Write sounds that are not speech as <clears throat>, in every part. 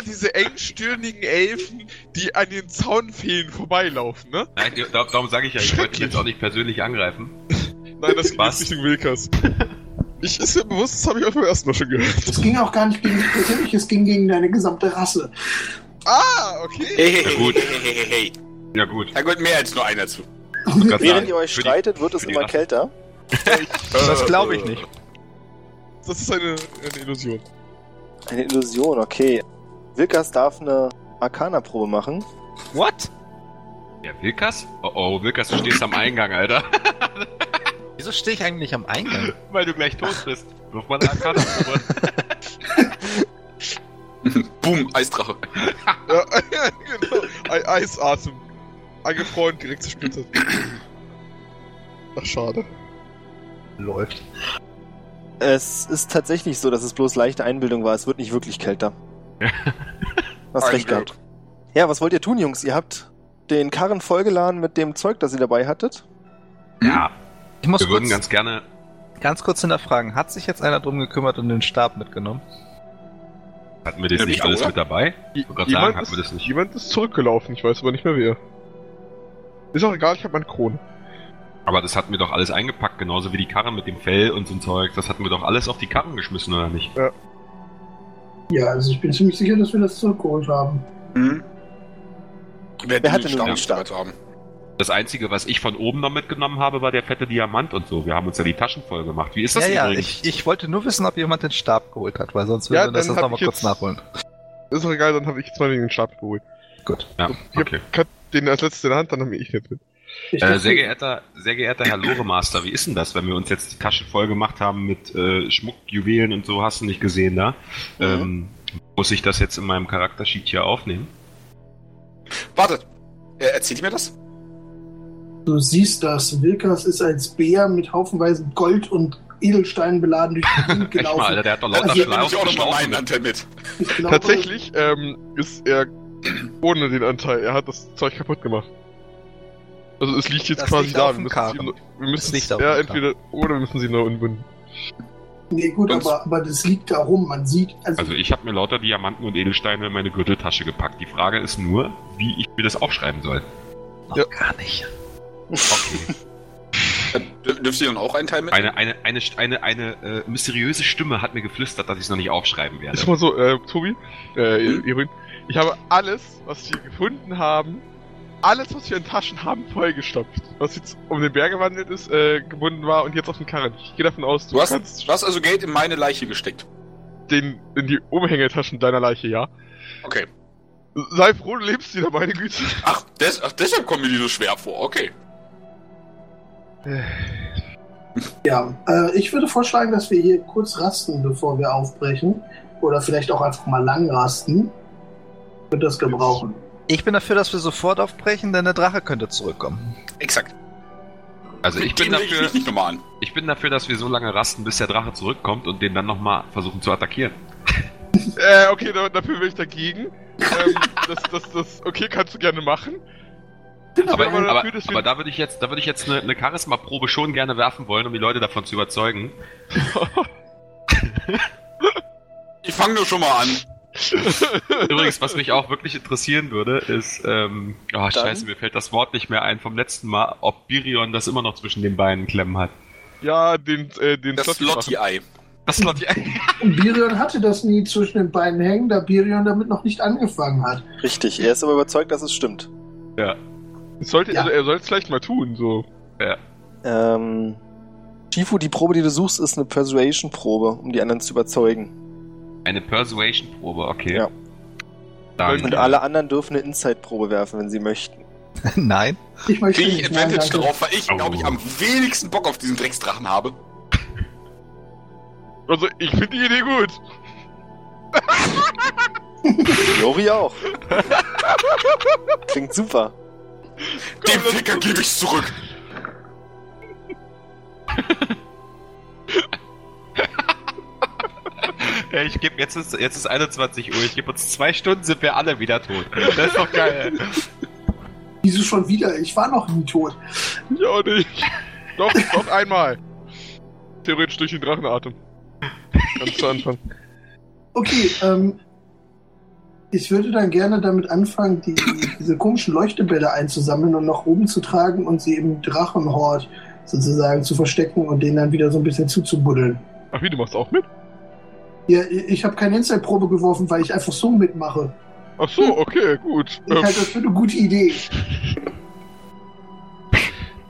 Immer diese engstirnigen Elfen, die an den Zaunfehlen vorbeilaufen, ne? Nein, da, darum sage ich ja, ich wollte ihn jetzt auch nicht persönlich angreifen. Nein, das geht jetzt nicht um Wilkas. Ich ist mir bewusst, das habe ich auch beim ersten Mal schon gehört. Es ging auch gar nicht gegen dich persönlich, es ging gegen deine gesamte Rasse. Ah, okay. Hey, hey, Ja, hey, gut. hey, hey, hey, hey. Ja gut. Da gehört mehr als nur einer zu. Während sagen, ihr euch für die- streitet, wird es immer kälter. Das glaube ich nicht. Das ist eine, eine Illusion. Eine Illusion, okay. Wilkas darf eine Arcana-Probe machen. What? Ja, Wilkas? Oh, oh, Wilkas, du stehst am Eingang, Alter. <laughs> Wieso stehe ich eigentlich am Eingang? Weil du gleich tot bist. Wirf mal eine Arcana-Probe. <laughs> Boom, Eisdrache. <laughs> Ja, genau. Ei- Eisatem. Angefroren, direkt zersplittert. Ach, schade. Läuft. Es ist tatsächlich so, dass es bloß leichte Einbildung war. Es wird nicht wirklich kälter. <laughs> Hast recht gehabt. Ja, was wollt ihr tun, Jungs? Ihr habt den Karren vollgeladen mit dem Zeug, das ihr dabei hattet. Ja, Ich muss wir würden ganz gerne. ganz kurz hinterfragen. Hat sich jetzt einer drum gekümmert und den Stab mitgenommen? Hatten wir das Ja, nicht alles oder? mit dabei? Ich wollte gerade sagen, hatten wir das nicht. Jemand ist zurückgelaufen, ich weiß aber nicht mehr wer. Ist auch egal, ich habe meine Krone. Aber das hatten wir doch alles eingepackt, genauso wie die Karren mit dem Fell und so ein Zeug. Das hatten wir doch alles auf die Karren geschmissen, oder nicht? Ja, also ich bin ziemlich sicher, dass wir das zurückgeholt haben. Hm? Wer, Wer hatte den den Stab Stab? haben? Das Einzige, was ich von oben noch mitgenommen habe, war der fette Diamant und so. Wir haben uns ja die Taschen voll gemacht. Wie ist das ja, ja, übrigens? ich, ich wollte nur wissen, ob jemand den Stab geholt hat, weil sonst Ja, würde das hab nochmal ich kurz jetzt- nachholen. Ist auch egal, dann habe ich jetzt mal den Stab geholt. Gut. ja, Ich hab okay. grad den als letztes in der Hand, dann habe ich. Ich Äh, sehr, geehrter, sehr geehrter Herr Loremaster, wie ist denn das, wenn wir uns jetzt die Tasche voll gemacht haben mit äh, Schmuck, Juwelen und so, hast du nicht gesehen da? Ähm, muss ich das jetzt in meinem Charaktersheet hier aufnehmen? Warte, äh, erzählt mir das? Du siehst das. Wilkas ist als Bär mit haufenweise Gold und Edelsteinen beladen durch die Gegend <laughs> mal, gelaufen. Alter, der hat doch lauter Also, Schlauch ich auch nochmal meinen. Anteil mit. Ich glaube, Tatsächlich ähm, ist er ohne den Anteil. Er hat das Zeug kaputt gemacht. Also es liegt jetzt Das quasi liegt da. Wir müssen, sie, wir müssen es ja entweder oder wir müssen sie nur unbinden. Nee, gut, Sonst- aber, aber das liegt da rum. Man sieht, also, Also ich habe mir lauter Diamanten und Edelsteine in meine Gürteltasche gepackt. Die Frage ist nur, wie ich mir das aufschreiben soll. Noch Ja. gar nicht. Okay. <laughs> Äh, dür- Dürft ihr dann auch einen Teil mit? Eine, eine, eine, eine, eine äh, mysteriöse Stimme hat mir geflüstert, dass ich es noch nicht aufschreiben werde. Ist mal so, äh, Tobi, äh, Hm? Irin, ich habe alles, was wir gefunden haben, alles, was wir in Taschen haben, vollgestopft. Was jetzt um den Berg gewandelt ist, äh, gebunden war und jetzt auf den Karren. Ich gehe davon aus, du, Du hast, kannst du hast also Geld in meine Leiche gesteckt. den in die Umhängetaschen deiner Leiche, ja. Okay. Sei froh, du lebst wieder, meine Güte. Ach, des, ach deshalb kommen mir die so schwer vor. Okay. <laughs> ja. Äh, ich würde vorschlagen, dass wir hier kurz rasten, bevor wir aufbrechen. Oder vielleicht auch einfach mal lang rasten. Wird das gebrauchen. Ich bin dafür, dass wir sofort aufbrechen, denn der Drache könnte zurückkommen. Exakt. Also ich bin dafür, mich nicht nochmal an. ich bin dafür, dass wir so lange rasten, bis der Drache zurückkommt und den dann nochmal versuchen zu attackieren. <laughs> Äh, okay, da, dafür bin ich dagegen. ähm, <laughs> das, das, das, okay, kannst du gerne machen. Aber, aber aber, dafür, wir- aber da würde ich jetzt, da würde ich jetzt eine, eine Charisma-Probe schon gerne werfen wollen, um die Leute davon zu überzeugen. <laughs> Ich fange nur schon mal an. <laughs> Übrigens, was mich auch wirklich interessieren würde, ist, ähm, oh scheiße, mir fällt das Wort nicht mehr ein vom letzten Mal, ob Birion das immer noch zwischen den Beinen klemmen hat. Ja, den, äh, den Das. Slotty-Ei. Das <laughs> Slotty Und Birion hatte das nie zwischen den Beinen hängen, da Birion damit noch nicht angefangen hat. Richtig, er ist aber überzeugt, dass es stimmt. Das Sollte, Ja. also er soll es vielleicht mal tun, so. Ähm, Shifu, die Probe, die du suchst, ist eine Persuasion-Probe, um die anderen zu überzeugen. Eine Persuasion-Probe, okay. Ja. Dann, Und alle anderen dürfen eine Inside-Probe werfen, wenn sie möchten. <laughs> Nein. Ich möchte Kriege ich nicht. Nein, Advantage danke. drauf, weil ich, glaube ich, Oh. am wenigsten Bock auf diesen Drecksdrachen habe. Also, ich finde die Idee gut. Jori auch. Klingt super. Dem Ficker gebe ich's zurück. <laughs> <laughs> Ja, ich gebe jetzt ist jetzt ist 21 Uhr. Ich gebe uns zwei Stunden sind wir alle wieder tot. Das ist doch geil. <laughs> Wieso schon wieder? Ich war noch nie tot. Ich auch nicht. Doch, doch einmal. Theoretisch durch den Drachenatem. Ganz zu Anfang. <laughs> Okay, ähm. Ich würde dann gerne damit anfangen, die, diese komischen Leuchtebälle einzusammeln und nach oben zu tragen und sie im Drachenhort sozusagen zu verstecken und den dann wieder so ein bisschen zuzubuddeln. Ach wie, du machst auch mit? Ja, ich habe keine Inside-Probe geworfen, weil ich einfach so mitmache. Ach so, okay, gut. Ich halte das für eine gute Idee. <laughs>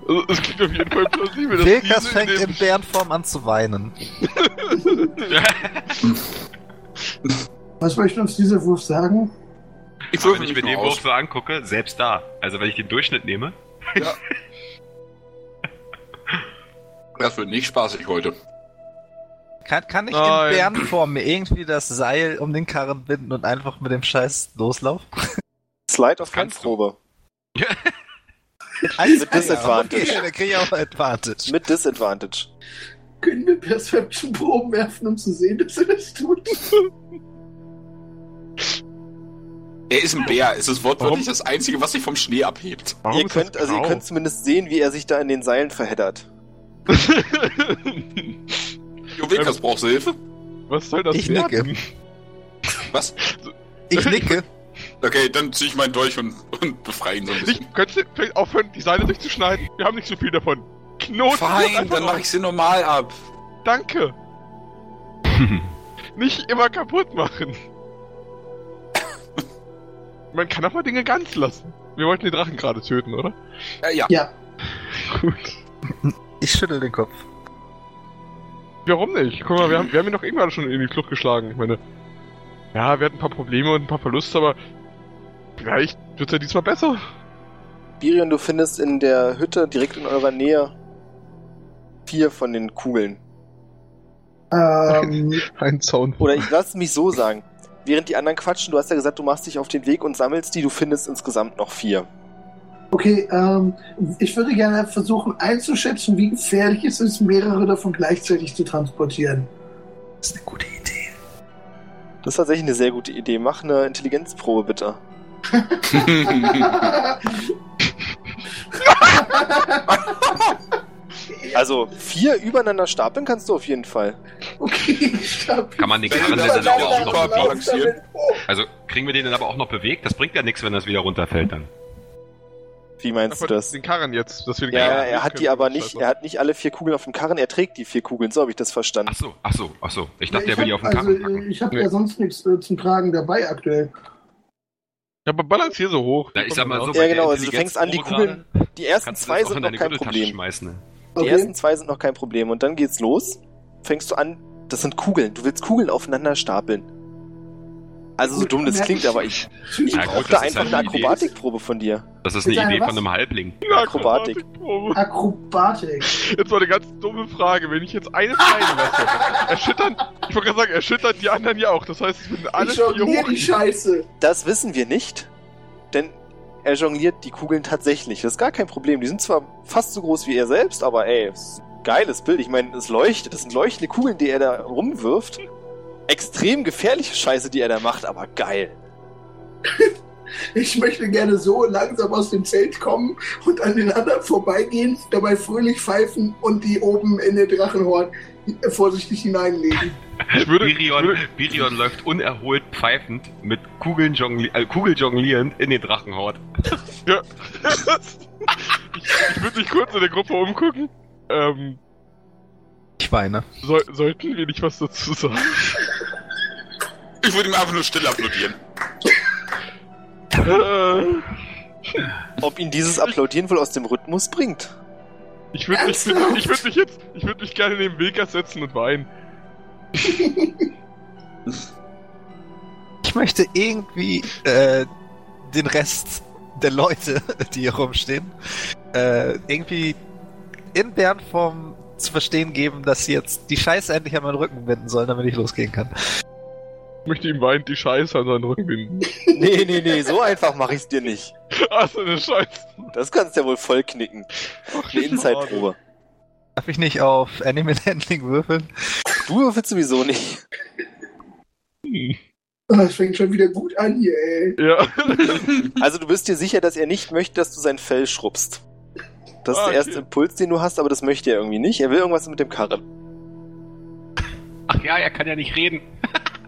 also, es klingt auf jeden Fall plausibel. dass Wilkas diese fängt in in Bärenform an zu weinen. <laughs> Was möchte uns dieser Wurf sagen? Ich würfel wenn ich mich mir den. Wurf so angucke, selbst da. Also wenn ich den Durchschnitt nehme. <laughs> Das wird nicht spaßig heute. Kann, kann ich Nein. in Bärenform mir irgendwie das Seil um den Karren binden und einfach mit dem Scheiß loslaufen? Slide of. Eins Mit Disadvantage. Okay, dann krieg ich auch Advantage. Mit Disadvantage. Können wir Perception-Proben werfen, um zu sehen, dass er das tut? Er ist ein Bär. Es ist wortwörtlich Warum? das Einzige, was sich vom Schnee abhebt. Warum ihr könnt, also ihr könnt zumindest sehen, wie er sich da in den Seilen verheddert. <laughs> <laughs> Jovekas, brauchst du Hilfe? Was soll das Ich werden? nicke. Was? Ich nicke. Okay, dann zieh ich meinen Dolch und, und befreie ihn so ein bisschen. Ich, könntest du vielleicht aufhören, die Seile durchzuschneiden? Wir haben nicht so viel davon. Knoten Fein, dann mach ich sie normal ab. Danke. <laughs> Nicht immer kaputt machen. Man kann auch mal Dinge ganz lassen. Wir wollten den Drachen gerade töten, oder? Äh, ja. Ja. Gut. Ich schüttel den Kopf. Warum nicht? Guck mal, wir haben, wir haben ihn doch irgendwann schon in die Flucht geschlagen. Ich meine, ja, wir hatten ein paar Probleme und ein paar Verluste, aber vielleicht wird's ja diesmal besser. Birion, du findest in der Hütte direkt in eurer Nähe vier von den Kugeln. Ähm, <laughs> Ein Zaun. Oder ich lass es mich so sagen. Während die anderen quatschen, du hast ja gesagt, du machst dich auf den Weg und sammelst die, du findest insgesamt noch vier. Okay, ähm, ich würde gerne versuchen einzuschätzen, wie gefährlich es ist, mehrere davon gleichzeitig zu transportieren. Das ist eine gute Idee. Das ist tatsächlich eine sehr gute Idee. Mach eine Intelligenzprobe bitte. <laughs> Also vier übereinander stapeln kannst du auf jeden Fall. okay, ich hab Kann man den Karren aber auch noch balancieren. Also kriegen wir den dann aber auch noch bewegt? Das bringt ja nichts, wenn das wieder runterfällt dann. Wie meinst du das? Den Karren jetzt, dass wir den Ja, Karren er hat die aber nicht, er hat nicht alle vier Kugeln auf dem Karren, er trägt die vier Kugeln, so habe ich das verstanden. Ach so, ach so, ach so. Ich dachte, Ja, der will die auf also, Karren äh, packen. Ich habe Nee. ja sonst nichts äh, zum Tragen dabei aktuell. Ja, aber balancier so hoch. Na, ich sag mal so, Ja, genau, also du fängst an, die Kugeln, die ersten zwei sind in noch kein Problem. schmeißen. Ne? Die Okay. ersten zwei sind noch kein Problem und dann geht's los. Fängst du an, das sind Kugeln, du willst Kugeln aufeinander stapeln. Also so Gut, dumm das klingt, ich. aber ich, ich Ja, brauchte einfach eine eine. Akrobatikprobe von dir. Das ist eine Idee was? von einem Halbling. <laughs> Akrobatik. Akrobatikprobe. Akrobatik. Jetzt mal eine ganz dumme Frage. Wenn ich jetzt eine fallen lasse, <laughs> erschüttern, ich wollte gerade sagen, erschüttern die anderen ja auch. Das heißt, es würden alle ich vier hoch. die Scheiße. Das wissen wir nicht, denn er jongliert die Kugeln tatsächlich. Das ist gar kein Problem. Die sind zwar fast so groß wie er selbst, aber ey, es ist ein geiles Bild. Ich meine, es leuchtet. Das sind leuchtende Kugeln, die er da rumwirft. Extrem gefährliche Scheiße, die er da macht, aber geil. <laughs> Ich möchte gerne so langsam aus dem Zelt kommen und an den anderen vorbeigehen, dabei fröhlich pfeifen und die oben in den Drachenhort vorsichtig hineinlegen. Ich würde, Birion, würde, Birion läuft unerholt pfeifend mit Kugeln jongli äh, Kugeljonglierend in den Drachenhort. <laughs> ja. ich, ich würde mich kurz in der Gruppe umgucken. Ähm, Ich weine. soll, sollten wir nicht was dazu sagen? <laughs> Ich würde ihm einfach nur still applaudieren. äh, Ob ihn dieses Applaudieren wohl aus dem Rhythmus bringt? Ich würde mich, Ernsthaft? ich würd mich jetzt, ich würde mich gerne neben Wilka setzen und weinen. Ich möchte irgendwie äh, den Rest der Leute, <laughs> die hier rumstehen, äh, irgendwie in Bärenform zu verstehen geben, dass sie jetzt die Scheiße endlich an meinen Rücken binden sollen, damit ich losgehen kann. Ich möchte ihm weinend die Scheiße an seinen Rücken binden. <laughs> Nee, nee, nee, so einfach mache ich's dir nicht. Ach, so eine Scheiße. Das kannst du ja wohl voll knicken. Eine Inside-Probe. Darf ich nicht auf Animal <laughs> Handling würfeln? Du würfelst sowieso nicht. Hm. Oh, Das fängt schon wieder gut an hier, ey. Ja. <laughs> Also du bist dir sicher, dass er nicht möchte, dass du sein Fell schrubbst. Das ist Ah, der erste okay. Impuls, den du hast, aber das möchte er irgendwie nicht. Er will irgendwas mit dem Karren. Ach ja, er kann ja nicht reden.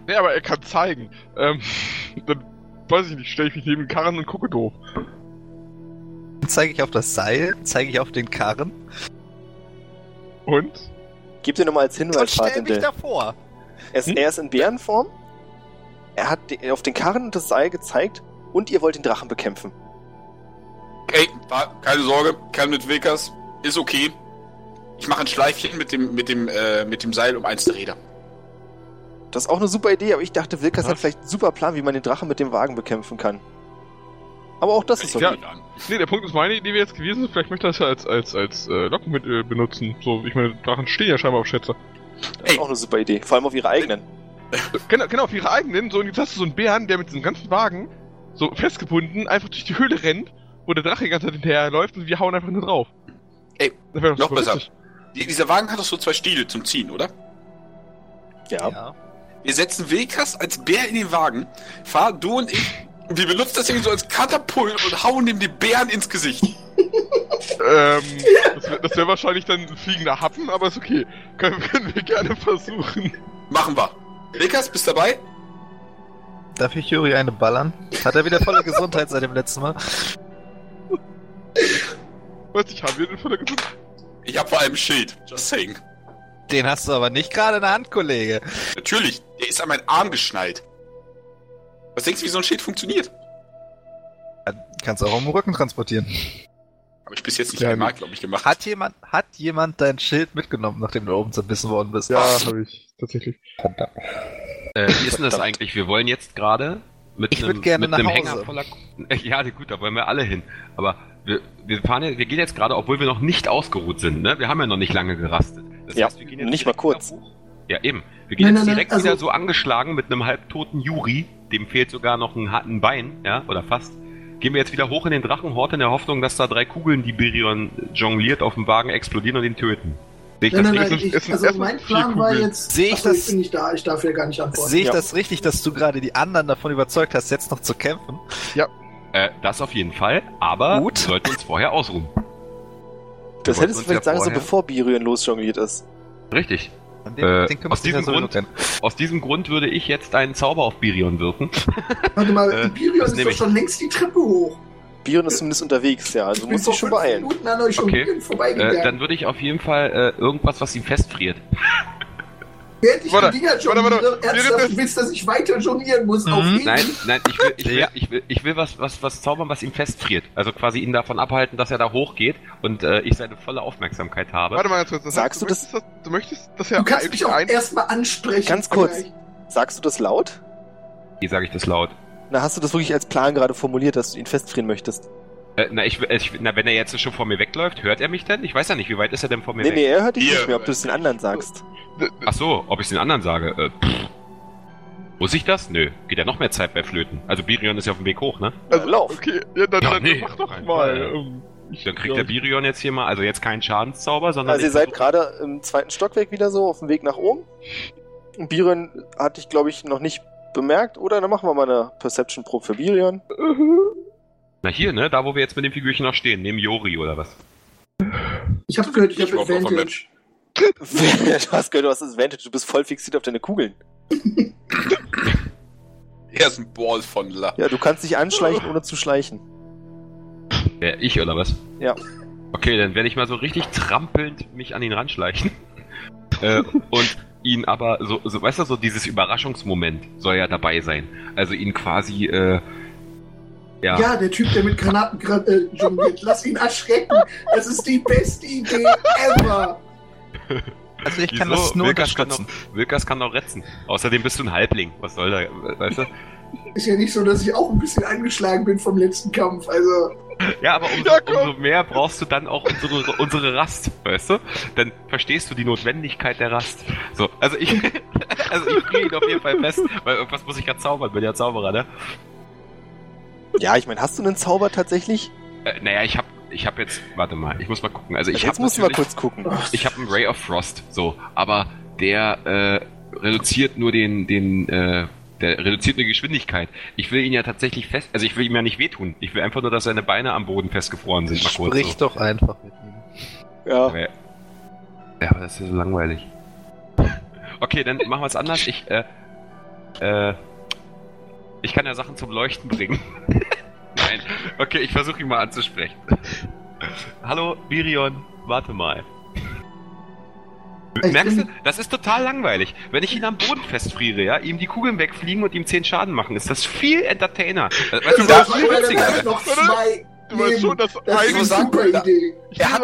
Nee, aber er kann zeigen. Ähm, <laughs> dann weiß ich nicht, stelle ich mich neben den Karren und gucke doof. Dann zeige ich auf das Seil, zeige ich auf den Karren Und? Gib dir nochmal als und Hinweis, stell mich davor. Er ist, Hm? er ist in Bärenform. Er hat auf den Karren und das Seil gezeigt und ihr wollt den Drachen bekämpfen. Ey, keine Sorge, kann mit Wilkers, ist okay. Ich mache ein Schleifchen mit dem, mit dem, äh, mit dem Seil um eins der Räder. Das ist auch eine super Idee, aber ich dachte, Wilkas hat vielleicht einen super Plan, wie man den Drachen mit dem Wagen bekämpfen kann. Aber auch das ist okay. Ja. An. Nee, der Punkt ist, meine Idee wäre jetzt gewesen, vielleicht möchte er das ja als, als, als äh, Lockmittel benutzen. So, ich meine, Drachen stehen ja scheinbar auf Schätze. Das ist Ey. auch eine super Idee. Vor allem auf ihre eigenen. Genau, genau, auf ihre eigenen. So, und jetzt hast du so einen Bären, der mit diesem ganzen Wagen so festgebunden einfach durch die Höhle rennt, wo der Drache die ganze Zeit hinterherläuft und wir hauen einfach nur drauf. Ey, das doch noch besser. Die- Dieser Wagen hat doch so zwei Stiele zum Ziehen, oder? Ja. Wir setzen Wilkas als Bär in den Wagen, fahr du und ich, und wir benutzen das Ding so als Katapult und hauen dem den Bären ins Gesicht. Ähm, das wäre wär wahrscheinlich dann ein fliegender Happen, aber ist okay. Können, können wir gerne versuchen. Machen wir. Wilkas, bist dabei? Darf ich Juri eine ballern? Hat er wieder volle Gesundheit seit dem letzten Mal? Weiß ich, haben wir den von der Gesundheit? Ich hab vor allem ein Schild. Just saying. Den hast du aber nicht gerade in der Hand, Kollege. Natürlich, der ist an meinen Arm geschnallt. Was denkst du, wie so ein Schild funktioniert? Kannst auch am Rücken transportieren. Habe ich bis jetzt nicht Ja, einmal, glaube ich, gemacht. Hat jemand, hat jemand dein Schild mitgenommen, nachdem du oben zerbissen worden bist? Ja, habe ich, tatsächlich. Verdammt. Äh, wie ist denn das eigentlich? Wir wollen jetzt gerade mit Ich einem, gerne mit einem Hänger voller. <laughs> Ja, gut, da wollen wir alle hin. Aber wir, wir fahren ja, wir gehen jetzt gerade, obwohl wir noch nicht ausgeruht sind, ne? Wir haben ja noch nicht lange gerastet. Das Ja, wir gehen nicht mal kurz. hoch. Ja, eben. Wir gehen Nein, jetzt nein, nein, direkt also- wieder so angeschlagen mit einem halbtoten Juri, dem fehlt sogar noch ein, ein Bein, ja, oder fast. Gehen wir jetzt wieder hoch in den Drachenhort in der Hoffnung, dass da drei Kugeln, die Birion jongliert, auf dem Wagen explodieren und ihn töten. Sehe ich Nein, das nein, richtig? nein, ich, also mein Plan war jetzt. Sehe ich Achso, das- ich bin nicht da, ich darf ja gar nicht antworten. Sehe ich Ja. das richtig, dass du gerade die anderen davon überzeugt hast, jetzt noch zu kämpfen? Äh, das auf jeden Fall, aber Gut. wir sollten uns vorher ausruhen. Das hättest du vielleicht ja sagen sollen, bevor Birion losjongliert ist. Richtig. An Äh, kümmerst aus diesem Grund-. Aus diesem Grund würde ich jetzt einen Zauber auf Birion wirken. <laughs> Warte mal, Äh, das ist doch ich. schon längst die Treppe hoch. Birion ist zumindest unterwegs, ja. Also Ich du bin musst vor dich schon beeilen. Minuten an euch Okay. Äh, dann würde ich auf jeden Fall äh, irgendwas, was ihm festfriert. <laughs> Während ich Warte, die Dinger warte, warte, jongliere, warte. ernsthaft, willst, dass ich weiter jonglieren muss auf Mhm. ihn? Nein, nein, ich will, ich will, Ja. ich will, ich will was, was, was zaubern, was ihm festfriert. Also quasi ihn davon abhalten, dass er da hochgeht und äh, ich seine volle Aufmerksamkeit habe. Warte mal ganz kurz. Das Sagst du das- möchtest, dass, du möchtest, dass er Du kannst mich auch ein... erstmal ansprechen. Ganz kurz. vielleicht. Sagst du das laut? Wie sage ich das laut? Na, hast du das wirklich als Plan gerade formuliert, dass du ihn festfrieren möchtest? Äh, na, ich, will- ich, na, wenn er jetzt schon vor mir wegläuft, hört er mich denn? Ich weiß ja nicht, wie weit ist er denn vor mir Nee, weg? nee, er hört dich Hier. nicht mehr, ob du es den anderen sagst. Ach so, ob ich es den anderen sage. Äh, pff. Muss ich das? Nö, geht ja noch mehr Zeit bei Flöten. Also Birion ist ja auf dem Weg hoch, ne? Also, lauf. Okay, ja, dann, Ja, dann nee, mach doch mal. Ähm, ich, Dann kriegt ja. der Birion jetzt hier mal, also jetzt keinen Schadenszauber, sondern. Also ihr seid gerade im zweiten Stockwerk wieder so, auf dem Weg nach oben. Und Birion hatte ich, glaube ich, noch nicht bemerkt, oder? Dann machen wir mal eine Perception-Probe für Birion. Na hier, ne? Da, wo wir jetzt mit dem Figürchen noch stehen, neben Jori oder was? Ich habe gehört, ich Ich dem Advantage. <laughs> du hast gehört, du hast das Advantage, du bist voll fixiert auf deine Kugeln. <laughs> Er ist ein Ball von La. Ja, du kannst dich anschleichen, ohne zu schleichen. Wer, ich oder was? Ja. Okay, dann werde ich mal so richtig trampelnd mich an ihn ranschleichen. <laughs> äh, und ihn aber so, so, weißt du, so dieses Überraschungsmoment soll ja dabei sein. Also ihn quasi, äh, Ja. Ja, der Typ, der mit Granaten gra- äh, jongliert. Lass ihn erschrecken. Das ist die beste Idee ever. Also ich kann Wieso? das nur Wilkas kann, Wilkas kann doch retzen. Außerdem bist du ein Halbling. Was soll da, weißt du? Ist ja nicht so, dass ich auch ein bisschen angeschlagen bin vom letzten Kampf. Also, Ja, aber umso, Ja, umso mehr brauchst du dann auch unsere, unsere Rast, weißt du? Dann verstehst du die Notwendigkeit der Rast. So, also ich, <laughs> also ich kriege ihn auf jeden Fall fest, weil irgendwas muss ich ja zaubern, bin ja Zauberer, ne? Ja, ich meine, hast du einen Zauber tatsächlich? Äh, naja, ich hab, ich hab jetzt, warte mal, ich muss mal gucken. Also ich jetzt hab musst du mal kurz gucken. Ich habe einen Ray of Frost, so, aber der äh, reduziert nur den, den, äh, der reduziert eine Geschwindigkeit. Ich will ihn ja tatsächlich fest, also ich will ihm ja nicht wehtun. Ich will einfach nur, dass seine Beine am Boden festgefroren sind. Mal kurz. Sprich So. doch einfach mit ihm. Ja. Ja, aber das ist ja so langweilig. <laughs> Okay, dann machen wir es anders. Ich, äh, äh, ich kann ja Sachen zum Leuchten bringen. <laughs> Nein. Okay, ich versuche ihn mal anzusprechen. Hallo, Virion, warte mal. Ich Merkst du, das ist total langweilig. Wenn ich ihn am Boden festfriere, ja, ihm die Kugeln wegfliegen und ihm 10 Schaden machen, ist das viel entertainer. Weißt du, das war viel witziger er ist? noch zwei Du weißt schon, dass Das ist eine, super Idee. ich er hat-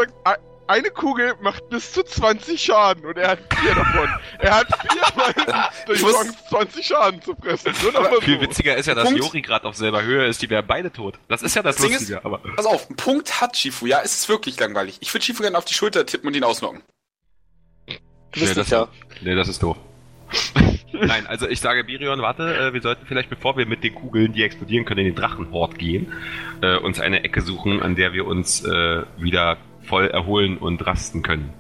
eine Kugel macht bis zu 20 Schaden und er hat vier davon. Er hat viermal <laughs> durch Ich muss- Chance 20 Schaden zu fressen. Nur noch mal Viel so. witziger ist ja, dass Punkt. Jori gerade auf selber Höhe ist, die wären beide tot. Das ist ja das, Das Lustige, aber. Pass auf, ein Punkt hat Shifu, ja, es ist wirklich langweilig. Ich würde Shifu gerne auf die Schulter tippen und ihn ausnocken. Du bist Nee, das, da. nee, das ist doof. <laughs> Nein, also ich sage Birion, warte, äh, wir sollten vielleicht, bevor wir mit den Kugeln, die explodieren können, in den Drachenhort gehen, äh, uns eine Ecke suchen, an der wir uns äh, wieder voll erholen und rasten können.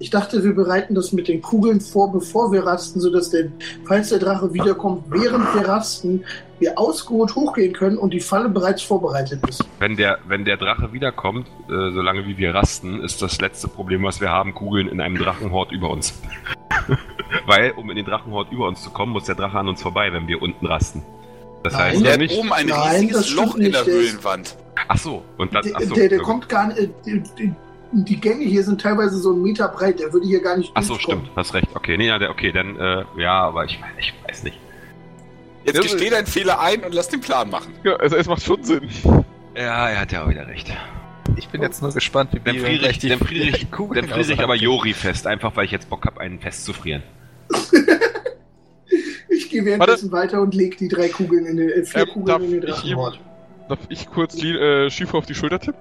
Ich dachte, wir bereiten das mit den Kugeln vor, bevor wir rasten, sodass der, falls der Drache wiederkommt, während wir rasten, wir ausgeruht hochgehen können und die Falle bereits vorbereitet ist. Wenn der, wenn der Drache wiederkommt, äh, solange wie wir rasten, ist das letzte Problem, was wir haben, Kugeln in einem Drachenhort über uns. <laughs> Weil, um in den Drachenhort über uns zu kommen, muss der Drache an uns vorbei, wenn wir unten rasten. Das Nein. heißt, Der hat nicht. oben ein Nein, das riesiges Loch in der Höhlenwand. ach so, und dann, Der, ach so, der, der kommt gar nicht. äh, Die, Gänge hier sind teilweise so einen Meter breit, der würde hier gar nicht Ach so, stimmt, hast recht. Okay, nee, ja, der- okay, dann, äh, ja, aber ich, ich weiß nicht. Jetzt gesteh deinen Fehler ein und lass den Plan machen. Ja, also es macht schon Sinn. Ja, er hat ja auch wieder recht. Ich bin jetzt nur gespannt, wie Dann friere ich, die dann friere ich, <laughs> dann friere ich aber Jori fest, einfach weil ich jetzt Bock habe, einen festzufrieren. <laughs> Ich gehe währenddessen weiter und leg die drei Kugeln in den, äh, vier Ähm, Kugeln darf in den Drachenhort. darf ich kurz äh, Schifo auf die Schulter tippen?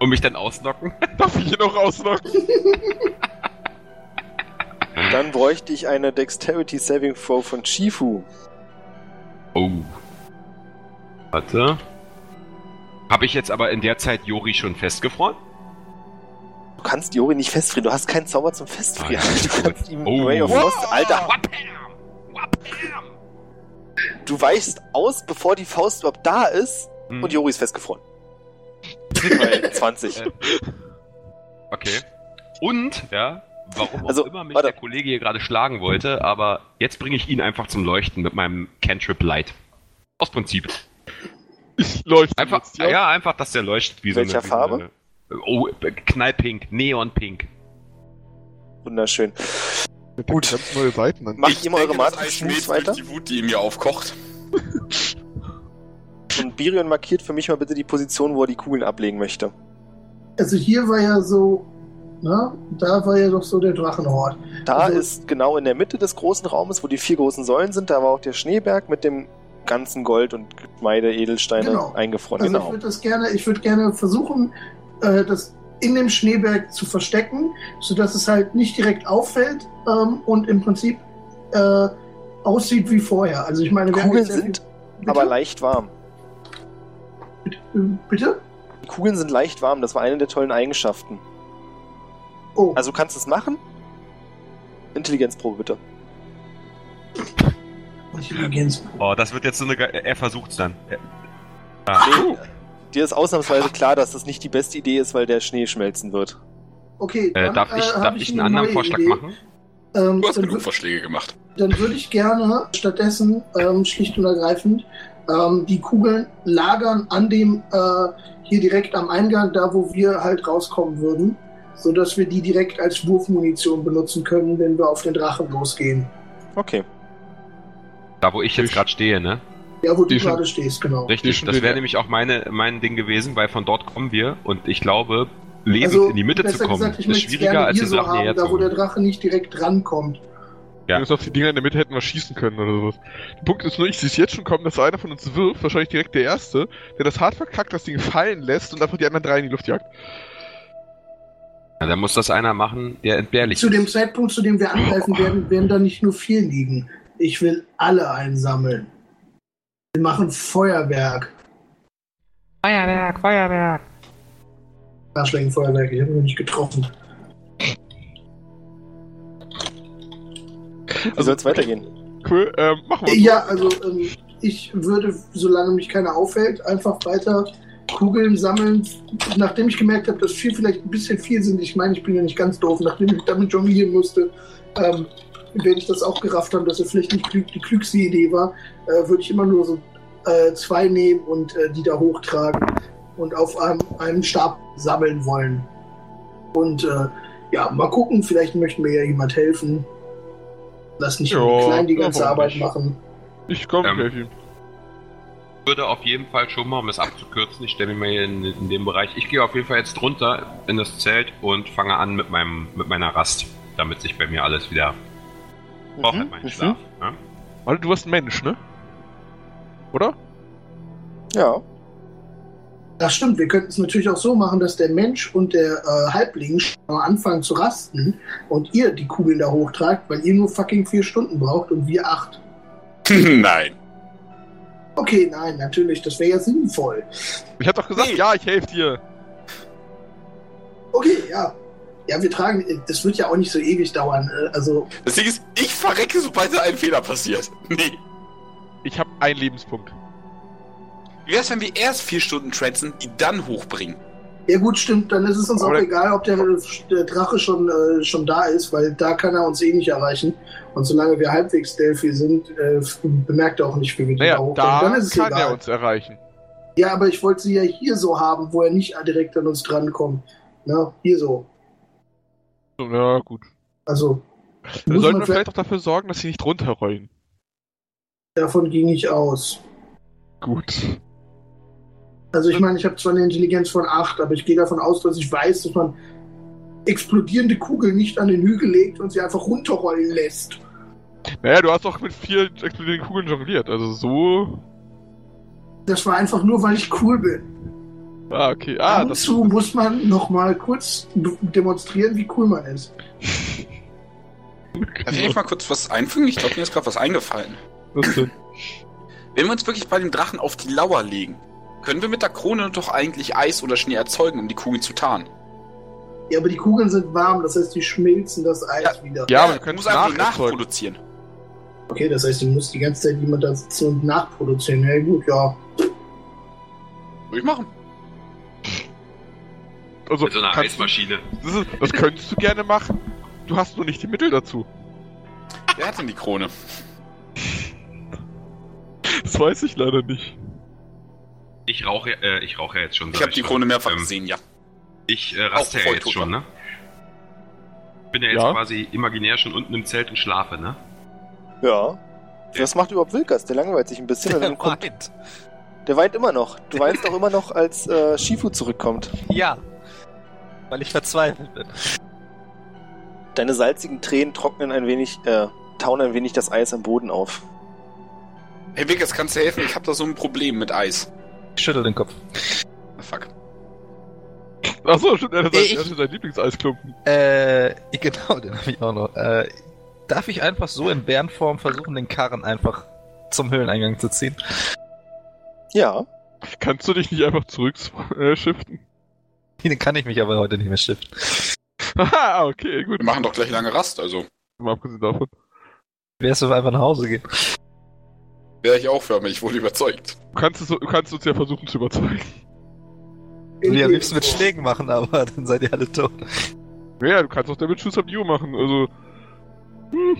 Und mich dann ausnocken? <laughs> Darf ich ihn noch auslocken? <laughs> Dann bräuchte ich eine Dexterity Saving Throw von Shifu. Oh. Warte. Habe ich jetzt aber in der Zeit Jori schon festgefroren? Du kannst Jori nicht festfrieren, du hast keinen Zauber zum Festfrieren. Ah, ja, du kannst ihm Oh. Ray of Frost, Alter, Wapam! Wapam! du weichst aus, bevor die Faust überhaupt da ist Hm. und Jori ist festgefroren. Bei 20. Äh, Okay. Und, ja, warum auch Also, immer mich warte. der Kollege hier gerade schlagen wollte, aber jetzt bringe ich ihn einfach zum Leuchten mit meinem Cantrip Light. Aus Prinzip. Ich leuchte Einfach, jetzt, ja? einfach, dass der leuchtet wie Welcher so eine... wie Farbe? So eine, oh, knallpink, neonpink. Wunderschön. Mit Gut. Neue Seiten an. Macht ihr mal eure denke, das magischen Eis Moves schmilzt weiter? die Wut, die in mir aufkocht. <laughs> Und Birion markiert für mich mal bitte die Position, wo er die Kugeln ablegen möchte. Also hier war ja so, na, da war ja doch so der Drachenhort. Da Also- ist genau in der Mitte des großen Raumes, wo die vier großen Säulen sind, da war auch der Schneeberg mit dem ganzen Gold und Geschmeide, Edelsteine Genau. eingefroren. Also ich genau. würde das gerne, ich würde gerne versuchen, äh, das in dem Schneeberg zu verstecken, sodass es halt nicht direkt auffällt ähm, und im Prinzip äh, aussieht wie vorher. Also ich meine, wir Kugeln sind viel- aber leicht warm. Bitte? Bitte? Die Kugeln sind leicht warm, das war eine der tollen Eigenschaften. Oh, Also kannst du es machen? Intelligenzprobe bitte. Intelligenz. Oh, das wird jetzt so eine... ge- Er versucht's dann. Er- Nee, dir ist ausnahmsweise klar, dass das nicht die beste Idee ist, weil der Schnee schmelzen wird. Okay, Äh, dann, darf ich, äh, darf ich einen eine anderen Vorschlag Idee. machen? Ähm, Du hast dann, genug Vorschläge gemacht. dann würde ich gerne stattdessen ähm, schlicht und ergreifend ähm, die Kugeln lagern an dem äh, hier direkt am Eingang, da wo wir halt rauskommen würden, so dass wir die direkt als Wurfmunition benutzen können, wenn wir auf den Drachen losgehen. Okay. Da, wo ich jetzt gerade stehe, ne? Ja, wo du Die schon- gerade stehst, genau. Richtig, schon das wäre nämlich auch meine, mein Ding gewesen, weil von dort kommen wir und ich glaube, lebend Also, in die Mitte zu kommen, gesagt, ich ist schwieriger gerne als hier den so hierher haben, da wo der. Drache nicht direkt rankommt. Ja. Ja. auf die Dinger in der Mitte hätten wir schießen können oder sowas. Der Punkt ist nur, ich sehe es jetzt schon kommen, dass einer von uns wirft, wahrscheinlich direkt der Erste, der das hart verkackt, das Ding fallen lässt und einfach die anderen drei in die Luft jagt. Ja, dann muss das einer machen, der entbehrlich Zu dem ist. Zeitpunkt, zu dem wir angreifen werden, werden da nicht nur vier liegen. Ich will alle einsammeln. Wir machen Feuerwerk. Feuerwerk, Feuerwerk. Arschlängenfeuerwerk, ich habe noch nicht getroffen. Wie soll es weitergehen? Cool, ähm, machen wir. Ja, also ähm, ich würde, solange mich keiner aufhält, einfach weiter Kugeln sammeln. Nachdem ich gemerkt habe, dass vier vielleicht ein bisschen viel sind, ich meine, ich bin ja nicht ganz doof, nachdem ich damit jonglieren musste, ähm, werde ich das auch gerafft haben, dass es vielleicht nicht klug, die klügste Idee war, äh, würde ich immer nur so äh, zwei nehmen und äh, die da hochtragen und auf einem, einem Stab sammeln wollen. Und äh, ja, mal gucken, vielleicht möchte mir ja jemand helfen. Lass nicht Ja, nur die ganze Arbeit nicht? machen. Ich komme, Ähm, ich helfe ihm. Ich würde auf jeden Fall schon mal, um es abzukürzen, ich stelle mich mal hier in, in dem Bereich, ich gehe auf jeden Fall jetzt runter in das Zelt und fange an mit meinem mit meiner Rast, damit sich bei mir alles wieder braucht halt meinen mhm. Schlaf. Ne? Weil du warst ein Mensch, ne? Oder? Ja. Das stimmt, wir könnten es natürlich auch so machen, dass der Mensch und der äh, Halbling schon mal anfangen zu rasten und ihr die Kugeln da hochtragt, weil ihr nur fucking vier Stunden braucht und wir acht. <laughs> Nein. Okay, nein, natürlich, das wäre ja sinnvoll. Ich hab doch gesagt, Nee. ja, ich helfe dir. Okay, ja. Ja, wir tragen, das wird ja auch nicht so ewig dauern. äh, Also, Das Ding ist, ich verrecke, sobald da ein Fehler passiert. <laughs> Nee. Ich habe einen Lebenspunkt. Wie wär's, wenn wir erst vier Stunden transen, die dann hochbringen? ja gut, stimmt, dann ist es uns auch Aber- egal, ob der, der Drache schon, äh, schon da ist, weil da kann er uns eh nicht erreichen. Und solange wir halbwegs Delphi sind, äh, bemerkt er auch nicht, wie wir die Naja, da da Dann ist es kann egal. er uns erreichen. Ja, aber ich wollte sie ja hier so haben, wo er nicht direkt an uns drankommt. Na, hier so. Ja, gut. Also, Dann muss sollten wir vielleicht auch dafür sorgen, dass sie nicht runterrollen. davon ging ich aus. Gut. Also ich meine, ich habe zwar eine Intelligenz von 8, aber ich gehe davon aus, dass ich weiß, dass man explodierende Kugeln nicht an den Hügel legt und sie einfach runterrollen lässt. Naja, du hast doch mit vier explodierenden Kugeln jongliert. Also so. Das war einfach nur, weil ich cool bin. Ah, okay. Ah, Ab und das zu muss man noch mal kurz demonstrieren, wie cool man ist. Darf ich mal kurz was einfügen? Ich glaube, mir ist gerade was eingefallen. Was denn? Wenn wir uns wirklich bei dem Drachen auf die Lauer legen, können wir mit der Krone doch eigentlich Eis oder Schnee erzeugen, um die Kugeln zu tarnen. Ja, aber die Kugeln sind warm, das heißt, die schmilzen das Eis Ja. wieder. Ja, aber wir du können musst es einfach nachproduzieren. Okay, das heißt, du musst die ganze Zeit jemand da sitzen und nachproduzieren. Ja gut, ja. Würde ich machen. Also, Mit so einer kannst du- Eismaschine. Das, ist, das könntest du gerne machen. Du hast nur nicht die Mittel dazu. Wer hat denn die Krone? Das weiß ich leider nicht. Ich rauche, äh, ich rauche ja jetzt schon. Ich habe die schon. Krone mehrfach Ähm, gesehen, ja. Ich äh, raste ja jetzt schon, ne? Bin ja jetzt Ja. quasi imaginär schon unten im Zelt und schlafe, ne? Ja. Was macht überhaupt Wilkas? Der langweilt sich ein bisschen und Der <laughs> dann kommt. weint. Der weint immer noch. Du weinst auch immer noch, als äh, Shifu zurückkommt. Ja. Weil ich verzweifelt bin. Deine salzigen Tränen trocknen ein wenig, äh, tauen ein wenig das Eis am Boden auf. Hey Vickers, kannst du helfen? Ich habe da so ein Problem mit Eis. Ich schüttel den Kopf. Fuck. Achso, stimmt, er hat Ich- sein, seinen Lieblingseisklumpen. Äh, <laughs> genau, den habe ich auch noch. Äh, darf ich einfach so in Bärenform versuchen, den Karren einfach zum Höhleneingang zu ziehen? Ja. Kannst du dich nicht einfach zurück äh? Den kann ich mich aber heute nicht mehr stiften. Haha, okay, gut. Wir machen doch gleich lange Rast, also Mal abgesehen davon. Wärst du einfach nach Hause gehen? wäre ich auch für mich wohl überzeugt. Du kannst, es, du kannst uns ja versuchen zu überzeugen. Ich will ja am liebsten mit Schlägen machen, aber dann seid ihr alle tot. Ja, du kannst auch damit Schuss die Uhr machen. Also, hm.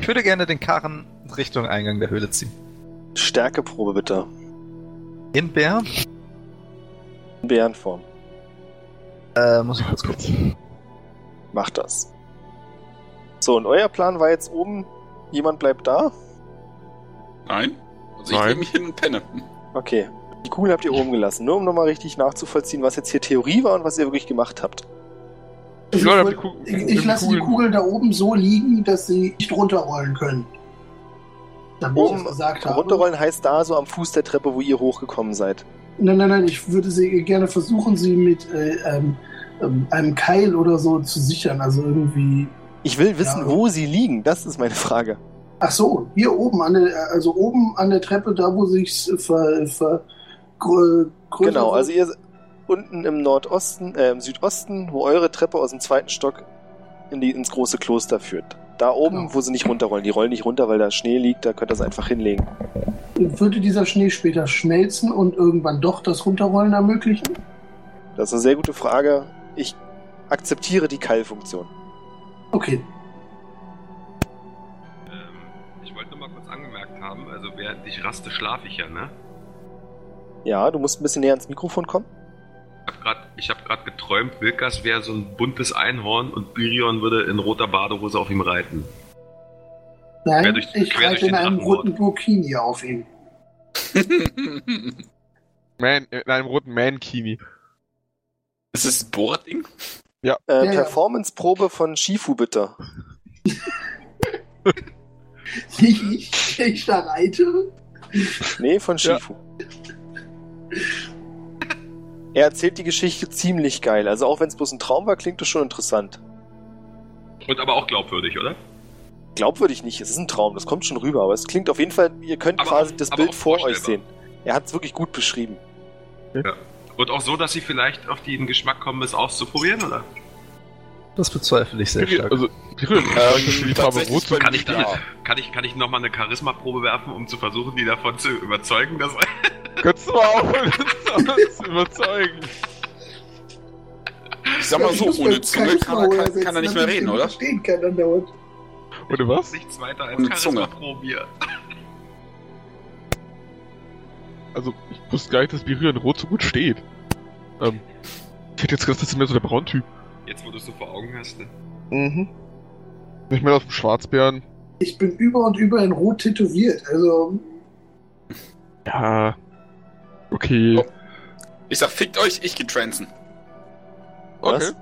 Ich würde gerne den Karren Richtung Eingang der Höhle ziehen. Stärkeprobe bitte. In Bär? In Bärenform. Äh, muss ich kurz gucken. Macht das. So, und euer Plan war jetzt oben, jemand bleibt da? Nein? Also ich lege mich hin und penne. Okay. Die Kugel habt ihr oben gelassen. Nur um nochmal richtig nachzuvollziehen, was jetzt hier Theorie war und was ihr wirklich gemacht habt. Also ich, wollt- ich, ich lasse die Kugeln- da oben so liegen, dass sie nicht runterrollen können. Damit ich Oben das gesagt habe. runterrollen heißt da so am Fuß der Treppe, wo ihr hochgekommen seid. Nein, nein, nein, ich würde sie gerne versuchen, sie mit äh, ähm, ähm, einem Keil oder so zu sichern. Also irgendwie. Ich will wissen, Ja. wo sie liegen. Das ist meine Frage. Ach so, hier oben an der, also oben an der Treppe, da wo sich's ver, ver, grö, Genau, also ihr unten im Nordosten, äh, im Südosten, wo eure Treppe aus dem zweiten Stock in die, ins große Kloster führt. Da oben, Genau. wo sie nicht runterrollen. Die rollen nicht runter, weil da Schnee liegt, da könnt ihr es einfach hinlegen. Würde dieser Schnee später schmelzen und irgendwann doch das Runterrollen ermöglichen? Das ist eine sehr gute Frage. Ich akzeptiere die Keilfunktion. Okay. Ähm, ich wollte nur mal kurz angemerkt haben, also während ich raste, schlafe ich ja, ne? Ja, du musst ein bisschen näher ans Mikrofon kommen. Ich hab grad, ich habe gerade geträumt, Wilkas wäre so ein buntes Einhorn und Birion würde in roter Badehose auf ihm reiten. Nein, Quer durch- ich quer reite in einem roten Burkini auf ihn. <laughs> Man, in einem roten Man-Kini. ist das ein Bohrding? Äh, Ja, ja. Performance-Probe von Shifu, bitte. <laughs> Nicht ich, ich da reite. Nee, von Ja. Er erzählt die Geschichte ziemlich geil. Also auch wenn es bloß ein Traum war, klingt das schon interessant. Und aber auch glaubwürdig, oder? Glaubwürdig nicht, es ist ein Traum, das kommt schon rüber, aber es klingt auf jeden Fall, ihr könnt Aber quasi auch- das Bild vor euch sehen. Er hat es wirklich gut beschrieben. Und auch so, dass sie vielleicht auf den Geschmack kommen, es auszuprobieren, oder? Das bezweifle ich sehr stark. Also, Berühren, Ähm, die Farbe rot zu Kann ich, Ja. kann ich, kann ich nochmal eine Charisma-Probe werfen, um zu versuchen, die davon zu überzeugen, dass. <laughs> Könntest du mal aufhören, uns zu überzeugen? Ich sag mal so, ohne Zunge kann, er- kann, übersetzen, kann er nicht mehr reden, oder? Verstehen kann andauernd. Oder was? Nichts weiter als Ohne hier. Also, ich wusste gar nicht, dass Berühren rot so gut steht. Ähm, ich hätte jetzt gedacht, das ist mehr so der Brauntyp. Jetzt, wo du es so vor Augen hast. Ne? Mhm. Nicht mehr aus dem Schwarzbären. Ich bin über und über in Rot tätowiert. Also, Ja. Okay. Oh. Ich sag, fickt euch, ich geh transen. Okay.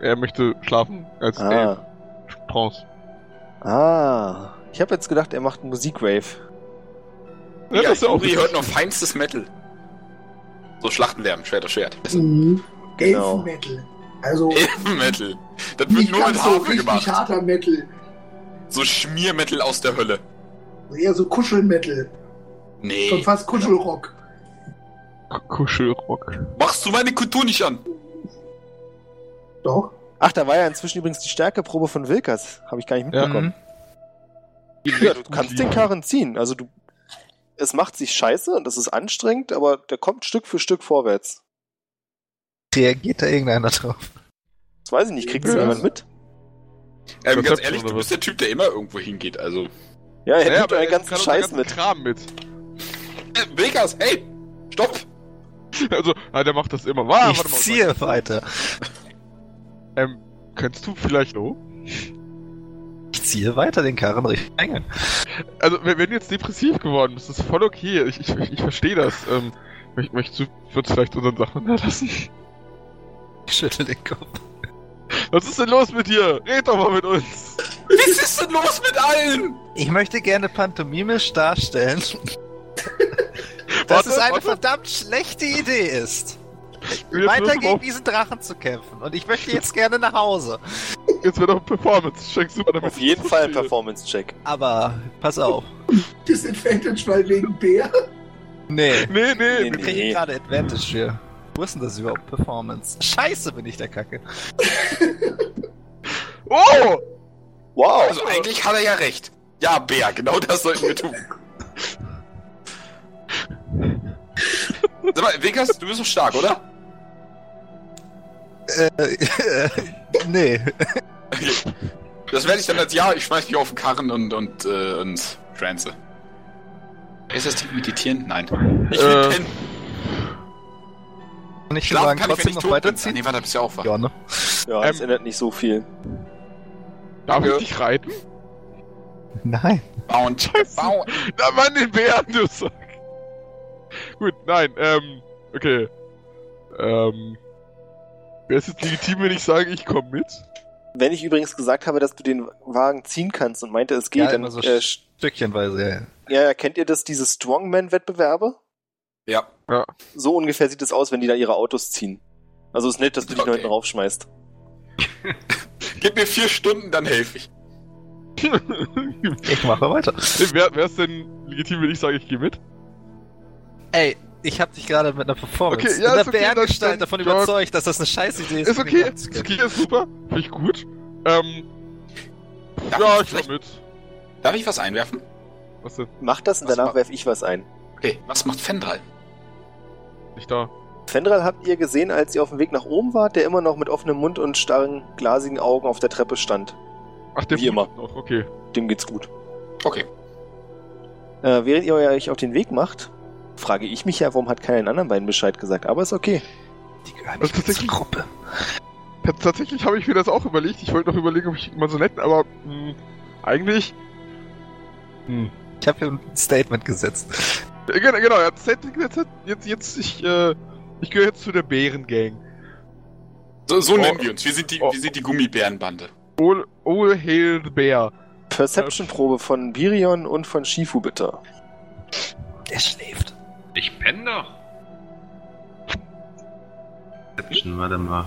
Er möchte schlafen als Ah. äh, Trance. Ah. Ich habe jetzt gedacht, er macht einen Musikrave. Ja, das ist ja auch Juri hört noch feinstes Metal. So Schlachtenlärm, Schwert auf Schwert. mhm. Genau. Elfenmetal. Also, Elfenmetal. Das wird nur mit so Harfe gemacht. harter Metal. So Schmiermetal aus der Hölle. Eher so Kuschelmetal. Nee. Schon fast Kuschelrock. Kuschelrock. Machst du meine Kultur nicht an? Doch. Ach, da war ja inzwischen übrigens die Stärkeprobe von Wilkers. Habe ich gar nicht mitbekommen. Ja, du kannst den Karren ziehen. Also du. Es macht sich scheiße und das ist anstrengend, aber der kommt Stück für Stück vorwärts. Reagiert da irgendeiner drauf? Das weiß ich nicht, kriegt das Ja. jemand mit? Ähm, ganz ehrlich, du bist der Typ, der immer irgendwo hingeht. Also. Ja, er Ja, nimmt euren er ganzen Scheiß den mit. ganzen Kram mit. Äh, Vegas, hey! Stopp! <laughs> Also, ah, der macht das immer. Ah, ich warte mal, ziehe weiter. Ähm, könntest du vielleicht auch? Ich ziehe weiter den Karren Richtung Eingang. Also, wenn wenn du jetzt depressiv geworden bist, ist voll okay. Ich, ich, ich verstehe das. Ähm, möcht- möchtest du, würdest vielleicht unseren Sachen hinterlassen? Ich schüttel den Kopf. Was ist denn los mit dir? Red doch mal mit uns. Was ist denn los mit allen? Ich möchte gerne pantomimisch darstellen, <laughs> dass Warte, es eine warte. verdammt schlechte Idee ist, weiter gegen diesen Drachen zu kämpfen. Und ich möchte jetzt <laughs> gerne nach Hause. Jetzt wird noch ein Performance-Check super damit. Auf jeden Fall ein. Performance-Check. Aber pass auf. <laughs> Disadvantage, weil wegen Bär. Nee. Nee, nee, Nee, Wir nee. kriegen Nee. gerade Advantage für. Wo ist denn das überhaupt? Performance. Scheiße, bin ich der Kacke. <laughs> Oh! Wow! Also eigentlich hat er ja recht. Ja, Bär, genau das sollten wir tun. <laughs> Sag mal, Vegas, du bist doch stark, oder? Äh, <laughs> nee. Das werde ich dann als Ja, ich schmeiß dich auf den Karren und, und, äh, und trance. Ist das Ding meditieren? Nein. Ich will Äh, pennen. Kann ich Schlafen sagen, kann ich, wenn trotzdem ich noch tot bin. Ah, weiterziehen? Nee, warte, da bist du ja auch wach. Ja, ne? Ja, das Ähm, ändert nicht so viel. Darf ich dich reiten? Nein. Bound. Scheiße. Bound. Na Mann, den Bären, du Sack. Gut, nein, ähm, okay. Ähm. Wäre es jetzt legitim, wenn ich sage, ich komme mit? Wenn ich übrigens gesagt habe, dass du den Wagen ziehen kannst und meinte, es geht, ja, dann immer so äh, Stückchenweise, ja. ja, ja, kennt ihr das, diese Strongman-Wettbewerbe? Ja. So ungefähr sieht es aus, wenn die da ihre Autos ziehen. Also ist nett, dass du dich Okay. noch hinten raufschmeißt. <laughs> Gib mir vier Stunden, dann helfe ich. <laughs> Ich mache weiter. Wäre es denn legitim, wenn ich sage, ich gehe mit? Ey, ich hab dich gerade mit einer Performance, Okay, ja, mit ist einer okay, dann- davon ja. überzeugt, dass das eine scheiß Idee ist. Ist okay, ist okay, ist super. Finde ich gut. Ähm, Darf ja, ich ich mit. Darf ich was einwerfen? Was denn? Mach das und Was danach macht- werf ich was ein. Okay, was macht Fendral? Nicht da. Fendral habt ihr gesehen, als ihr auf dem Weg nach oben wart, der immer noch mit offenem Mund und starren, glasigen Augen auf der Treppe stand. Ach, der Wie immer. noch, okay. Dem geht's gut. Okay. Äh, während ihr euch auf den Weg macht, frage ich mich ja, warum hat keiner den anderen beiden Bescheid gesagt, aber ist okay. Die gehören Das nicht zur Gruppe. Tatsächlich habe ich mir das auch überlegt. Ich wollte noch überlegen, ob ich mal so nett, aber mh, eigentlich. Hm. Ich habe hier ein Statement gesetzt. Äh, Genau, genau, jetzt, jetzt, jetzt, jetzt ich, äh, ich gehöre jetzt zu der Bärengang. So, so Oh. nennen wir uns. Wir sind die, Oh. wir sind die Gummibärenbande. All, all hail the bear. Perception-Probe von Birion und von Shifu bitte. Er schläft. Ich penne doch. Perception, warte mal.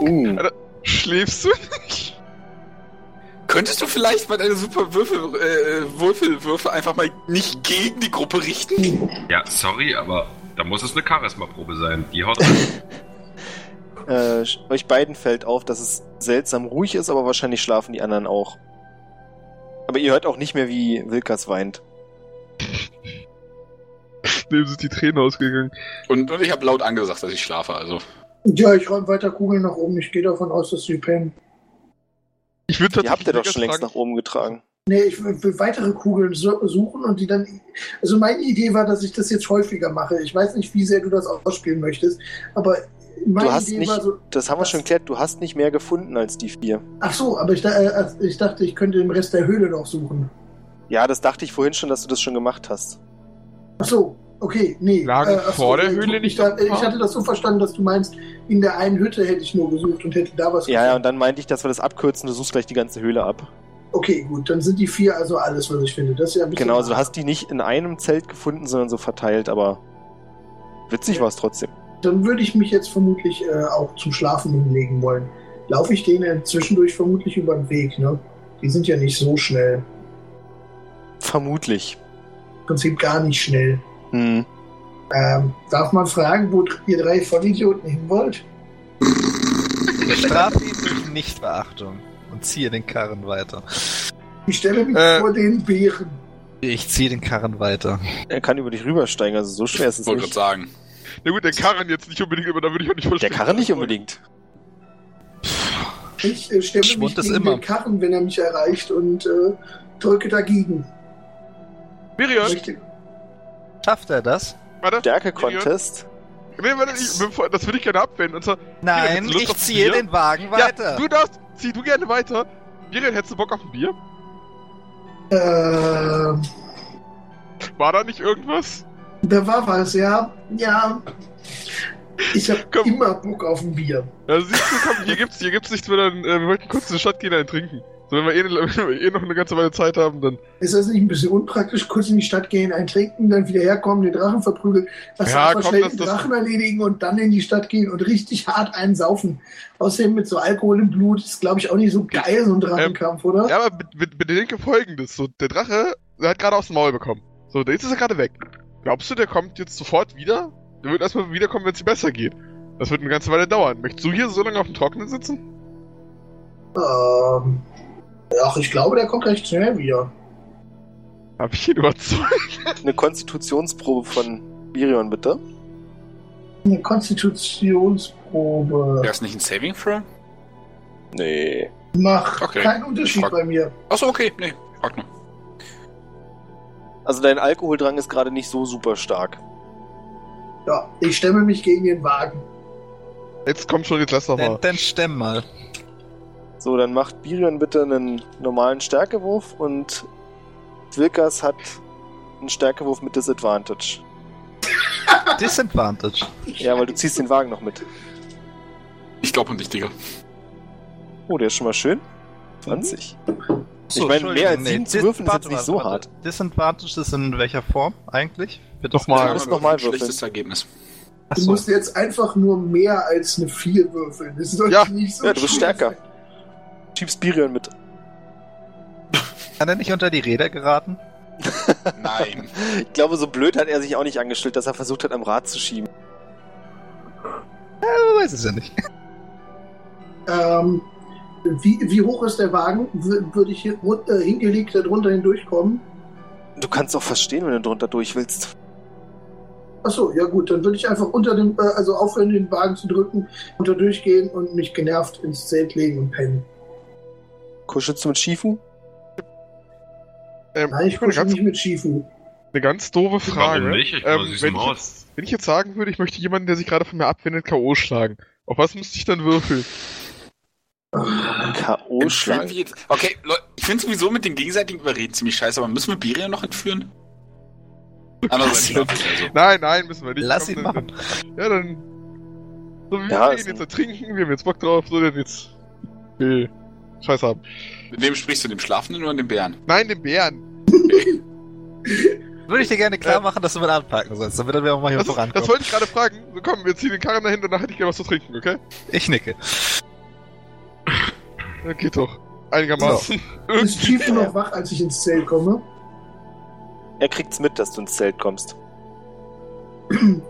Uh, Schläfst du nicht? Könntest du vielleicht mal deine super Würfel, äh, Würfelwürfe einfach mal nicht gegen die Gruppe richten? Ja, sorry, aber da muss es eine Charisma-Probe sein. Die haut <laughs> äh, euch beiden fällt auf, dass es seltsam ruhig ist, aber wahrscheinlich schlafen die anderen auch. Aber ihr hört auch nicht mehr, wie Wilkas weint. <laughs> Dem sind die Tränen ausgegangen. Und, und ich habe laut angesagt, dass ich schlafe, also. Ja, ich räume weiter Kugeln nach oben. Ich gehe davon aus, dass sie pennen. Ich würde Ihr habt ihr doch schon längst nach oben getragen. Nee, ich will weitere Kugeln su- suchen und die dann. Also meine Idee war, dass ich das jetzt häufiger mache. Ich weiß nicht, wie sehr du das ausspielen möchtest, aber meine Du hast Idee nicht- war so. Das haben wir schon geklärt, du hast nicht mehr gefunden als die vier. Ach so, aber ich, äh, ich dachte, ich könnte den Rest der Höhle noch suchen. Ja, das dachte ich vorhin schon, dass du das schon gemacht hast. Ach so, okay, nee. Lagen ach vor der äh, Höhle ich, nicht da- ich hatte das so verstanden, dass du meinst, in der einen Hütte hätte ich nur gesucht und hätte da was Ja, ja, und dann meinte ich, dass wir das abkürzen, du suchst gleich die ganze Höhle ab. Okay, gut, dann sind die vier also alles, was ich finde. Das ist ja ein bisschen Genau, also du hast die nicht in einem Zelt gefunden, sondern so verteilt, aber witzig war es trotzdem. Dann würde ich mich jetzt vermutlich äh, auch zum Schlafen hinlegen wollen. Laufe ich denen zwischendurch vermutlich über den Weg, ne? Die sind ja nicht so schnell. Vermutlich. Im Prinzip gar nicht schnell. Hm. Ähm, darf man fragen, wo ihr drei Vollidioten hin wollt? Ich strafe ihn durch Nichtbeachtung und ziehe den Karren weiter. Ich stelle mich Äh. vor den Bären. Ich ziehe den Karren weiter. Er kann über dich rübersteigen, also so schwer ist es Ich wollte gerade nicht. sagen. Na gut, der Karren jetzt nicht unbedingt, aber da würde ich auch nicht Der verstehen. Karren nicht unbedingt. Ich äh, stelle mich Schwund gegen immer. den Karren, wenn er mich erreicht und äh, drücke dagegen. Miriam, Möchte- Schafft er das? warte. Stärke-Contest. Nee, warte, ich, das würde ich gerne abwenden. Und zwar, Nein, Lust ich ziehe den Wagen ja, weiter. du darfst, zieh du gerne weiter. Miriam, hättest du Bock auf ein Bier? Ähm, War da nicht irgendwas? da war was, ja. Ja. Ich habe Komm. immer Bock auf ein Bier. Ja, siehst du, komm, hier gibt's, hier gibt's nichts mehr, dann, äh, wir wollten kurz in die Stadt gehen, einen trinken. So, wenn wir, eh, <laughs> wenn wir eh noch eine ganze Weile Zeit haben, dann. Ist das nicht ein bisschen unpraktisch? Kurz in die Stadt gehen, ein trinken, dann wieder herkommen, den Drachen verprügeln, lass Ja, komm, schnell das- den das- Drachen erledigen und dann in die Stadt gehen und richtig hart einen saufen. Außerdem mit so Alkohol im Blut ist, glaube ich, auch nicht so geil, so ein Drachenkampf, oder? Ja, aber be- be- bedenke folgendes: So, der Drache, der hat gerade aus dem Maul bekommen. So, jetzt ist er gerade weg. Glaubst du, der kommt jetzt sofort wieder? Der wird erstmal wiederkommen, wenn es ihm besser geht. Das wird eine ganze Weile dauern. Möchtest du hier so lange auf dem Trockenen sitzen? Ähm, ach, ich glaube, der kommt recht schnell wieder. Hab ich ihn überzeugt? Eine Konstitutionsprobe von Birion, bitte. Eine Konstitutionsprobe. Wäre es nicht ein Saving Throw? Nee. Macht Okay. keinen Unterschied Frag- bei mir. Achso, okay. Nee, frag nur. Also dein Alkoholdrang ist gerade nicht so super stark. Ja, ich stemme mich gegen den Wagen. Jetzt komm schon, jetzt lass doch mal. Dann, dann stemm mal. So, dann macht Birion bitte einen normalen Stärkewurf und Wilkas hat einen Stärkewurf mit Disadvantage. <laughs> Disadvantage. Ja, weil du ziehst den Wagen noch mit. Ich glaube an dich, Digga. Oh, der ist schon mal schön. 20. So, Ich meine, mehr als Entschuldigung, sieben zu würfeln ist jetzt nicht so warte. hart. Disadvantage ist in welcher Form eigentlich? Bitte Nochmal. Du musst nochmal Ein würfeln. Schlechtes Ergebnis. Du Achso. musst jetzt einfach nur mehr als eine 4 würfeln. Das ist doch Ja. nicht so Ja, du bist stärker. Schiebst Birion mit. Kann er nicht unter die Räder geraten? <laughs> Nein. Ich glaube, so blöd hat er sich auch nicht angestellt, dass er versucht hat, am Rad zu schieben. Man weiß es ja nicht. Ähm, wie, wie hoch ist der Wagen? Würde ich äh, hingelegt darunter hindurchkommen? Du kannst auch verstehen, wenn du drunter durch willst. Achso, ja gut, dann würde ich einfach unter dem, äh, also aufhören, den Wagen zu drücken, unter durchgehen und mich genervt ins Zelt legen und pennen. Kuschelst du mit Schiefen? Ähm, Nein, ich eine, kuschel ganz, nicht mit Schiefu. eine ganz doofe Frage. Warum nicht? Ich Ähm, wenn, ich jetzt, wenn ich jetzt sagen würde, ich möchte jemanden, der sich gerade von mir abwendet, K.O. schlagen. Auf was müsste ich dann würfeln? K.O. Schlagen? wir jetzt. Okay, Leute, ich finde sowieso mit den gegenseitigen Überreden ziemlich scheiße, aber müssen wir Birion noch entführen? <laughs> Andererseits also. Nein, nein, müssen wir nicht. Lass Komm, ihn dann- machen. Ja, dann. So, wir Ja, gehen ist jetzt ein- ertrinken, wir haben jetzt Bock drauf, so denn jetzt. Will Scheiß haben. Mit wem sprichst du, dem Schlafenden oder dem Bären? Nein, den Bären. <laughs> Würde ich dir gerne klar machen, dass du mit anpacken sollst, damit wir auch mal hier Das, ist, vorankommen. das wollte ich gerade fragen. So, komm, wir ziehen den Karren dahin, danach hätte ich gerne was zu trinken, okay? ich nicke. Ja, geht doch. Einigermaßen. <laughs> Ist Schiefu noch wach, als ich ins Zelt komme? Er kriegt's mit, dass du ins Zelt kommst. <clears throat>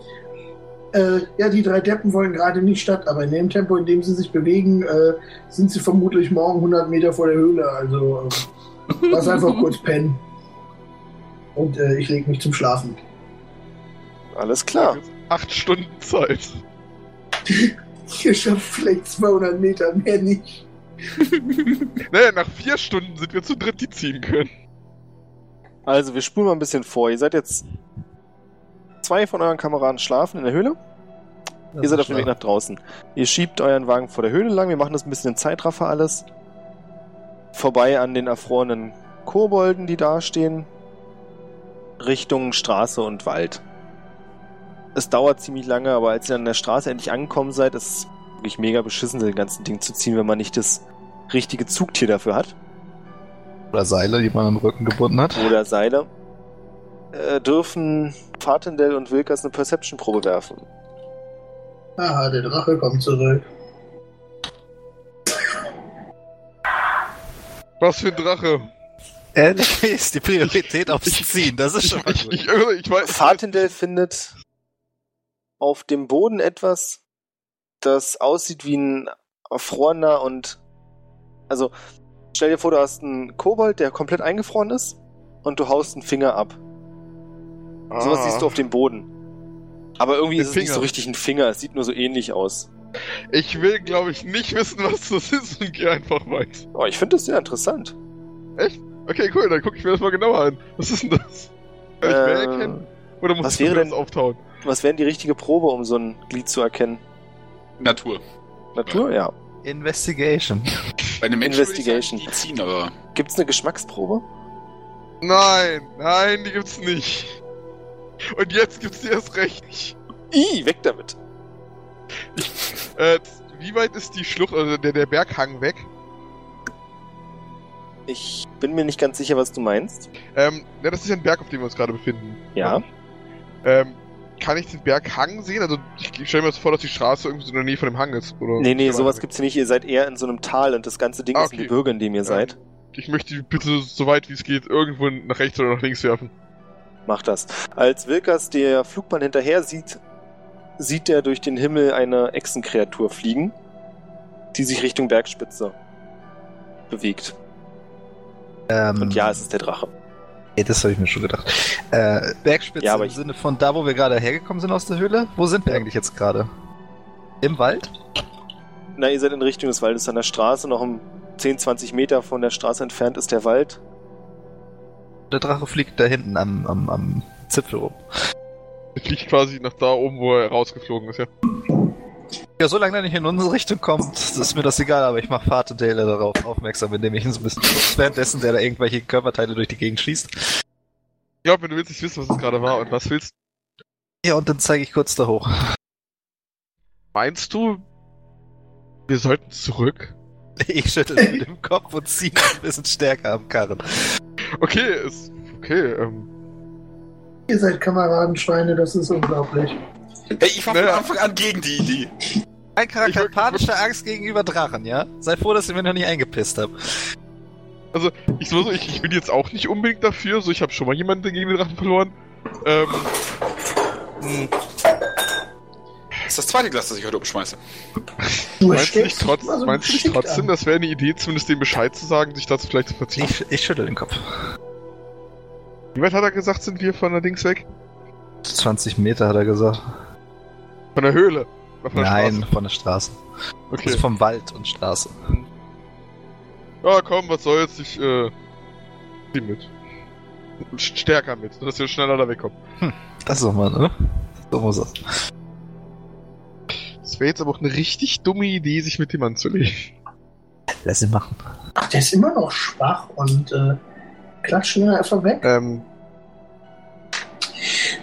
Äh, ja, die drei Deppen wollen gerade nicht statt, aber in dem Tempo, in dem sie sich bewegen, äh, sind sie vermutlich morgen 100 Meter vor der Höhle. Also äh, lass einfach kurz <laughs> pennen. Und äh, ich lege mich zum Schlafen. Alles klar. Acht Stunden Zeit. <laughs> Ich schaffe vielleicht 200 Meter, mehr nicht. <laughs> Naja, nach vier Stunden sind wir zu dritt, die ziehen können. Also, wir spulen mal ein bisschen vor. Ihr seid jetzt. Zwei von euren Kameraden schlafen in der Höhle. Ihr seid auf dem Weg nach draußen. Ihr schiebt euren Wagen vor der Höhle lang. Wir machen das ein bisschen in Zeitraffer alles. Vorbei an den erfrorenen Kobolden, die da stehen. Richtung Straße und Wald. Es dauert ziemlich lange, aber als ihr an der Straße endlich angekommen seid, ist es wirklich mega beschissen, den ganzen Ding zu ziehen, wenn man nicht das richtige Zugtier dafür hat. Oder Seile, die man am Rücken gebunden hat. oder Seile, äh, dürfen Fatendell und Wilkas eine Perception-Probe werfen. Aha, der Drache kommt zurück. Was für ein Drache. Ehrlich ist die Priorität aufs Ziehen, das ist schon mal ich, gut. ich, ich, ich weiß. Fatendell findet auf dem Boden etwas, das aussieht wie ein erfrorener und. Also, stell dir vor, du hast einen Kobold, der komplett eingefroren ist und du haust einen Finger ab. Sowas Ah. siehst du auf dem Boden. Aber irgendwie Den ist es nicht Finger. so richtig ein Finger, es sieht nur so ähnlich aus. Ich will, glaube ich, nicht wissen, was das ist und geh einfach weiter. Oh, ich finde das sehr interessant. Okay, cool, dann gucke ich mir das mal genauer an. Was ist denn das? Kann ich mehr Äh, erkennen? Oder muss was ich wäre denn- auftauen? Was wäre denn die richtige Probe, um so ein Glied zu erkennen? Natur. Natur? Ja. Investigation. Bei einem Menschen Investigation. sagen, ziehen, aber Gibt's eine Geschmacksprobe? Nein, nein, die gibt's nicht. Und jetzt gibt's die erst recht. Ih, weg damit. Äh, wie weit ist die Schlucht, also der, der Berghang weg? Ich bin mir nicht ganz sicher, was du meinst. Ähm, ja, das ist ja ein Berg, auf dem wir uns gerade befinden. Ja. Ähm, kann ich den Berghang sehen? Also, ich, stelle mir das vor, dass die Straße irgendwie so in der Nähe von dem Hang ist. Oder Nee, nee, Ja, sowas gibt's hier nicht. Ihr seid eher in so einem Tal und das ganze Ding Ah, ist ein okay. Gebirge, in dem ihr seid. Ich möchte die bitte so weit wie es geht irgendwo nach rechts oder nach links werfen. Macht das. Als Wilkas der Flugbahn hinterher sieht, sieht er durch den Himmel eine Echsenkreatur fliegen, die sich Richtung Bergspitze bewegt. Ähm, Und ja, es ist der Drache. ey, das habe ich mir schon gedacht. Äh, Bergspitze Ja, aber im Sinne von da, wo wir gerade hergekommen sind aus der Höhle? Wo sind wir eigentlich jetzt gerade? Im Wald? Na, ihr seid in Richtung des Waldes an der Straße, noch um 10, 20 Meter von der Straße entfernt ist der Wald. Der Drache fliegt da hinten am, am, am Zipfel rum. Der fliegt quasi nach da oben, wo er rausgeflogen ist, ja. Ja, solange er nicht in unsere Richtung kommt, ist mir das egal, aber ich mache Vater Taylor darauf aufmerksam, indem ich ihn so ein bisschen <laughs> währenddessen, der da irgendwelche Körperteile durch die Gegend schießt. Ich glaube, wenn du willst nicht wissen, was es gerade war und was willst, Ja, und dann zeige ich kurz da hoch. meinst du, wir sollten zurück? <laughs> Ich schüttel mit dem Kopf und ziehe ein bisschen stärker am Karren. Okay, ist okay. Ähm, Ihr seid Kameradenschweine, das ist unglaublich. Hey, ich war von Naja. Anfang an gegen die Idee. Ein Charakter hat panische Angst gegenüber Drachen, ja? Sei froh, dass ich mir noch nicht eingepisst habe. ich, so, ich, ich bin jetzt auch nicht unbedingt dafür. So, ich habe schon mal jemanden gegen den Drachen verloren. Ähm, hm, ist das zweite Glas, das ich heute umschmeiße. Du meinst du nicht, trotz, so meinst du nicht trotzdem, an. das wäre eine Idee, zumindest dem Bescheid zu sagen, sich dazu vielleicht zu verziehen? Ich, ich schüttel den Kopf. Wie weit hat er gesagt, sind wir von der Dings weg? 20 Meter hat er gesagt. Von der Höhle? Von der Nein, Straße? von der Straße. Okay. Also vom Wald und Straße. Ja, komm, was soll's, ich, äh, zieh mit. St- Stärker mit, sodass wir schneller da wegkommen. Das ist doch mal, ne? So muss das. Das wäre jetzt aber auch eine richtig dumme Idee, sich mit dem anzulegen. Lass ihn machen. Ach, der ist immer noch schwach und äh, klatschen wir einfach weg. Ähm,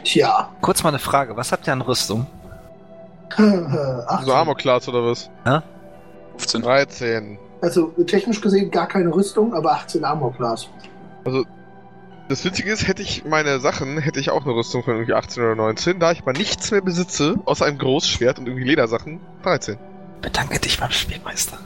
Tja. Kurz mal eine Frage. Was habt ihr an Rüstung? Ach, so Armor Class oder was? 15. 13. Also technisch gesehen gar keine Rüstung, aber 18 Armor Class. Das Witzige ist, hätte ich meine Sachen, hätte ich auch eine Rüstung von irgendwie 18 oder 19. Da ich aber nichts mehr besitze, außer einem Großschwert und irgendwie Ledersachen, 13. Bedanke dich beim Spielmeister.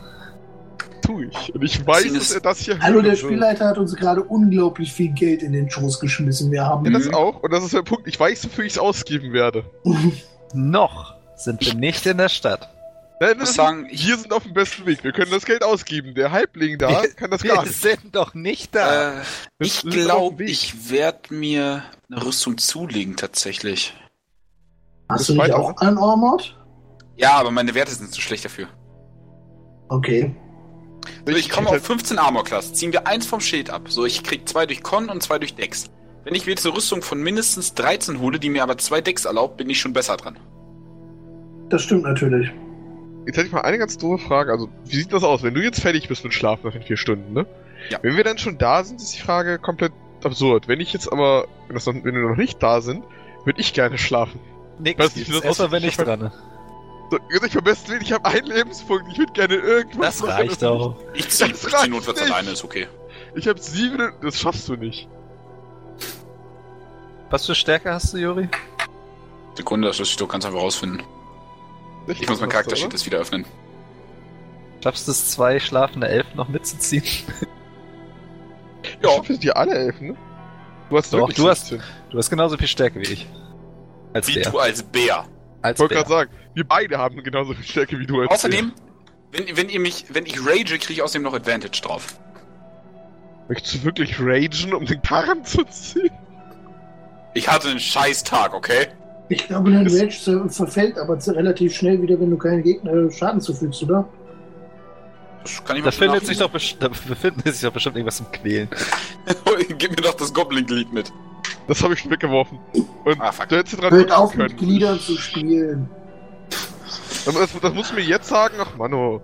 Tu ich. Und ich weiß, dass er das hier Hallo, der. Spielleiter hat uns gerade unglaublich viel Geld in den Schoß geschmissen. Wir haben. Ja, das auch. Und das ist der Punkt. Ich weiß, wofür ich es ausgeben werde. <laughs> Noch sind wir nicht in der Stadt. Nein, Ich muss sagen, wir sind auf dem besten Weg. Wir können das Geld ausgeben. Der Halbling da kann das gar Wir nicht. sind doch nicht da. äh, Wir ich glaube, ich werde mir eine Rüstung zulegen, tatsächlich. Hast du nicht auch einen Armored? Ja, aber meine Werte sind zu schlecht dafür. Okay. So, ich komme auf 15 Armor Class. Ziehen wir eins vom Schild ab. So, ich krieg zwei durch Con und zwei durch Dex. Wenn ich mir jetzt eine Rüstung von mindestens 13 hole, die mir aber zwei Decks erlaubt, bin ich schon besser dran. Das stimmt natürlich. Jetzt hätte ich mal eine ganz doofe Frage. Also, wie sieht das aus, wenn du jetzt fertig bist mit Schlafen nach den vier Stunden, ne? Ja. Wenn wir dann schon da sind, ist die Frage komplett absurd. Wenn ich jetzt aber, wenn, das noch, wenn wir noch nicht da sind, würde ich gerne schlafen. Nix weiß nicht, wie das außer wenn ich dran bin. So, also ich beim besten ich habe einen Lebenspunkt. Ich würde gerne irgendwas Das machen. reicht auch. Ich zieh, Das ich zieh notfalls alleine, ist okay. Ich habe sieben. Das schaffst du nicht. Was für Stärke hast du, Juri? Sekunde, das lässt sich doch ganz einfach rausfinden. Ich muss mein Charaktersheet jetzt wieder öffnen. Schaffst du es, zwei schlafende Elfen noch mitzuziehen? Ja. Ja. Ich sind die alle Elfen, ne? Du hast Doch, du hast- 16. Du hast genauso viel Stärke wie ich. Als Wie der. du als Bär. Als Ich wollte Bär. gerade sagen, wir beide haben genauso viel Stärke wie du als Außerdem, wenn, wenn ihr mich, wenn ich rage, kriege ich außerdem noch Advantage drauf. Möchtest du wirklich ragen, um den Karren zu ziehen? Ich hatte einen scheiß Tag, okay? Ich glaube, dein Ist- Rage ver- verfällt aber relativ schnell wieder, wenn du keinen Gegner Schaden zufügst, oder? Das kann ich Da findet sich doch, da befindet sich doch bestimmt irgendwas zum Quälen. <laughs> Gib mir doch das Goblin-Glied mit. Das habe ich schon weggeworfen. Und Ah, fuck. du hättest dran Hört auf, mit können. Gliedern zu spielen. Aber Das, das musst du mir jetzt sagen, ach Mano.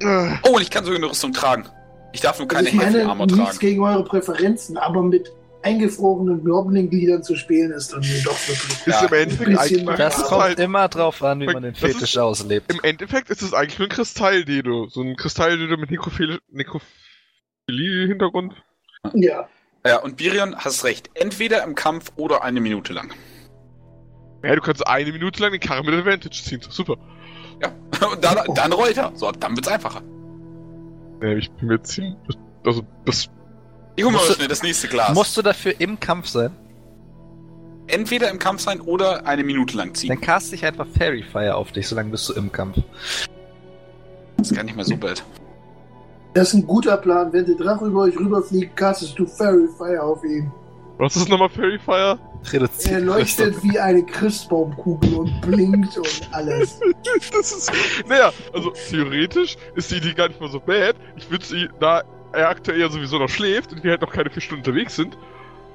Äh, Oh, und ich kann sogar eine Rüstung tragen. Ich darf nur keine also ich Heavy Armor nichts tragen. gegen eure Präferenzen, aber mit eingefrorenen Goblin-Gliedern zu spielen, ist dann doch wirklich. Ist Ja, im Endeffekt ein nur ein Das kommt Kristall. immer drauf an, wie man den Das ist- Fetisch auslebt. Im Endeffekt ist es eigentlich nur ein Kristall-Dedo. So ein Kristall-Dedo mit Nekrophil Nekrophilie-Hintergrund. Ja. Ja, und Birion, hast recht. Entweder im Kampf oder eine Minute lang. Ja, du kannst eine Minute lang den Karren mit Advantage ziehen. Super. Ja. <laughs> Und dann, dann rollt er. So, dann wird's einfacher. Ja, ich bin mir ziemlich. Also, das. Ich hol mal Musst du- schnell das nächste Glas. Musst du dafür im Kampf sein? Entweder im Kampf sein oder eine Minute lang ziehen. Dann cast ich einfach Fairy Fire auf dich, solange bist du im Kampf. Das ist gar nicht mehr so bad. Das ist ein guter Plan. Wenn der Drache über euch rüberfliegt, castest du Fairy Fire auf ihn. Was ist nochmal Fairy Fire? Reduziert Er leuchtet wie eine Christbaumkugel und blinkt und alles. <laughs> Das ist. Naja, also theoretisch ist die Idee gar nicht mal so bad. Ich würde sie, da er aktuell ja sowieso noch schläft und wir halt noch keine vier Stunden unterwegs sind.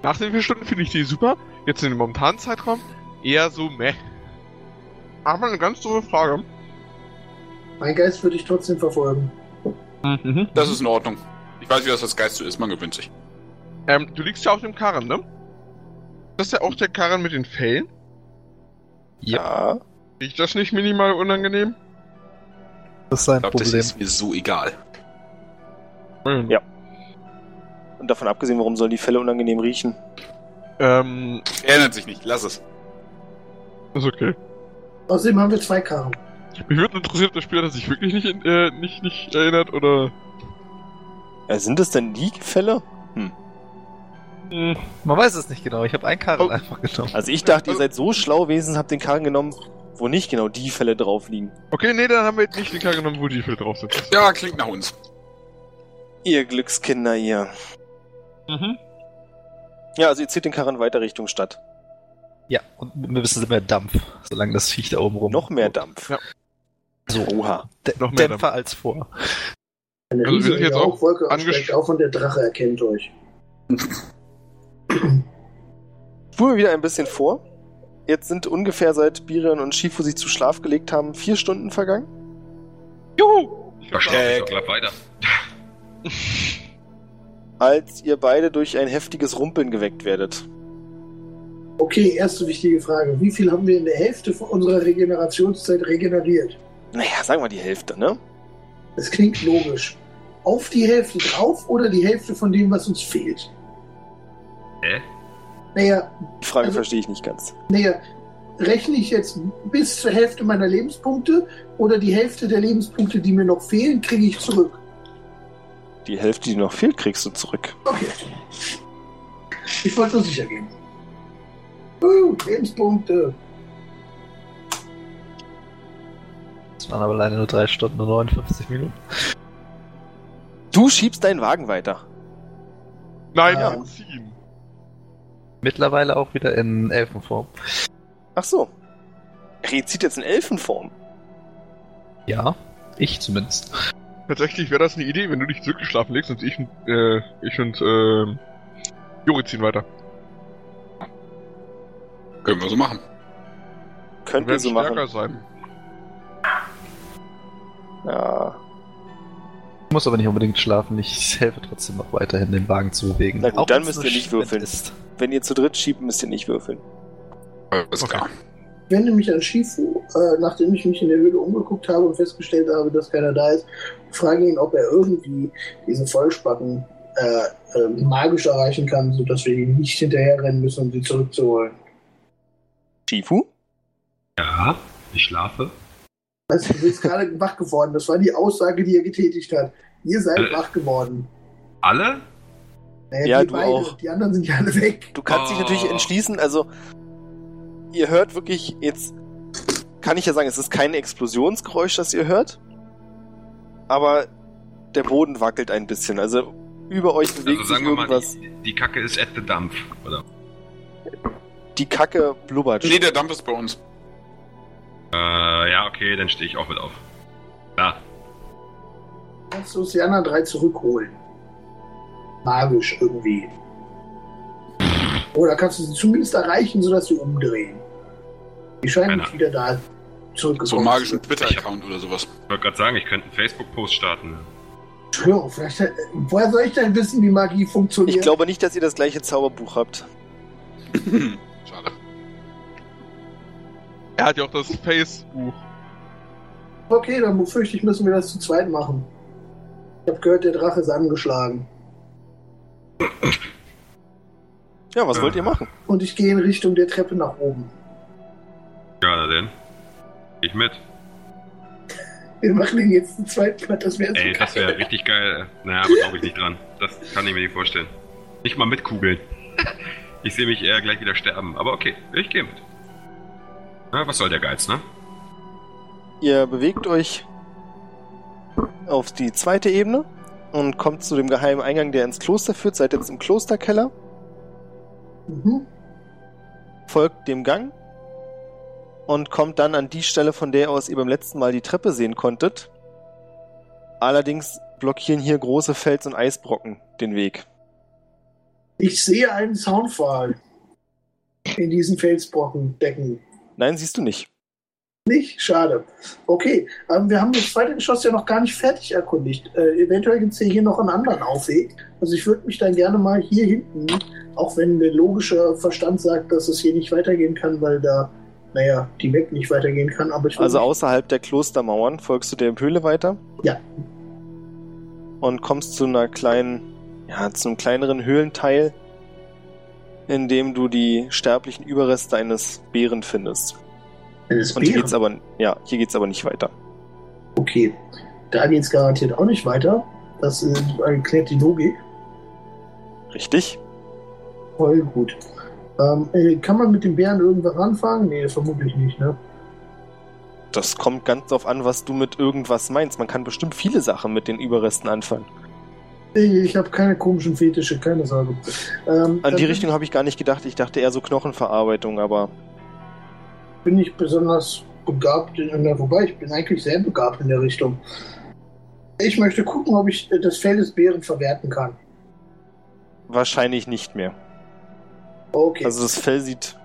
Nach den vier Stunden finde ich die super. Jetzt in dem momentanen Zeitraum eher so meh. Aber eine ganz dumme Frage. Mein Geist würde ich trotzdem verfolgen. Mhm. Das ist in Ordnung. Ich weiß, wie das als Geist so ist, man gewöhnt sich. Ähm, du liegst ja auf dem Karren, ne? Das ist ja auch der Karren mit den Fellen. Ja. Riecht das nicht minimal unangenehm? Das ist sein Ich glaube, das Problem. ist mir so egal. Ja. Und davon abgesehen, warum sollen die Fälle unangenehm riechen? Ähm, Erinnert sich nicht, lass es. ist okay. Außerdem haben wir zwei Karren. Mich würde interessieren, ob der Spieler das sich wirklich nicht, in- äh, nicht, nicht erinnert oder. Ja, sind es denn die Fälle? Hm, Man weiß es nicht genau. Ich habe einen Karren Oh. einfach genommen. Also ich dachte, ihr seid so schlau gewesen, habt den Karren genommen, wo nicht genau die Fälle drauf liegen. Okay, nee, dann haben wir jetzt nicht den Karren genommen, wo die Fälle drauf sind. Ja, klingt nach uns. Ihr Glückskinder, ihr. Mhm. Ja, also ihr zieht den Karren weiter Richtung Stadt. Ja, und ein bisschen mehr Dampf, solange das Viech da oben rum. Noch mehr Dampf. Ja. So. Oha. D Noch mehr Dämpfer als vor. Eine Also wir sind riesige jetzt auch Rauchwolke angesch- ansteigt auf und der Drache erkennt euch. Spulen wir wieder ein bisschen vor. Jetzt sind ungefähr seit Birion und Shifu sich zu Schlaf gelegt haben, vier Stunden vergangen. Juhu! Ich schlafe ich Äh, doch gleich weiter. <laughs> als ihr beide durch ein heftiges Rumpeln geweckt werdet. Okay, erste wichtige Frage. Wie viel haben wir in der Hälfte von unserer Regenerationszeit regeneriert? Naja, sagen wir die Hälfte, ne? Das klingt logisch. Auf die Hälfte drauf oder die Hälfte von dem, was uns fehlt? Hä? Naja, Die Frage Also- verstehe ich nicht ganz. naja, rechne ich jetzt bis zur Hälfte meiner Lebenspunkte oder die Hälfte der Lebenspunkte, die mir noch fehlen, kriege ich zurück? Die Hälfte, die noch fehlt, kriegst du zurück. Okay. Ich wollte nur sicher gehen. Uh, Lebenspunkte. Das waren aber alleine nur drei Stunden und 59 Minuten. Du schiebst deinen Wagen weiter. Nein, Ja. anziehen. Mittlerweile auch wieder in Elfenform. Ach so. Ihr zieht jetzt in Elfenform. Ja, ich zumindest. Tatsächlich wäre das eine Idee, wenn du dich zurückgeschlafen legst und ich und, äh, ich und, ähm, Juri ziehen weiter. Können wir so machen. Könnt Wir so stärker machen. sein. Ja. Ich muss aber nicht unbedingt schlafen. Ich <laughs> helfe trotzdem noch weiterhin, den Wagen zu bewegen. Na gut, Auch dann müsst ihr nicht würfeln. Ist. Wenn ihr zu dritt schiebt, müsst ihr nicht würfeln. Alles Okay. klar. Ich wende mich an Shifu, äh, nachdem ich mich in der Höhle umgeguckt habe und festgestellt habe, dass keiner da ist, frage ihn, ob er irgendwie diese Vollspacken äh, äh, magisch erreichen kann, sodass wir ihn nicht hinterherrennen müssen, um sie zurückzuholen. Shifu? Ja, ich schlafe. Weißt du, bist gerade <laughs> wach geworden. Das war die Aussage, die er getätigt hat. Ihr seid Äh. wach geworden. Alle? Naja, Ja, du beide. auch. Die anderen sind ja alle weg. Du kannst dich Oh. natürlich entschließen, also ihr hört wirklich jetzt, kann ich ja sagen, es ist kein Explosionsgeräusch, das ihr hört, aber der Boden wackelt ein bisschen, also über euch bewegt Also sich sagen wir mal, irgendwas. die, die Kacke ist at the Dampf, oder? Die Kacke blubbert. Nee, der Dampf ist bei uns. Äh, ja, okay, dann stehe ich auch mit auf. Ja, Kannst du uns die anderen drei zurückholen? Magisch irgendwie. Oder kannst du sie zumindest erreichen, sodass sie umdrehen? Die scheinen nicht wieder da zurückgekommen einen magischen Twitter-Account oder sowas. ich wollte gerade sagen, ich könnte einen Facebook-Post starten. Hör auf, vielleicht, äh, woher soll ich denn wissen, wie Magie funktioniert? Ich glaube nicht, dass ihr das gleiche Zauberbuch habt. <laughs> Schade. Er hat ja auch das Face-Buch. Okay, dann befürchte ich, müssen wir das zu zweit machen. Ich habe gehört, der Drache ist angeschlagen. Ja, was Äh. wollt ihr machen? Und ich gehe in Richtung der Treppe nach oben. Ja, na denn. Ich mit. Wir machen den jetzt zu zweit platt, das wäre so Ey, das geil. wäre richtig geil. Naja, aber glaube ich nicht dran. Das kann ich mir nicht vorstellen. Nicht mal mit Kugeln. <laughs> Ich sehe mich eher gleich wieder sterben. Aber okay, ich gehe mit. Na, was soll der Geiz, ne? Ihr bewegt euch auf die zweite Ebene und kommt zu dem geheimen Eingang, der ins Kloster führt. Seid jetzt im Klosterkeller, Mhm. folgt dem Gang und kommt dann an die Stelle, von der aus ihr beim letzten Mal die Treppe sehen konntet. Allerdings blockieren hier große Fels- und Eisbrocken den Weg. Ich sehe einen Soundfall in diesen Felsbrocken decken. Nein, siehst du nicht. Nicht? Schade. Okay, ähm, wir haben das zweite Geschoss ja noch gar nicht fertig erkundigt. Äh, eventuell gibt es hier noch einen anderen Aufweg. Also ich würde mich dann gerne mal hier hinten, auch wenn der logische Verstand sagt, dass es hier nicht weitergehen kann, weil da, naja, die Weg nicht weitergehen kann. Aber ich Also außerhalb der Klostermauern folgst du der Höhle weiter Ja. und kommst zu einer kleinen, ja, zu einem kleineren Höhlenteil, in dem du die sterblichen Überreste eines Bären findest. Eines Und hier Bären. geht's aber, ja, hier geht's aber nicht weiter. Okay, da geht's garantiert auch nicht weiter. Das äh, erklärt die Logik. Richtig? Voll gut. Ähm, äh, kann man mit dem Bären irgendwas anfangen? Nee, vermutlich nicht, ne? Das kommt ganz drauf an, was du mit irgendwas meinst. Man kann bestimmt viele Sachen mit den Überresten anfangen. Ich, habe keine komischen Fetische, keine Sorge. Ähm, An die Richtung habe ich gar nicht gedacht. Ich dachte eher so Knochenverarbeitung, aber bin ich besonders begabt, in, na, wobei ich bin eigentlich sehr begabt in der Richtung. Ich möchte gucken, ob ich äh, das Fell des Bären verwerten kann. wahrscheinlich nicht mehr. Okay. Also das Fell sieht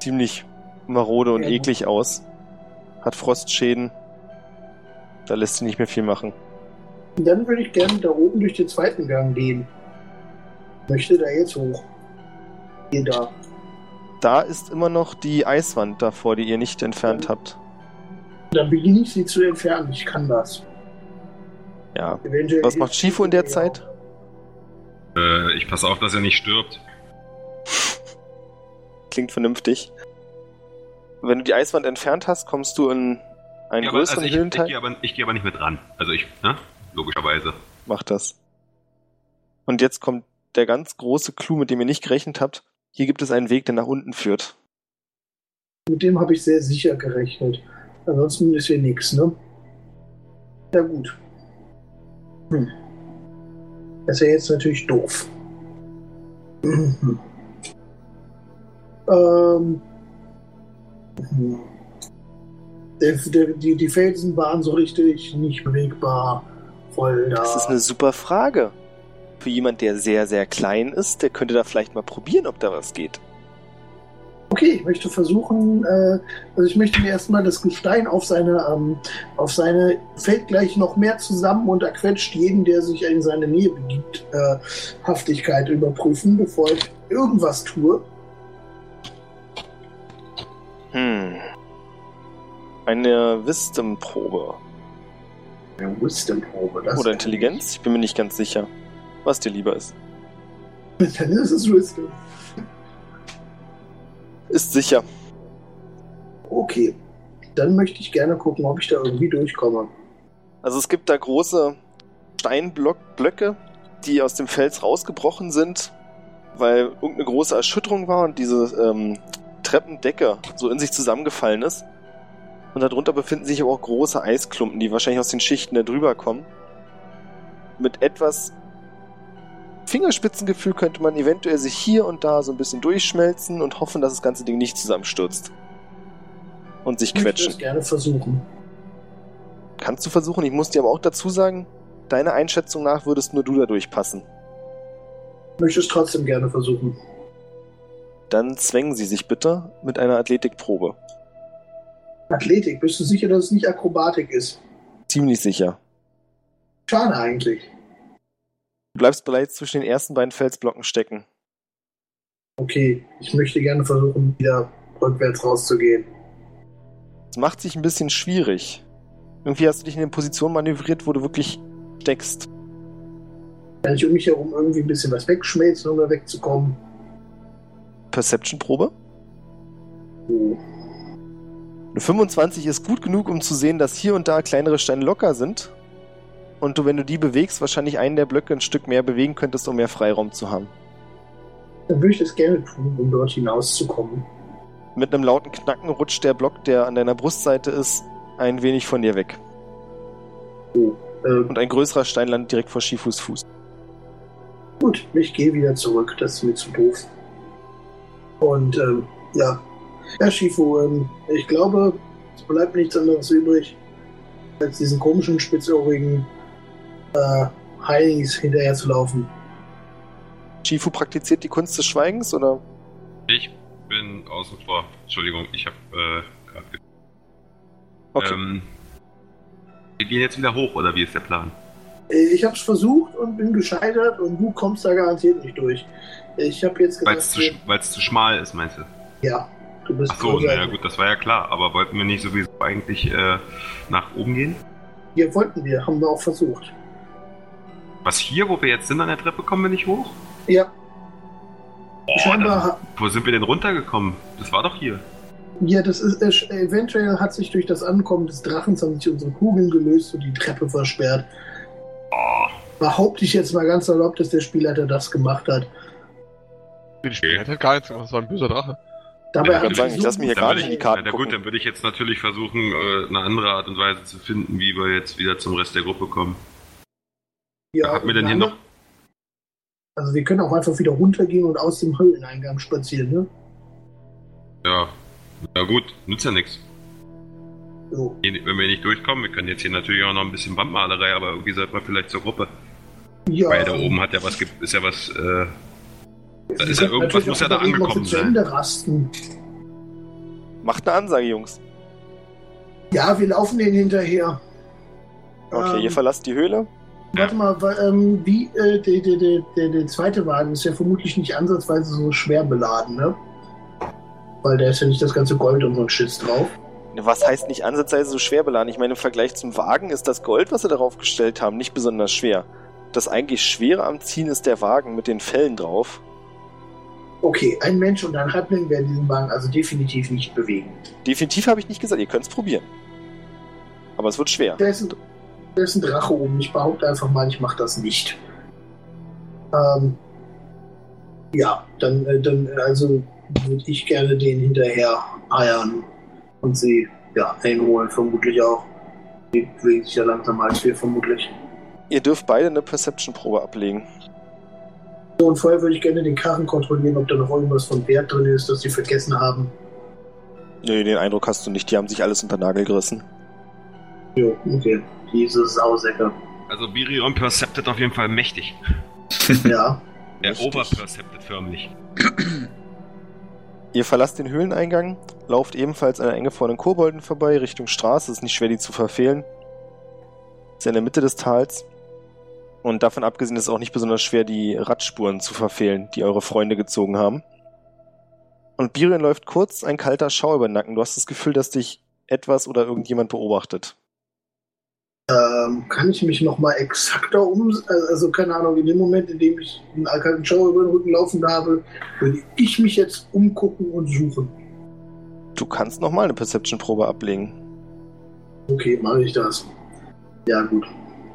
ziemlich marode und Ja. eklig aus. Hat Frostschäden. Da lässt sich nicht mehr viel machen. Dann würde ich gerne da oben durch den zweiten Gang gehen. Möchte da jetzt hoch. Hier da. Da ist immer noch die Eiswand davor, die ihr nicht entfernt habt. Dann beginne ich sie zu entfernen. Ich kann das. Ja. Eventuell Was macht Shifu in der Zeit? Äh, ich passe auf, dass er nicht stirbt. Klingt vernünftig. Wenn du die Eiswand entfernt hast, kommst du in einen Ja, aber, größeren also ich, ich Höhlenteil. gehe aber, ich geh aber nicht mit ran. Also ich, ne? Logischerweise. Mach das. Und jetzt kommt der ganz große Clou, mit dem ihr nicht gerechnet habt. Hier gibt es einen Weg, der nach unten führt. Mit dem habe ich sehr sicher gerechnet. Ansonsten ist hier nichts, ne? Ja, gut. Hm. Das ist ja jetzt natürlich doof. <clears throat> Ähm. Der, die, die Felsen waren so richtig nicht bewegbar. Voll da. Das ist eine super Frage. Für jemand, der sehr, sehr klein ist, der könnte da vielleicht mal probieren, ob da was geht. Okay, ich möchte versuchen, äh, also ich möchte mir erstmal das Gestein auf seine, ähm, auf seine, fällt gleich noch mehr zusammen und erquetscht jeden, der sich in seine Nähe begibt, äh, Haftigkeit überprüfen, bevor ich irgendwas tue. Hm. Eine Wisdom-Probe. Eine Wisdom-Probe, das Oder Intelligenz? Ich bin mir nicht ganz sicher, was dir lieber ist. <laughs> Dann ist es Wisdom. Ist sicher. Okay, dann möchte ich gerne gucken, ob ich da irgendwie durchkomme. Also es gibt da große Steinblöcke, die aus dem Fels rausgebrochen sind, weil irgendeine große Erschütterung war und diese ähm, Treppendecke so in sich zusammengefallen ist. Und darunter befinden sich aber auch große Eisklumpen, die wahrscheinlich aus den Schichten da drüber kommen. Mit etwas Fingerspitzengefühl könnte man eventuell sich hier und da so ein bisschen durchschmelzen und hoffen, dass das ganze Ding nicht zusammenstürzt. Und sich Ich quetschen. das gerne versuchen. Kannst du versuchen, ich muss dir aber auch dazu sagen, deiner Einschätzung nach würdest nur du da durchpassen. Ich möchte es trotzdem gerne versuchen. Dann zwängen sie sich bitte mit einer Athletikprobe. Athletik, bist du sicher, dass es nicht Akrobatik ist? Ziemlich sicher. Schade eigentlich. Du bleibst bereits zwischen den ersten beiden Felsblocken stecken. Okay, ich möchte gerne versuchen, wieder rückwärts rauszugehen. Es macht sich ein bisschen schwierig. Irgendwie hast du dich in eine Position manövriert, wo du wirklich steckst. Kann ich um mich herum irgendwie ein bisschen was wegschmelzen, um da wegzukommen? Perception-Probe. Oh. Eine 25 ist gut genug, um zu sehen, dass hier und da kleinere Steine locker sind. Und du, wenn du die bewegst, wahrscheinlich einen der Blöcke ein Stück mehr bewegen könntest, um mehr Freiraum zu haben. Dann würde ich das gerne tun, um dort hinauszukommen. Mit einem lauten Knacken rutscht der Block, der an deiner Brustseite ist, ein wenig von dir weg. Äh, Und ein größerer Stein landet direkt vor Shifus Fuß. gut, ich gehe wieder zurück, das ist mir zu doof. Und ähm, ja, Herr Shifu, ähm, ich glaube, es bleibt nichts anderes übrig, als diesen komischen, spitzohrigen äh, Heinis hinterher zu laufen. Shifu praktiziert die Kunst des Schweigens, oder? Ich bin außen vor. Entschuldigung, ich habe äh, gerade. ge- Okay. Ähm, wir gehen jetzt wieder hoch, oder wie ist der Plan? Äh, Ich habe es versucht und bin gescheitert und du kommst da garantiert nicht durch. Ich habe jetzt Weil es zu, zu schmal ist, meinst du? ja, du bist Ach so, naja gut, das war ja klar. Aber wollten wir nicht sowieso eigentlich äh, nach oben gehen? Ja, wollten wir, haben wir auch versucht. Was hier, wo wir jetzt sind an der Treppe, kommen wir nicht hoch? Ja, Oh, scheinbar, dann, wo sind wir denn runtergekommen? Das war doch hier. ja, das ist, äh, eventuell hat sich durch das Ankommen des Drachens haben sich unsere Kugeln gelöst und die Treppe versperrt. Oh, Behaupte ich jetzt mal ganz erlaubt, dass der Spielleiter das gemacht hat. Den Spiel hat halt gar nichts gemacht, das war ein böser Drache. Dabei Ja, ich wir sagen, ich so lass mich hier gut- gar Dann nicht würde in die Karten Na gut, dann würde ich jetzt natürlich versuchen, äh, eine andere Art und Weise zu finden, wie wir jetzt wieder zum Rest der Gruppe kommen. Ja, Hat mir denn hier noch. Also wir können auch einfach wieder runtergehen und aus dem Höhleneingang spazieren, ne? Ja. Na gut, nützt ja nichts. So. Wenn wir nicht durchkommen, wir können jetzt hier natürlich auch noch ein bisschen Wandmalerei, aber irgendwie sollten wir vielleicht zur Gruppe. Ja, Weil da oben hat ja was, ist ja was, äh, da ist ja irgendwas muss ja da angekommen sein. Ende rasten. Macht eine Ansage, Jungs. Ja, wir laufen denen hinterher. Okay, Ähm, ihr verlasst die Höhle. Warte mal, ähm, wie, äh, der, der, der, der, der zweite Wagen ist ja vermutlich nicht ansatzweise so schwer beladen, ne? Weil da ist ja nicht das ganze Gold und so ein Schiss drauf. Was heißt nicht ansatzweise so schwer beladen? Ich meine, im Vergleich zum Wagen ist das Gold, was sie darauf gestellt haben, nicht besonders schwer. Das eigentlich Schwere am Ziehen ist der Wagen mit den Fellen drauf. Okay, ein Mensch und ein Halbling werden diesen Wagen also definitiv nicht bewegen. Definitiv habe ich nicht gesagt, ihr könnt es probieren. Aber es wird schwer. Da ist, ein, da ist ein Drache oben. Ich behaupte einfach mal, ich mache das nicht. Ähm, ja, dann, äh, dann also würde ich gerne den hinterher eiern und sie ja, einholen, vermutlich auch. Die bewegen sich ja langsamer als wir vermutlich. Ihr dürft beide eine Perception-Probe ablegen. Und vorher würde ich gerne den Karren kontrollieren, ob da noch irgendwas von Wert drin ist, das sie vergessen haben. Nee, den Eindruck hast du nicht, die haben sich alles unter Nagel gerissen. Jo, okay. Diese Sausäcke. Also Birion perceptet auf jeden Fall mächtig. <laughs> Ja. Der Richtig. overperceptet förmlich. Ihr verlasst den Höhleneingang, lauft ebenfalls an der Enge vor den Kobolden vorbei, Richtung Straße, ist nicht schwer, die zu verfehlen. Ist ja in der Mitte des Tals. Und davon abgesehen ist es auch nicht besonders schwer, die Radspuren zu verfehlen, die eure Freunde gezogen haben. Und Birion läuft kurz ein kalter Schau über den Nacken. Du hast das Gefühl, dass dich etwas oder irgendjemand beobachtet. Ähm, kann ich mich nochmal exakter um, also keine Ahnung, in dem Moment, in dem ich einen kalten Schauer über den Rücken laufen habe, würde ich mich jetzt umgucken und suchen. Du kannst nochmal eine Perception-Probe ablegen. Okay, mache ich das. Ja, gut.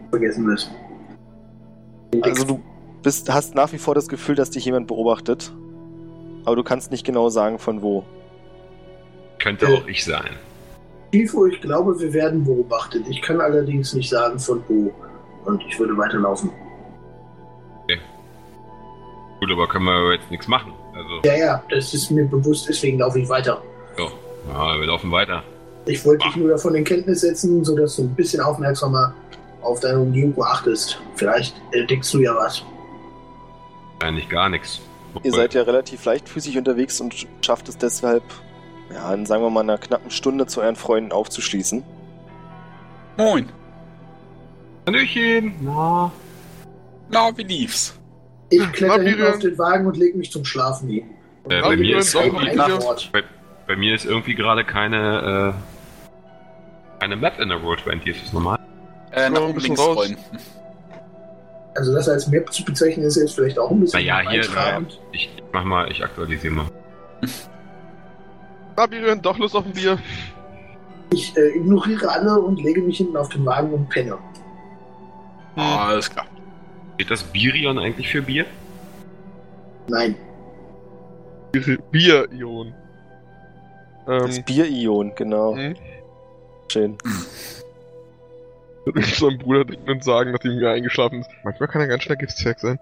Vergessen wir es. Also du bist, hast nach wie vor das Gefühl, dass dich jemand beobachtet. Aber du kannst nicht genau sagen, von wo. Könnte Äh. auch ich sein. Tifo, ich glaube, wir werden beobachtet. Ich kann allerdings nicht sagen, von wo. Und ich würde weiterlaufen. Gut, aber können wir jetzt nichts machen. Also, Ja, ja, das ist mir bewusst, deswegen laufe ich weiter. so. Ja, wir laufen weiter. Ich wollte dich nur davon in Kenntnis setzen, sodass du ein bisschen aufmerksamer auf deine Umgebung achtest. Vielleicht entdeckst du ja was. Eigentlich gar nichts. Ihr seid ja relativ leichtfüßig unterwegs und schafft es deshalb, ja, in sagen wir mal einer knappen Stunde zu euren Freunden aufzuschließen. Moin. Hallöchen. Na. Na, wie lief's? Ich kletter hinten auf den Wagen und lege mich zum Schlafen hin. Äh, bei mir ist irgendwie Nacht- Bei mir ist irgendwie gerade keine, äh, keine Map in der Roll 20. Ist das normal? Äh, nach ein oben bisschen links raus. scrollen. Also das als Map zu bezeichnen, ist jetzt vielleicht auch ein bisschen Naja, hier, eintragend. Ich, mach mal, ich aktualisiere mal. <laughs> Na, Birion, doch Lust auf ein Bier. Ich äh, ignoriere alle und lege mich hinten auf den Wagen und penne. Ah, alles klar. Steht das Birion eigentlich für Bier? Nein. Bier-Ion. Das Ähm, Bier-Ion, genau. hm? Schön. <laughs> <laughs> so ein Bruder denkt und sagen, nachdem er eingeschlafen ist. Manchmal kann er ganz schnell Giftzwerg sein.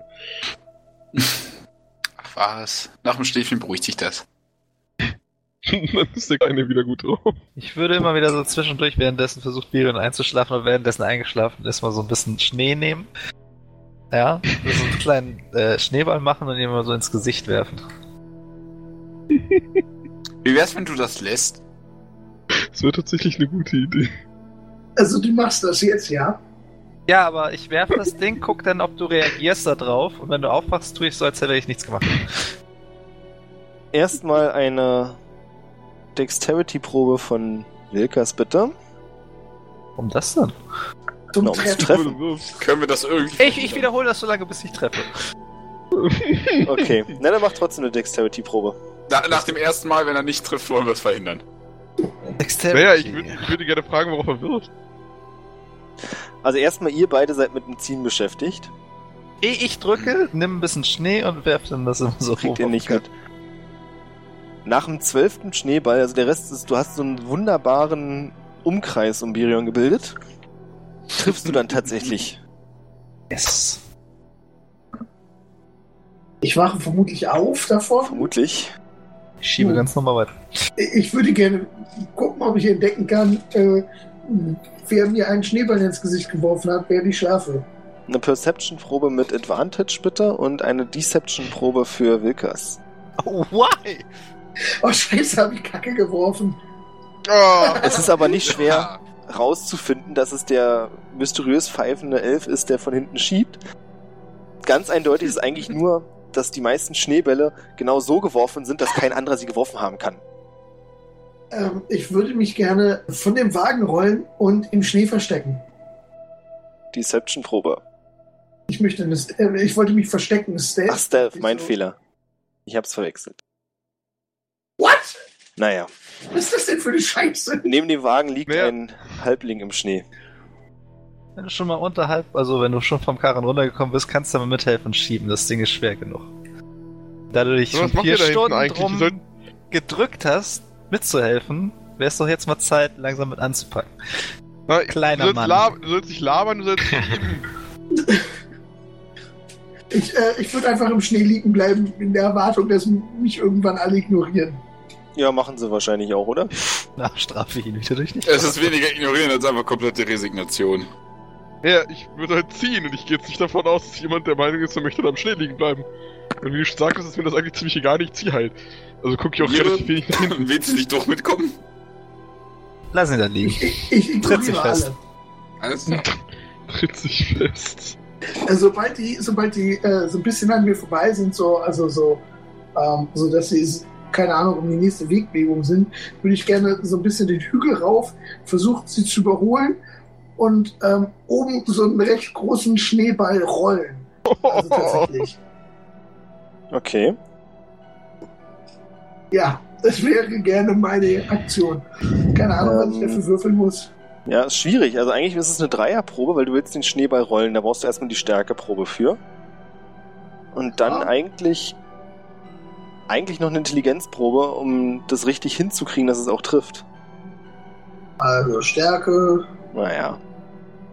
Ach was. Nach dem Schläfchen beruhigt sich das. <laughs> Dann ist der Kleine wieder gut drauf. Ich würde immer wieder so zwischendurch währenddessen versucht, Birion einzuschlafen und währenddessen eingeschlafen ist, mal so ein bisschen Schnee nehmen. Ja, so einen kleinen äh, Schneeball machen und ihn mal so ins Gesicht werfen. Wie wär's, wenn du das lässt? Das wäre tatsächlich eine gute Idee. Also du machst das jetzt, ja? Ja, aber ich werfe das Ding, guck dann, ob du reagierst da drauf. Und wenn du aufwachst, tue ich so, als hätte ich nichts gemacht. Erstmal eine Dexterity-Probe von Wilkas, bitte. Warum das denn? Zum Na, um zu Treffen. treffen. Können wir das irgendwie. Ich, ich wiederhole das so lange, bis ich treffe. Okay. Na, dann mach trotzdem eine Dexterity-Probe. Na, nach dem ersten Mal, wenn er nicht trifft, wollen wir es verhindern. Dexterity. Naja, ich würde ich würde gerne fragen, worauf er wirft. Also erstmal, ihr beide seid mit dem Ziehen beschäftigt. Ehe ich drücke, nimm ein bisschen Schnee und werf dann das immer so Kriegt ihr nicht mit. Nach dem zwölften Schneeball, also der Rest ist, du hast so einen wunderbaren Umkreis um Birion gebildet. Triffst du dann tatsächlich. <laughs> Yes. Ich wache vermutlich auf davor. Vermutlich. Ich schiebe Hm. ganz normal weiter. Ich würde gerne gucken, ob ich entdecken kann, äh, wer mir einen Schneeball ins Gesicht geworfen hat, während ich schlafe. Eine Perception-Probe mit Advantage bitte und eine Deception-Probe für Wilkas. Oh, why? Oh, scheiße, habe ich Kacke geworfen. Oh, Es ist aber nicht schwer rauszufinden, dass es der mysteriös pfeifende Elf ist, der von hinten schiebt. Ganz eindeutig ist eigentlich nur, dass die meisten Schneebälle genau so geworfen sind, dass kein anderer sie geworfen haben kann. Ähm, ich würde mich gerne von dem Wagen rollen und im Schnee verstecken. Deception-Probe. Ich möchte eine, äh, ich wollte mich verstecken. Stealth. Ach, Stealth, mein So. Fehler. Ich hab's verwechselt. What? Naja, Was ist das denn für eine Scheiße? neben dem Wagen liegt Wer- ein Halbling im Schnee. Wenn <laughs> du schon mal unterhalb, also wenn du schon vom Karren runtergekommen bist, kannst du mal mithelfen schieben. Das Ding ist schwer genug. Da du dich schon vier Stunden drum Ihr sollt- gedrückt hast, mitzuhelfen, wäre es doch jetzt mal Zeit, langsam mit anzupacken. Na, Kleiner du Mann. lab- Du sollst nicht labern, du sollst schieben. <laughs> Ich, äh, ich würde einfach im Schnee liegen bleiben, in der Erwartung, dass mich irgendwann alle ignorieren. Ja, machen sie wahrscheinlich auch, oder? <laughs> Na, strafe ich ihn wieder durch nicht. Es ist weniger ignorieren als einfach komplette Resignation. Ja, ich würde halt ziehen und ich gehe jetzt nicht davon aus, dass jemand der Meinung ist, er möchte da am Schnee liegen bleiben. Und wie du schon sagtest, ist mir das eigentlich ziemlich egal, ich zieh halt. Also gucke ich auch relativ wenig nach hinten. <laughs> Willst du nicht doch mitkommen? Lass ihn da liegen. Ich, ich Tritt sich fest. alle. Alles klar. <laughs> Tritt sich fest. Äh, sobald die, sobald die äh, so ein bisschen an mir vorbei sind, so, also so, ähm, so dass sie, keine Ahnung, um die nächste Wegbewegung sind, würde ich gerne so ein bisschen den Hügel rauf, versuchen sie zu überholen und ähm, oben so einen recht großen Schneeball rollen. Also tatsächlich. <laughs> Okay. Ja, das wäre gerne meine Aktion. Keine Ahnung, was ich Ähm. dafür würfeln muss. Ja, ist schwierig. Also eigentlich ist es eine Dreierprobe, weil du willst den Schneeball rollen. Da brauchst du erstmal die Stärkeprobe für. Und dann Ah. eigentlich eigentlich noch eine Intelligenzprobe, um das richtig hinzukriegen, dass es auch trifft. Also Stärke, Naja.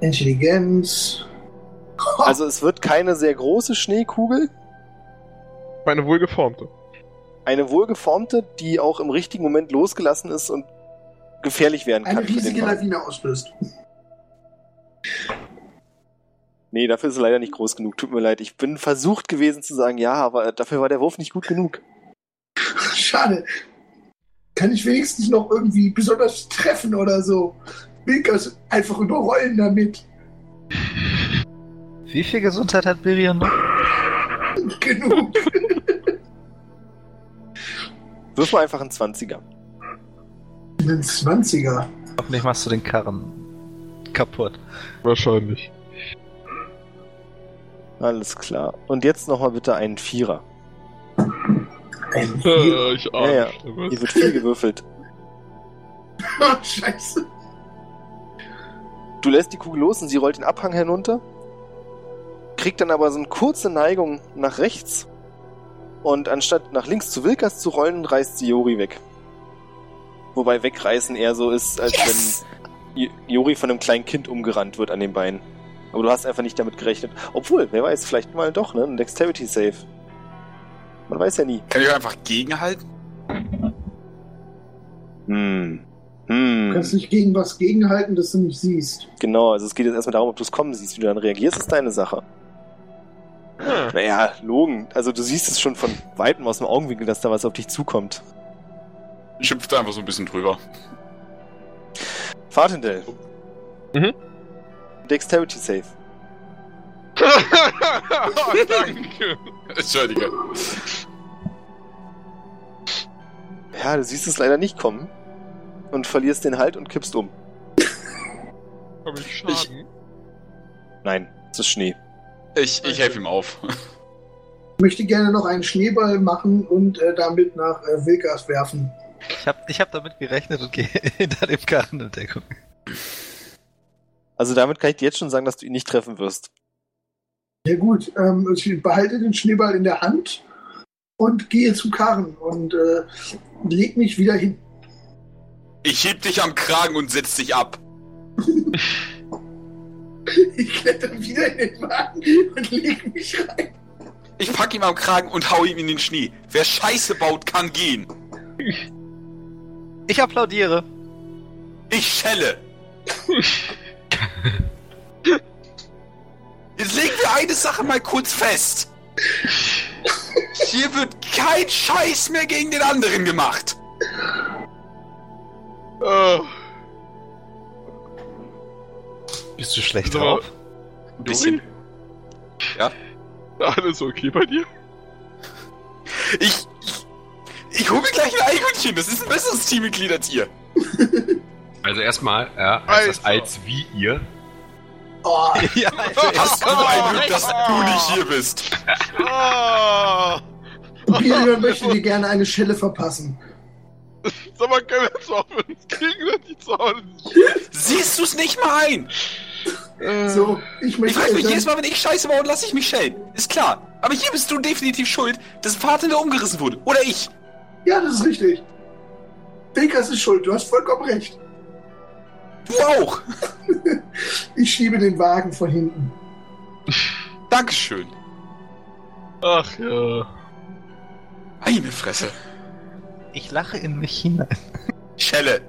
Intelligenz. Also es wird keine sehr große Schneekugel, Meine wohlgeformte. eine wohlgeformte, die auch im richtigen Moment losgelassen ist und gefährlich werden kann Eine riesige. Lawine auslöst. Nee, dafür ist es leider nicht groß genug. Tut mir leid. Ich bin versucht gewesen zu sagen, ja, aber dafür war der Wurf nicht gut genug. Schade. Kann ich wenigstens noch irgendwie besonders treffen oder so? Wilkers einfach überrollen damit. Wie viel Gesundheit hat Birion noch? <laughs> Genug. Wirf mal einfach einen 20er. Ein 20er. Hoffentlich machst du den Karren kaputt. Wahrscheinlich. Alles klar. Und jetzt nochmal bitte einen Vierer. Ein Vier. Äh, ich ahne Ja, ja. Hier wird viel gewürfelt. <laughs> Oh, scheiße. Du lässt die Kugel los und sie rollt den Abhang hinunter. Kriegt dann aber so eine kurze Neigung nach rechts. Und anstatt nach links zu Wilkas zu rollen, reißt sie Jori weg. Wobei wegreißen eher so ist, als wenn J- Jori von einem kleinen Kind umgerannt wird an den Beinen. Aber du hast einfach nicht damit gerechnet. Obwohl, wer weiß, vielleicht mal doch, ne? Ein Dexterity Save. Man weiß ja nie. Kann ich einfach gegenhalten? Hm. Du Hm. kannst nicht gegen was gegenhalten, das du nicht siehst. Genau, also es geht jetzt erstmal darum, ob du es kommen siehst. Wie du dann reagierst, ist deine Sache. Hm. Naja, Logen. Also du siehst es schon von weitem aus dem Augenwinkel, dass da was auf dich zukommt. Ich schimpfe da einfach so ein bisschen drüber. Fartendell. Mhm. Dexterity Save. oh, <laughs> danke. Entschuldige. Ja, du siehst es leider nicht kommen. Und verlierst den Halt und kippst um. Komm ich schaden? Nein, es ist Schnee. Ich, ich helfe ihm auf. Ich möchte gerne noch einen Schneeball machen und äh, damit nach äh, Wilkas werfen. Ich habe ich hab damit gerechnet und gehe <laughs> hinter dem Karren in Deckung. Also damit kann ich dir jetzt schon sagen, dass du ihn nicht treffen wirst. Ja gut, ähm, ich behalte den Schneeball in der Hand und gehe zum Karren und äh, leg mich wieder hin. Ich heb dich am Kragen und setz dich ab. <laughs> Ich kletter wieder in den Wagen und leg mich rein. Ich pack ihm am Kragen und hau ihm in den Schnee. Wer Scheiße baut, kann gehen. Ich applaudiere. Ich schelle. Jetzt legen wir eine Sache mal kurz fest. Hier wird kein Scheiß mehr gegen den anderen gemacht. Oh, Bist du schlecht So. drauf? Ein bisschen. alles okay bei dir? Ich, ich, ich hole mir gleich ein Eichhörnchen. Das ist ein besseres Teammitglied als ihr. <laughs> Also erstmal, ja, als, das Alter. als wie ihr. Oh, <laughs> ja, Hast du ein Glück, dass du nicht hier bist. Oh. Birion möchte dir gerne eine Schelle verpassen. Sag mal, können wir jetzt aufhören, uns gegenseitig zu hauen? Siehst du es nicht mal ein? Äh, So, ich Ich möchte frage mich jedes Mal, wenn ich Scheiße baue, lasse ich mich schellen. Ist klar. Aber hier bist du definitiv schuld, dass ein Fahrtender umgerissen wurde. Oder ich. Ja, das ist richtig. Wilkas ist schuld, du hast vollkommen recht. Du auch. <laughs> Ich schiebe den Wagen von hinten. Dankeschön. Ach ja. Meine Fresse. Ich lache in mich hinein. Schelle.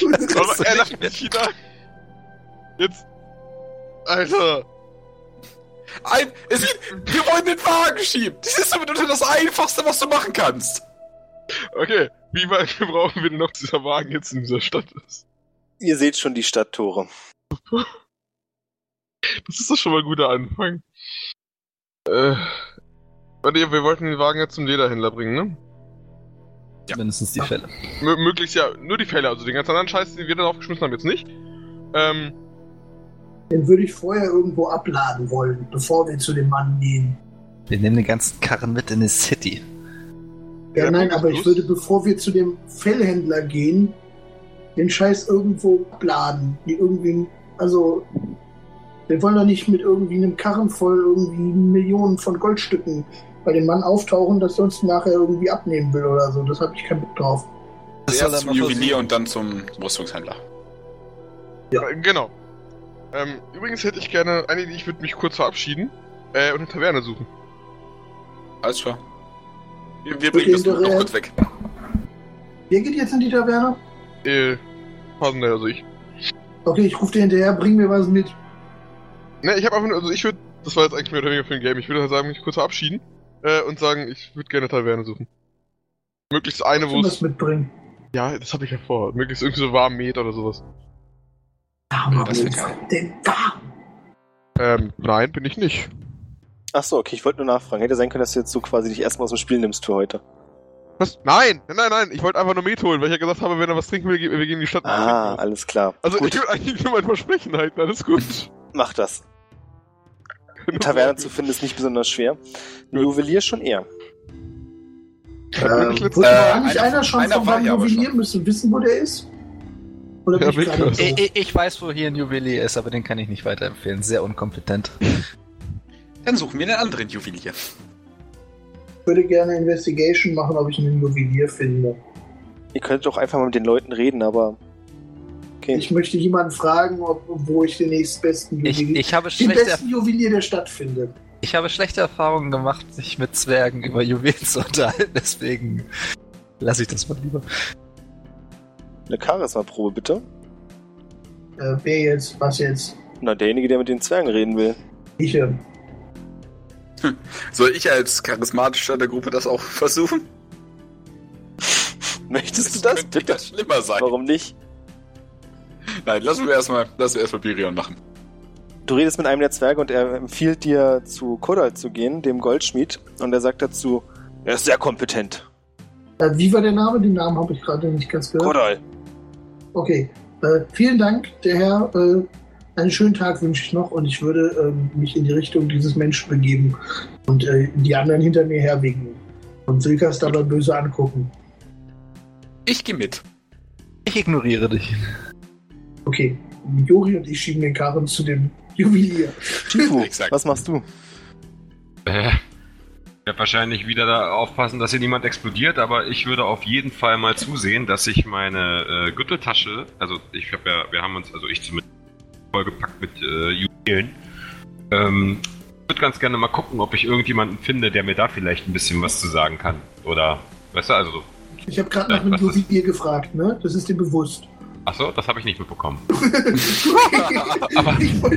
Du er lacht nicht hinein. Jetzt. Alter. Ein, es geht, wir wollen den Wagen schieben. Das ist damit das Einfachste, was du machen kannst. Okay, wie <laughs> weit brauchen wir denn noch, dieser Wagen jetzt in dieser Stadt ist? Ihr seht schon die Stadttore. Das ist doch schon mal ein guter Anfang. Äh. Warte, wir wollten den Wagen jetzt zum Lederhändler bringen, ne? Mindestens die Fälle. M möglichst ja, nur die Fälle, also den ganzen anderen Scheiß, den wir da aufgeschmissen haben, jetzt nicht. Ähm, Den würde ich vorher irgendwo abladen wollen, bevor wir zu dem Mann gehen. Wir nehmen den ganzen Karren mit in die City. Ja, Der nein, aber ich würde, bevor wir zu dem Fellhändler gehen, den Scheiß irgendwo abladen. Die irgendwie, also, wir wollen doch nicht mit irgendwie einem Karren voll irgendwie Millionen von Goldstücken bei dem Mann auftauchen, das sonst nachher irgendwie abnehmen will oder so. Das habe ich keinen Bock drauf. Das soll Zuerst er zum Juwelier versuchen. und dann zum Rüstungshändler. äh, genau. Ähm, übrigens hätte ich gerne eine Idee, ich würde mich kurz verabschieden äh, und eine Taverne suchen. Alles klar. Wir, wir bringen das noch kurz weg. Wer geht jetzt in die Taverne? Äh, passender, also ich. Okay, ich rufe dir hinterher, bring mir was mit. Ne, ich habe einfach nur, also ich würde, das war jetzt eigentlich mehr oder weniger für ein Game, ich würde halt sagen, mich kurz verabschieden äh, und sagen, ich würde gerne eine Taverne suchen. Möglichst eine, wo was es. mitbringen. Ja, das habe ich ja vor. Möglichst irgendwie so warm Met oder sowas. Ja, das wär geil. denn warm. Ähm, nein, bin ich nicht. Ach so, okay, ich wollte nur nachfragen. Hätte sein können, dass du jetzt so quasi dich erstmal aus dem Spiel nimmst für heute. Was? Nein, nein, nein, nein, ich wollte einfach nur Met holen, weil ich ja gesagt habe, wenn er was trinken will, wir gehen in die Stadt. Ah, was. alles klar. Also Gut, ich will eigentlich nur mein Versprechen halten, alles gut. mach das. Eine <laughs> Taverne zu finden ist nicht besonders schwer. Ein Juwelier schon eher. Letztes Wurde Äh, noch nicht einer- einer schon einer vom Juwelier? schon. Ihr wissen, wo der ist? Oder Ja? Ich, ich, ich weiß, wo hier ein Juwelier ist, aber den kann ich nicht weiterempfehlen. Sehr unkompetent. Dann suchen wir einen anderen Juwelier. Ich würde gerne Investigation machen, ob ich einen Juwelier finde. Ihr könnt doch einfach mal mit den Leuten reden, aber. Okay. Ich möchte jemanden fragen, ob, wo ich den nächstbesten Ich, Juwelier, ich, habe den schlechte, besten Juwelier der Stadt finde. ich habe schlechte Erfahrungen gemacht, sich mit Zwergen über Juwelen zu unterhalten, deswegen lasse ich das mal lieber. Eine Charisma-Probe, bitte. Äh, wer jetzt? Was jetzt? Na, derjenige, der mit den Zwergen reden will. Ich. äh, Soll ich als charismatischer der Gruppe das auch versuchen? Möchtest du das? könnte Bitte. ja schlimmer sein. Warum nicht? Nein, lassen wir erstmal, lassen wir erstmal Birion machen. Du redest mit einem der Zwerge und er empfiehlt dir, zu Kodal zu gehen, dem Goldschmied. Und er sagt dazu, er ist sehr kompetent. Äh, wie war der Name? Den Namen habe ich gerade nicht ganz gehört. Kodal. Okay. Äh, vielen Dank, der Herr. Äh, einen schönen Tag wünsche ich noch und ich würde ähm, mich in die Richtung dieses Menschen begeben und äh, die anderen hinter mir herwinken und Silkas dabei böse angucken. Ich gehe mit. Ich ignoriere dich. Okay. Jori und ich schieben den Karren zu dem Juwelier. Tifu, <laughs> was machst du? Äh, ich werde wahrscheinlich wieder da aufpassen, dass hier niemand explodiert, aber ich würde auf jeden Fall mal zusehen, dass ich meine äh, Gürteltasche, also ich habe ja, wir haben uns, also ich zumindest vollgepackt mit äh, Juwelen. Ähm, würde ganz gerne mal gucken, ob ich irgendjemanden finde, der mir da vielleicht ein bisschen was zu sagen kann. Oder, weißt du, also, Ich habe gerade nach einem Juwelier gefragt, ne? Das ist dir bewusst. Ach so, das habe ich nicht mitbekommen. <laughs> Aber ich gu-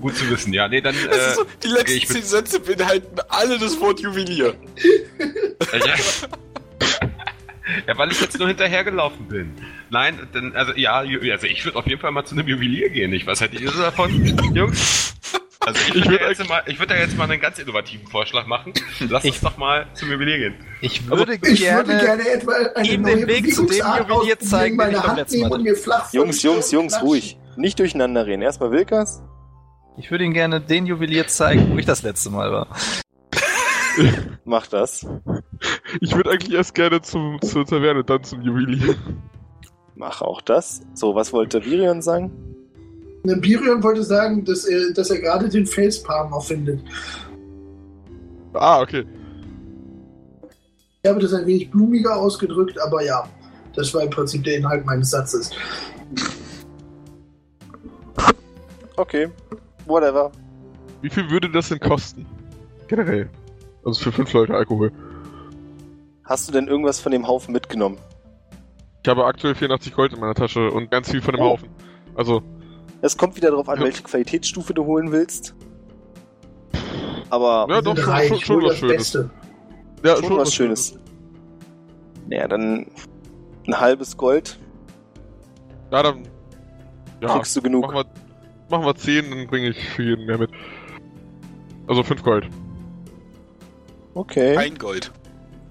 gut zu wissen, ja. Nee, dann, äh, so, die letzten ich bin- zehn Sätze beinhalten alle das Wort Juwelier. äh, ja. <laughs> ja, weil ich jetzt nur hinterhergelaufen bin. Nein, dann, also, ja, also ich würde auf jeden Fall mal zu einem Juwelier gehen. Ich, was hättet ihr so davon, <laughs> Jungs? Also ich würde mal, ich würde da jetzt mal einen ganz innovativen Vorschlag machen. Lass uns Ich- doch mal zum Juwelier gehen. Ich würde Ich gerne, würde gerne etwa eine ihm neue den Weg zu dem Juwelier zeigen, den ich beim letzten Mal Jungs, Jungs, Jungs, ruhig. Nicht durcheinander reden. Erstmal Wilkas. ich würde ihm gerne den Juwelier zeigen, wo ich das letzte Mal war. Mach das. Ich würde eigentlich erst gerne zum, zur Taverne, dann zum Juwelier. Mach auch das. So, was wollte Virion sagen? Ne, Birion wollte sagen, dass er, dass er gerade den Felspalm auffindet. Ah, okay. Ich habe das ein wenig blumiger ausgedrückt, aber ja, das war im Prinzip der Inhalt meines Satzes. Okay. Whatever. Wie viel würde das denn kosten? Generell. Also für fünf Leute Alkohol. Hast du denn irgendwas von dem Haufen mitgenommen? Ich habe aktuell 84 Gold in meiner Tasche und ganz viel von dem Oh. Haufen. Also, Es kommt wieder darauf an, Ja. welche Qualitätsstufe du holen willst. Aber ja, doch, schon, schon, schon was Schönes. Beste. Ja, schon, was Schönes. Naja, dann ein halbes Gold Ja, dann. Ja, kriegst du genug. machen wir, machen wir 10, dann bringe ich für jeden mehr mit. Also 5 Gold. Okay. Ein Gold.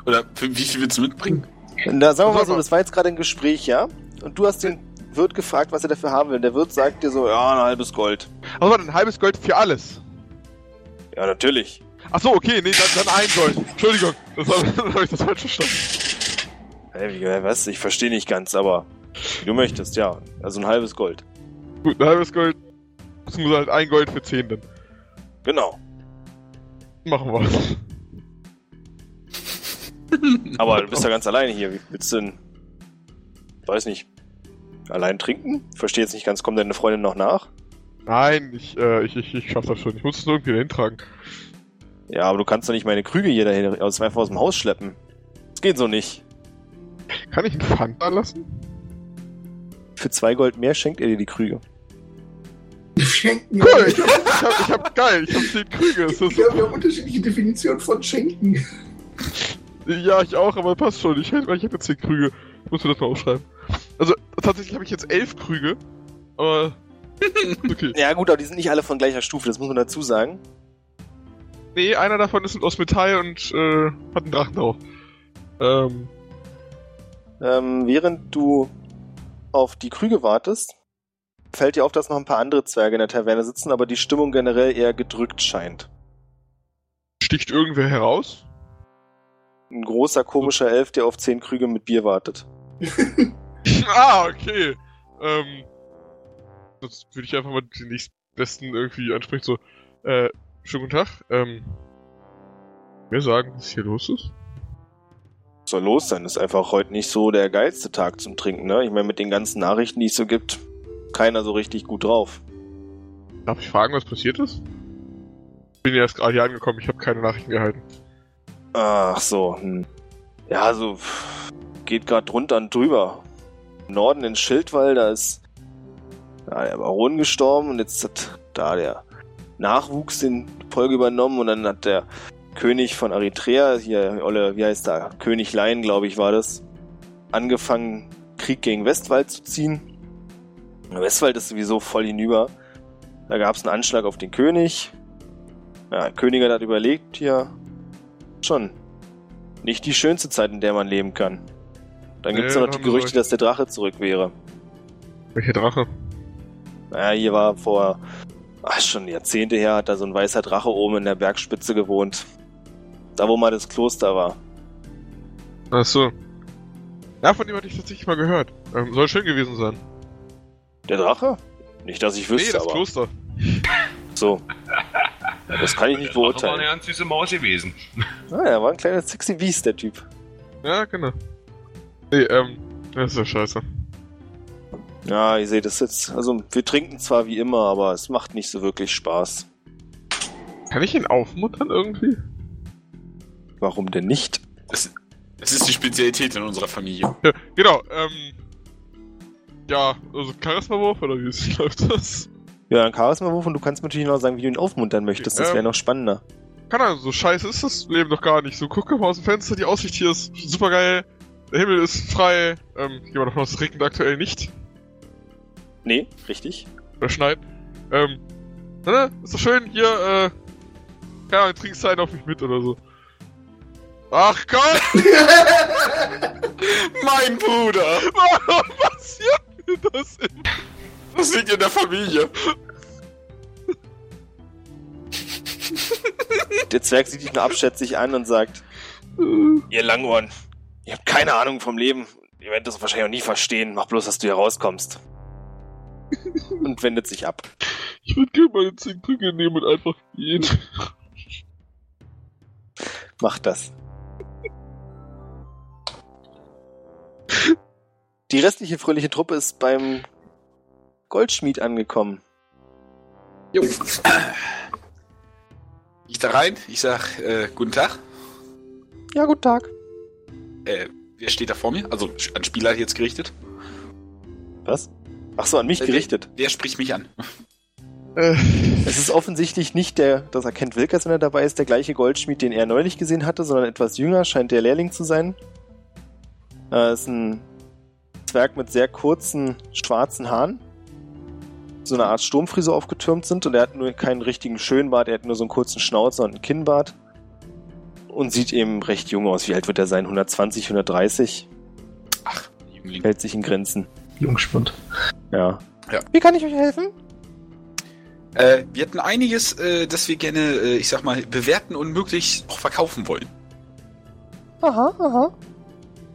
Oder für wie viel willst du mitbringen? Da sagen wir mal so, das war jetzt gerade ein Gespräch, ja? Und du hast den Wirt gefragt, was er dafür haben will. Und der Wirt sagt dir so, ja, ein halbes Gold. Also warte, ein halbes Gold für alles. Ja, natürlich. Ach so, okay, nee, dann, dann ein Gold. Entschuldigung, das habe <laughs> hab ich das falsch verstanden. Hey, wie, was? Ich verstehe nicht ganz, aber wie du möchtest, ja. Also ein halbes Gold. Gut, ein halbes Gold. Beziehungsweise halt ein Gold für 10 dann. Genau. Machen wir. <laughs> Aber du bist ja ganz alleine hier. Wie willst du denn, weiß nicht, allein trinken? Verstehe jetzt nicht ganz, kommt deine Freundin noch nach? Nein, ich, äh, ich, ich, ich schaff das schon. Ich muss es nur irgendwie dahin tragen. Ja, aber du kannst doch nicht meine Krüge hier dahin aus, einfach aus dem Haus schleppen. Das geht so nicht. Kann ich einen Pfand da lassen? Für zwei Gold mehr schenkt er dir die Krüge. Schenken. Cool, ich hab, ich hab, ich hab geil, ich hab 10 Krüge. <laughs> Ist das Ich glaube, wir haben unterschiedliche Definitionen von Schenken. Ja, ich auch, aber passt schon. Ich hätte, ich hätte 10 Krüge. Ich muss mir das mal aufschreiben. Also, tatsächlich habe ich jetzt 11 Krüge. Aber. <laughs> Okay. Ja gut, aber die sind nicht alle von gleicher Stufe, das muss man dazu sagen. Nee, einer davon ist aus Metall und äh, hat einen Drachen drauf. Ähm, Ähm, während du auf die Krüge wartest, fällt dir auf, dass noch ein paar andere Zwerge in der Taverne sitzen, aber die Stimmung generell eher gedrückt scheint. sticht irgendwer heraus? Ein großer, komischer Elf, der auf zehn Krüge mit Bier wartet. <laughs> ah, okay. Ähm, das würde ich einfach mal den nächstbesten irgendwie ansprechen. So, äh, schönen guten Tag. Ähm, mir sagen, was hier los ist? Was soll los sein? Ist einfach heute nicht so der geilste Tag zum Trinken, ne? Ich meine, mit den ganzen Nachrichten, die es so gibt, keiner so richtig gut drauf. Darf ich fragen, was passiert ist? Bin ja erst gerade hier angekommen, ich habe keine Nachrichten gehalten. Ach so, hm. Ja, so pff, geht gerade drunter und drüber. Im Norden in Schildwall, da ist ja, der Baron gestorben und jetzt hat da der Nachwuchs den Folge übernommen und dann hat der König von Eritrea, hier, Olle, wie heißt der? König Lein, glaube ich, war das, angefangen, Krieg gegen Westwald zu ziehen. Westwald ist sowieso voll hinüber. Da gab es einen Anschlag auf den König. Ja, König hat überlegt, hier schon nicht die schönste Zeit, in der man leben kann. Dann gibt es Nee, noch die Gerüchte, recht. dass der Drache zurück wäre. Welcher Drache? Naja, hier war vor ach, schon Jahrzehnte her, hat da so ein weißer Drache oben in der Bergspitze gewohnt. Da, wo mal das Kloster war. Ach so. Ja, von dem hatte ich tatsächlich mal gehört. Ähm, soll schön gewesen sein. Der Drache? Nicht, dass ich nee, wüsste, das aber Kloster. so. <laughs> Ja, das kann ich nicht Das war eine beurteilen. ganz süße Maus gewesen. <laughs> Ah, er war ein kleiner sexy Beast, der Typ. Ja, genau. Nee, ähm, das ist ja scheiße. Ja, ihr seht es jetzt. Also, wir trinken zwar wie immer, aber es macht nicht so wirklich Spaß. Kann ich ihn aufmuntern irgendwie? Warum denn nicht? Das, das ist die Spezialität in unserer Familie. Ja, genau, ähm. Ja, also Charisma-Wurf oder wie <laughs> läuft das? Ja, ein Charisma-Wurf und du kannst mir natürlich noch sagen, wie du ihn aufmuntern möchtest. Das wäre Ähm. noch spannender. Keine Ahnung, so scheiße ist das Leben doch gar nicht. So, guck mal aus dem Fenster, die Aussicht hier ist super geil. Der Himmel ist frei. Ähm, ich gehe mal davon aus, es regnet aktuell nicht. Nee, richtig. Oder schneit. Ähm, ne? Ist doch schön, hier, äh. Keine Ahnung, trinkst du einen auf mich mit oder so. Ach Gott! <laughs> Mein Bruder! <laughs> Warum passiert mir das immer? Das liegt in der Familie. Der Zwerg sieht dich nur abschätzig an und sagt, ihr Langohren, ihr habt keine Ahnung vom Leben. Ihr werdet das wahrscheinlich auch nie verstehen. Mach bloß, dass du hier rauskommst. Und wendet sich ab. Ich würde gerne meine zehn Krüge nehmen und einfach gehen. Macht das. Die restliche fröhliche Truppe ist beim Goldschmied angekommen. Jo. Ich da rein, ich sag, äh, guten Tag. Ja, guten Tag. Äh, wer steht da vor mir? Also an Spieler jetzt gerichtet. Was? Ach so, an mich Äh, gerichtet. Wer spricht mich an? Äh, Es ist offensichtlich nicht der, das erkennt Wilkers, wenn er dabei ist, der gleiche Goldschmied, den er neulich gesehen hatte, sondern etwas jünger, scheint der Lehrling zu sein. Äh, ist ein Zwerg mit sehr kurzen, schwarzen Haaren. So eine Art Sturmfrisur aufgetürmt sind und er hat nur keinen richtigen Schönbart, er hat nur so einen kurzen Schnauzer und einen Kinnbart. Und sieht eben recht jung aus. Wie alt wird er sein? 120, 130? Ach, Jüngling. Hält sich in Grenzen. Jungspund. Ja. Ja. Wie kann ich euch helfen? Äh, wir hatten einiges, äh, das wir gerne, äh, ich sag mal, bewerten und möglichst auch verkaufen wollen. Aha, aha.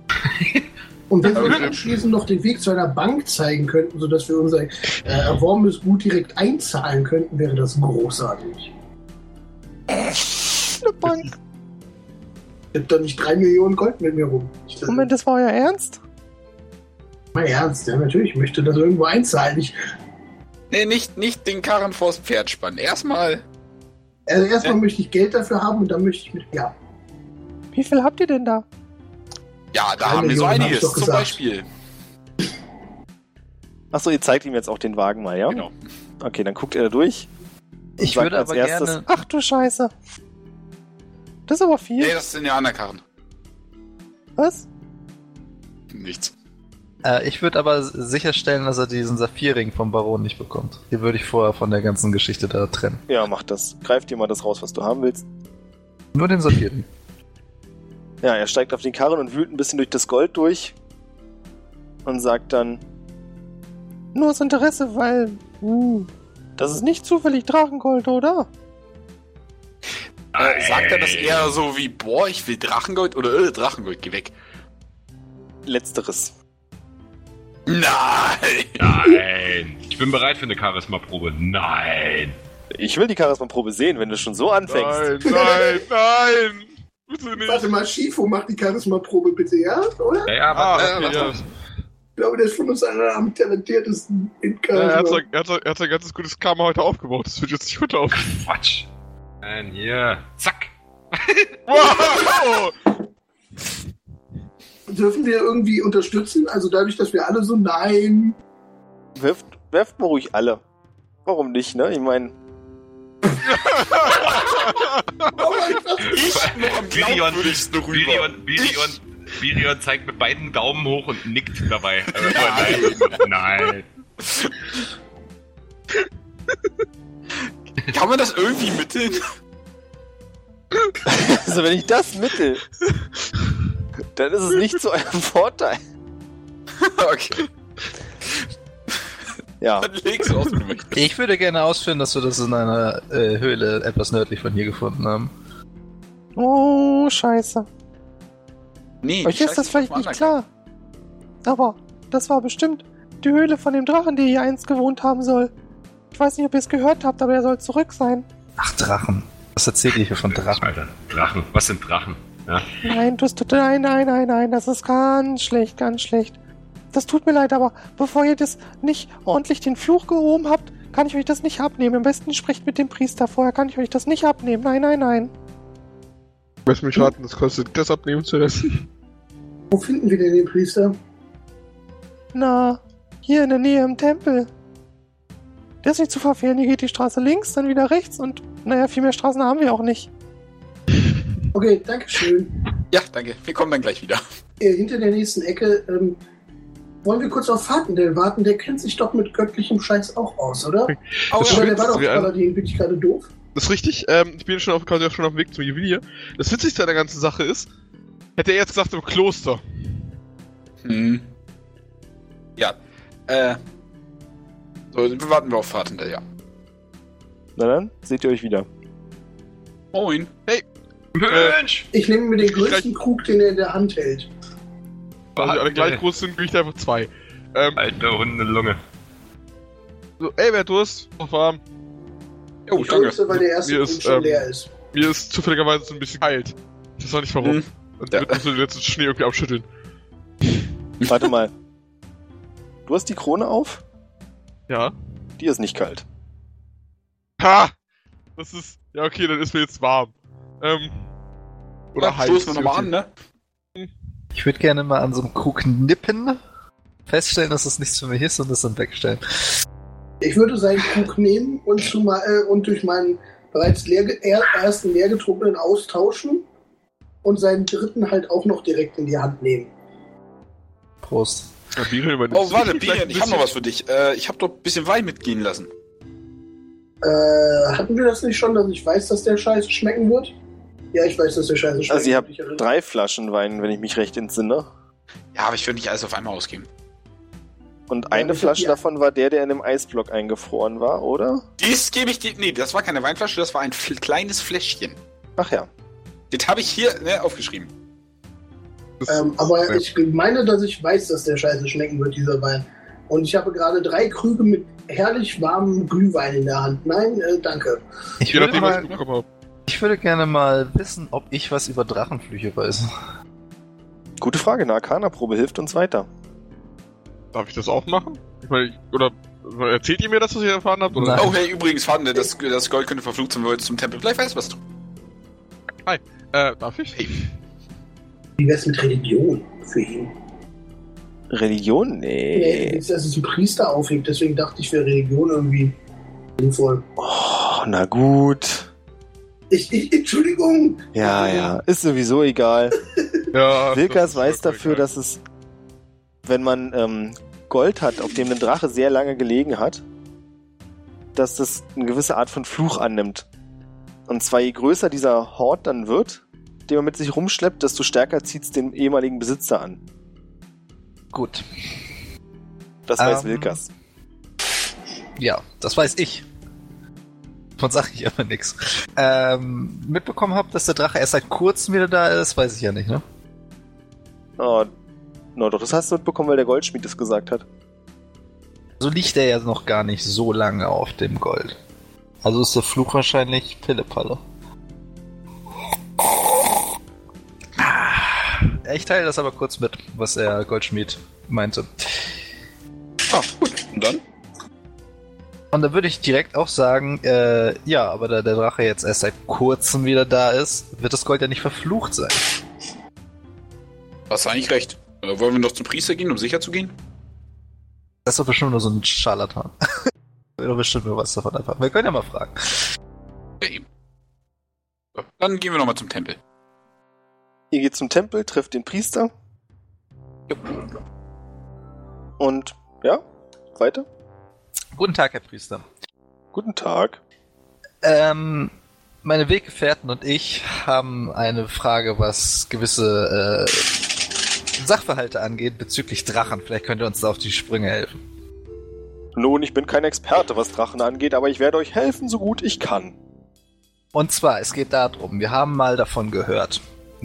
<laughs> Und wenn wir anschließend noch den Weg zu einer Bank zeigen könnten, sodass wir unser äh, erworbenes Gut direkt einzahlen könnten, wäre das großartig. Eine Bank. Ich hab doch nicht drei Millionen Gold mit mir rum. Ich, Moment, das war euer Ernst? Mal ernst, ja, natürlich. Ich möchte das irgendwo einzahlen. Ich, Nee, nicht, nicht den Karren vors Pferd spannen. Erstmal, also erstmal möchte ich Geld dafür haben und dann möchte ich mit. Ja, Wie viel habt ihr denn da? Ja, da haben wir so einiges. Zum gesagt. Beispiel. Achso, ihr zeigt ihm jetzt auch den Wagen mal, ja? Genau. Okay, dann guckt er da durch. Ich würde aber gerne. Ach du Scheiße. Das ist aber viel. Nee, das sind ja andere Karren. Was? Nichts. Äh, ich würde aber sicherstellen, dass er diesen Saphirring vom Baron nicht bekommt. Den würde ich vorher von der ganzen Geschichte da trennen. Ja, mach das. Greif dir mal das raus, was du haben willst. Nur den Saphirring. Ja, er steigt auf den Karren und wühlt ein bisschen durch das Gold durch. Und sagt dann... Nur aus Interesse, weil... Uh, das ist nicht zufällig Drachengold, oder? Äh, sagt er das eher so wie, boah, ich will Drachengold oder äh, Drachengold, geh weg. Letzteres. Nein! <laughs> Nein! Ich bin bereit für eine Charisma-Probe. Nein! Ich will die Charisma-Probe sehen, wenn du schon so anfängst. nein, nein, nein! Bitte nicht! warte mal, Schifo, mach die Charisma-Probe bitte, ja? Oder? Ja, ja, Ah, warte. ja. Ich glaube, der ist von uns einer am talentiertesten in Ja, er, hat Charisma. sein, er, hat sein, er hat sein ganzes gutes Karma heute aufgebaut. Das wird jetzt nicht runter auf. Quatsch. Nein, hier. Zack. <laughs> Wow! Dürfen wir irgendwie unterstützen? Also dadurch, dass wir alle so nein. Werft, werft mal ruhig alle. Warum nicht, ne? Ich meine. <laughs> Ich noch rüber. Bilion, Bilion Birion zeigt mit beiden Daumen hoch und nickt dabei. <laughs> Also, nein. nein. Kann man das irgendwie mitteln? <laughs> Also wenn ich das mittel, dann ist es nicht zu eurem Vorteil. <laughs> okay, Ja. dann leg's aus, wenn du möchtest. Ich würde gerne ausführen, dass wir das in einer äh, Höhle etwas nördlich von hier gefunden haben. Oh, scheiße. Nee, Euch ist das vielleicht nicht klar. Aber das war bestimmt die Höhle von dem Drachen, der hier einst gewohnt haben soll. Ich weiß nicht, ob ihr es gehört habt, aber er soll zurück sein. Ach, Drachen. Was erzählt ihr hier von Drachen? Alter, Drachen. Was sind Drachen? Ja. Nein, tut, nein, nein, nein, nein, das ist ganz schlecht, ganz schlecht. Das tut mir leid, aber bevor ihr das nicht ordentlich den Fluch gehoben habt, kann ich euch das nicht abnehmen. Am besten sprecht mit dem Priester vorher, kann ich euch das nicht abnehmen. Nein, nein, nein. Lass mich raten, das kostet das abnehmen zu lassen. Wo finden wir denn den Priester? Na, hier in der Nähe im Tempel. Der ist nicht zu verfehlen. Hier geht die Straße links, dann wieder rechts und naja, viel mehr Straßen haben wir auch nicht. Okay, danke schön. Ja, danke. Wir kommen dann gleich wieder. Äh, hinter der nächsten Ecke, ähm, wollen wir kurz auf Fatendell warten? Der kennt sich doch mit göttlichem Scheiß auch aus, oder? Oh, Das Oder der war doch Paladin, bin ich gerade doof? Das ist richtig, ähm, ich bin schon auf, quasi auch schon auf dem Weg zum Juwelier. Das Witzigste an der ganzen Sache ist, hätte er jetzt gesagt im Kloster. Hm. Ja. Äh. So, dann warten wir auf Fahrtender, ja. Na dann, seht ihr euch wieder. Moin. Mensch! Ich nehme mir den größten Krug, den er in der Hand hält. Weil die alle gleich groß sind, kriege ich da einfach zwei. Ähm, Alter Hundelunge. so, ey, wer Durst? Noch warm. Oh, ich danke. weil der erste Mir ist, schon ähm, leer ist. Mir ist zufälligerweise so ein bisschen kalt. Ich weiß auch nicht warum. Hm. Und Ja. wird so den letzten Schnee irgendwie abschütteln. <laughs> Warte mal. Du hast die Krone auf? Ja. Die ist nicht kalt. Ha! Das ist. Ja, okay, dann ist mir jetzt warm. Ähm. Oder Ja, heiß. stoßen wir nochmal an, ne? Ich würde gerne mal an so einem Krug nippen, feststellen, dass es nichts für mich ist und es dann wegstellen. Ich würde seinen Krug nehmen und, zu, äh, und durch meinen bereits leer, er, ersten leergetrunkenen austauschen und seinen dritten halt auch noch direkt in die Hand nehmen. Prost. Ja, Oh, warte, Biren, ich habe noch was für dich. Äh, ich habe doch ein bisschen Wein mitgehen lassen. Äh, hatten wir das nicht schon, dass ich weiß, dass der Scheiße schmecken wird? Ja, ich weiß, dass der Scheiße schmecken Also ihr wird. habt drei Flaschen Wein, wenn ich mich recht entsinne. Ja, aber ich würde nicht alles auf einmal ausgeben. Und Ja, eine Flasche davon war der, der in dem Eisblock eingefroren war, oder? Dies gebe ich dir. Nee, das war keine Weinflasche, das war ein kleines Fläschchen. Ach ja. Das habe ich hier ne, aufgeschrieben. Ähm, aber ja. ich meine, dass ich weiß, dass der Scheiße schmecken wird, dieser Wein. Und ich habe gerade drei Krüge mit herrlich warmem Glühwein in der Hand. Nein, äh, danke. Ich würde, mal. Ich würde gerne mal wissen, ob ich was über Drachenflüche weiß. Gute Frage, eine Arcana-Probe hilft uns weiter. Darf ich das auch machen? Ich meine, oder erzählt ihr mir das, was ihr erfahren habt? Oder? Nein. Oh, hey, übrigens, Fahrtender, das, das Gold könnte verflucht sein, wenn wir jetzt zum Tempel. Vielleicht weißt du was. Äh, darf ich? Wie wär's mit Religion für ihn? Religion? Nee, Nee. jetzt, dass es ein Priester aufhebt, deswegen dachte ich, wäre Religion irgendwie sinnvoll. Oh, na gut. Ich, ich, Entschuldigung! Ja, ja. Ist sowieso egal. <laughs> Ja. Wilkas das weiß dafür, egal. dass es, wenn man ähm, Gold hat, auf dem ein Drache sehr lange gelegen hat, dass das eine gewisse Art von Fluch annimmt. Und zwar je größer dieser Hort dann wird, den man mit sich rumschleppt, desto stärker zieht es den ehemaligen Besitzer an. Gut. Das weiß Ähm, Wilkas. Ja, das weiß ich. Von sag ich aber nix. Ähm, mitbekommen habt, dass der Drache erst seit kurzem wieder da ist, weiß ich ja nicht, ne? Oh, no, doch, das hast du mitbekommen, weil der Goldschmied es gesagt hat. So liegt er ja noch gar nicht so lange auf dem Gold. Also ist der Fluch wahrscheinlich Pillepalle. Ja, Ich teile das aber kurz mit, was der Goldschmied meinte. Ah, gut. Und dann? Und da würde ich direkt auch sagen, äh, ja, aber da der Drache jetzt erst seit kurzem wieder da ist, wird das Gold ja nicht verflucht sein. Hast du eigentlich recht. Äh, wollen wir noch zum Priester gehen, um sicher zu gehen? Das ist doch bestimmt nur so ein Scharlatan. <laughs> Oder bestimmt nur was davon einfach. Wir können ja mal fragen. Ja, eben. So, dann gehen wir nochmal zum Tempel. Ihr geht zum Tempel, trefft den Priester. Und ja, weiter. Guten Tag, Herr Priester. Guten Tag. Ähm, meine Weggefährten und ich haben eine Frage, was gewisse äh, Sachverhalte angeht bezüglich Drachen. Vielleicht könnt ihr uns da auf die Sprünge helfen. Nun, ich bin kein Experte, was Drachen angeht, aber ich werde euch helfen, so gut ich kann. Und zwar, es geht darum, wir haben mal davon gehört,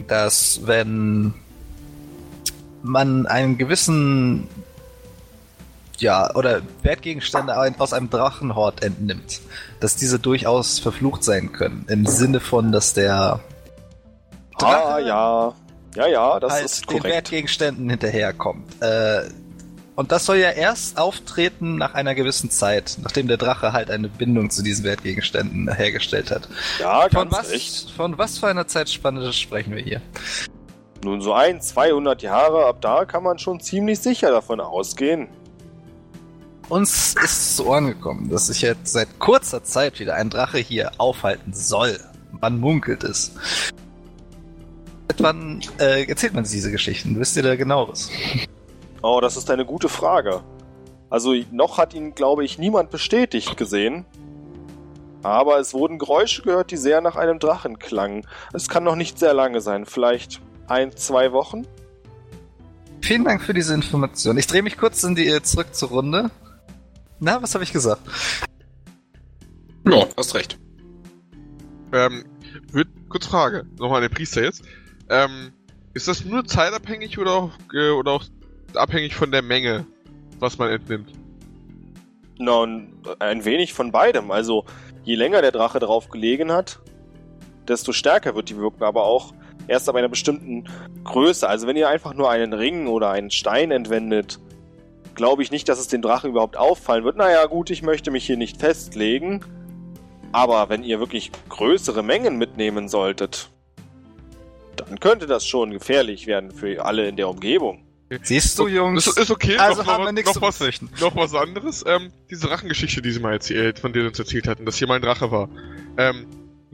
dass wenn man einen gewissen ja, oder Wertgegenstände aus einem Drachenhort entnimmt, dass diese durchaus verflucht sein können. Im Sinne von, dass der Ah, Drache ja. Ja, ja, das halt ist den korrekt. Wertgegenständen hinterherkommt. Äh, und das soll ja erst auftreten nach einer gewissen Zeit, nachdem der Drache halt eine Bindung zu diesen Wertgegenständen hergestellt hat. Ja, Von ganz was, recht. von was für einer Zeitspanne sprechen wir hier? Nun, so ein, 200 Jahre, ab da kann man schon ziemlich sicher davon ausgehen. Uns ist zu Ohren gekommen, dass sich jetzt seit kurzer Zeit wieder ein Drache hier aufhalten soll. Man munkelt es. Seit wann äh, erzählt man diese Geschichten? Wisst ihr da genaueres? Oh, das ist eine gute Frage. Also, noch hat ihn, glaube ich, niemand bestätigt gesehen. Aber es wurden Geräusche gehört, die sehr nach einem Drachen klangen. Es kann noch nicht sehr lange sein, vielleicht ein, zwei Wochen. Vielen Dank für diese Information. Ich drehe mich kurz in die, äh, zurück zur Runde. Na, was habe ich gesagt? Ja, hast recht. Ähm, wird, kurz Frage, nochmal an den Priester jetzt. Ähm, ist das nur zeitabhängig oder auch, äh, oder auch abhängig von der Menge, was man entnimmt? Nun, ein wenig von beidem. Also, je länger der Drache drauf gelegen hat, desto stärker wird die Wirkung, aber auch erst ab einer bestimmten Größe. Also, wenn ihr einfach nur einen Ring oder einen Stein entwendet, glaube ich nicht, dass es dem Drachen überhaupt auffallen wird. Naja, gut, ich möchte mich hier nicht festlegen. Aber wenn ihr wirklich größere Mengen mitnehmen solltet, dann könnte das schon gefährlich werden für alle in der Umgebung. Siehst du, Jungs? Ist, ist okay, also noch, haben noch, wir nichts noch was, noch was anderes. Ähm, diese Drachengeschichte, die sie mal erzählt, von der sie uns erzählt hatten, dass hier mal ein Drache war. Ähm,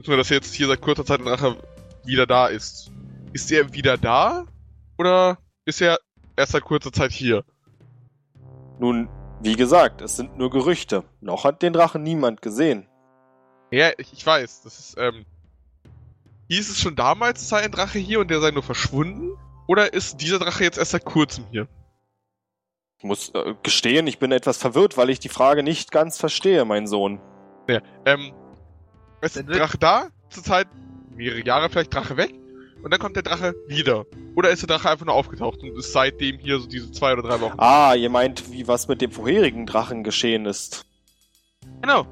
nur, dass jetzt hier seit kurzer Zeit ein Drache wieder da ist. Ist er wieder da? Oder ist er erst seit kurzer Zeit hier? Nun, wie gesagt, es sind nur Gerüchte. Noch hat den Drachen niemand gesehen. Ja, ich, ich weiß, das ist, ähm. Hieß es schon damals, es sei ein Drache hier und der sei nur verschwunden? Oder ist dieser Drache jetzt erst seit kurzem hier? Ich muss äh, gestehen, ich bin etwas verwirrt, weil ich die Frage nicht ganz verstehe, mein Sohn. Ähm, ist der Drache da? Zurzeit mehrere Jahre vielleicht Drache weg? Und dann kommt der Drache wieder. Oder ist der Drache einfach nur aufgetaucht und ist seitdem hier so diese zwei oder drei Wochen? Ah, ihr meint, wie was mit dem vorherigen Drachen geschehen ist. Genau.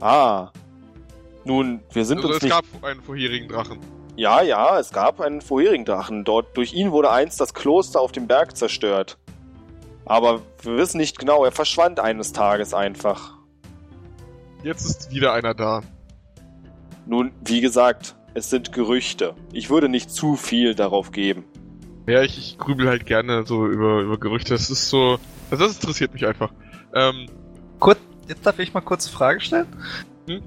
Ah. Nun, wir sind Also uns es nicht. gab einen vorherigen Drachen. Ja, ja, es gab einen vorherigen Drachen. Dort durch ihn wurde einst das Kloster auf dem Berg zerstört. Aber wir wissen nicht genau, er verschwand eines Tages einfach. Jetzt ist wieder einer da. Nun, wie gesagt, es sind Gerüchte. Ich würde nicht zu viel darauf geben. Ja, ich, ich grübel halt gerne so über, über Gerüchte. Das ist so. Also das interessiert mich einfach. Ähm, Kurz, jetzt darf ich mal kurz eine Frage stellen? Hm?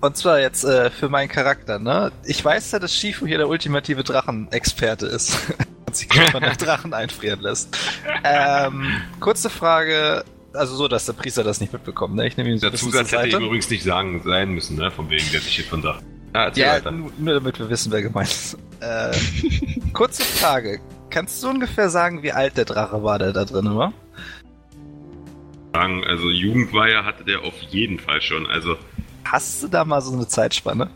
Und zwar jetzt äh, für meinen Charakter, ne? Ich weiß ja, dass Shifu hier der ultimative Drachenexperte ist. <laughs> Und sich von der Drachen einfrieren lässt. Ähm, kurze Frage, also so, dass der Priester das nicht mitbekommt, ne? Ich nehme ihn so ein Der Zusatz hätte ihm übrigens nicht sagen sein müssen, ne? Von wegen, der sich hier von sagt. Ja, erzähl Ja, weiter. nur, nur damit wir wissen, wer gemeint ist. Äh, kurze Frage. Kannst du ungefähr sagen, wie alt der Drache war, der da drin war? Sagen, also Jugendweihe hatte der auf jeden Fall schon. Also Hast du da mal so eine Zeitspanne?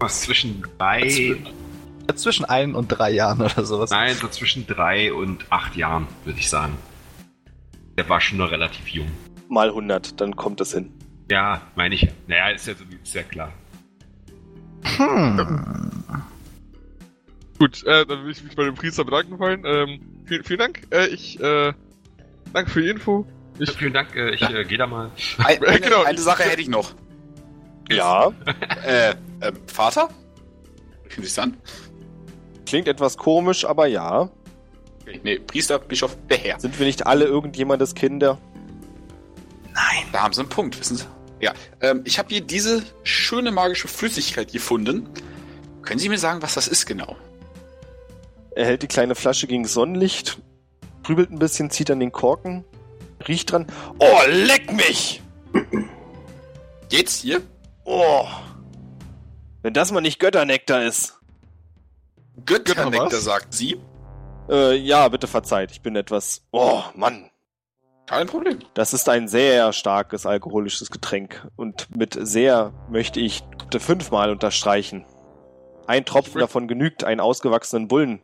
was zwischen drei, Zwischen ein und drei Jahren oder sowas. nein, so zwischen drei und acht Jahren, würde ich sagen. Der war schon noch relativ jung. Mal 100, dann kommt es hin. Ja, meine ich. Naja, ist ja so ist ja klar. Hm. gut, äh, dann will ich mich bei dem Priester bedanken wollen. Ähm, vielen, vielen Dank. Äh, ich, äh, danke für die Info. Ich, Vielen Dank, äh, ich äh, gehe da mal. Ein, <laughs> eine, Genau. eine Sache hätte ich noch. Ja, <laughs> Äh, ähm, Vater? Fühlt sich an? klingt etwas komisch, aber ja. Nee, Priester, Bischof, der Herr. Sind wir nicht alle irgendjemandes Kinder? Da haben sie einen Punkt, wissen Sie. Ja, ähm, ich habe hier diese schöne magische Flüssigkeit gefunden. Können Sie mir sagen, was das ist genau? Er hält die kleine Flasche gegen Sonnenlicht, grübelt ein bisschen, zieht an den Korken, riecht dran. Oh, leck mich! Geht's hier? Oh. Wenn das mal nicht Götternektar ist. Götternektar, was? sagt sie. Äh, ja, bitte verzeiht, ich bin etwas. Oh, Mann. Kein Problem. Das ist ein sehr starkes alkoholisches Getränk. Und mit sehr möchte ich fünfmal unterstreichen. Ein Tropfen davon genügt, einen ausgewachsenen Bullen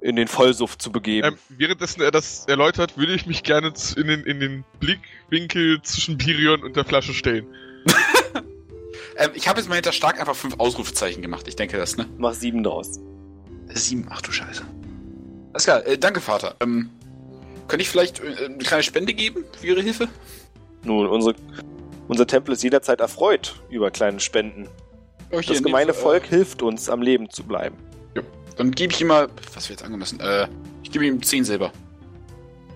in den Vollsuff zu begeben. Ähm, währenddessen er das erläutert, würde ich mich gerne in den, in den Blickwinkel zwischen Pirion und der Flasche stellen. <laughs> Ähm, ich habe jetzt mal hinter stark einfach fünf Ausrufezeichen gemacht. Ich denke das, ne? Mach sieben draus. Sieben. Ach du Scheiße. Alles klar. Äh, danke, Vater. Ähm, könnte ich vielleicht äh, eine kleine Spende geben für Ihre Hilfe? Nun, unsere, unser Tempel ist jederzeit erfreut über kleine Spenden. Oh, Das in gemeine dem- Volk hilft uns, am Leben zu bleiben. Äh, dann gebe ich ihm mal, was wird jetzt angemessen? Äh, ich gebe ihm 10 Silber.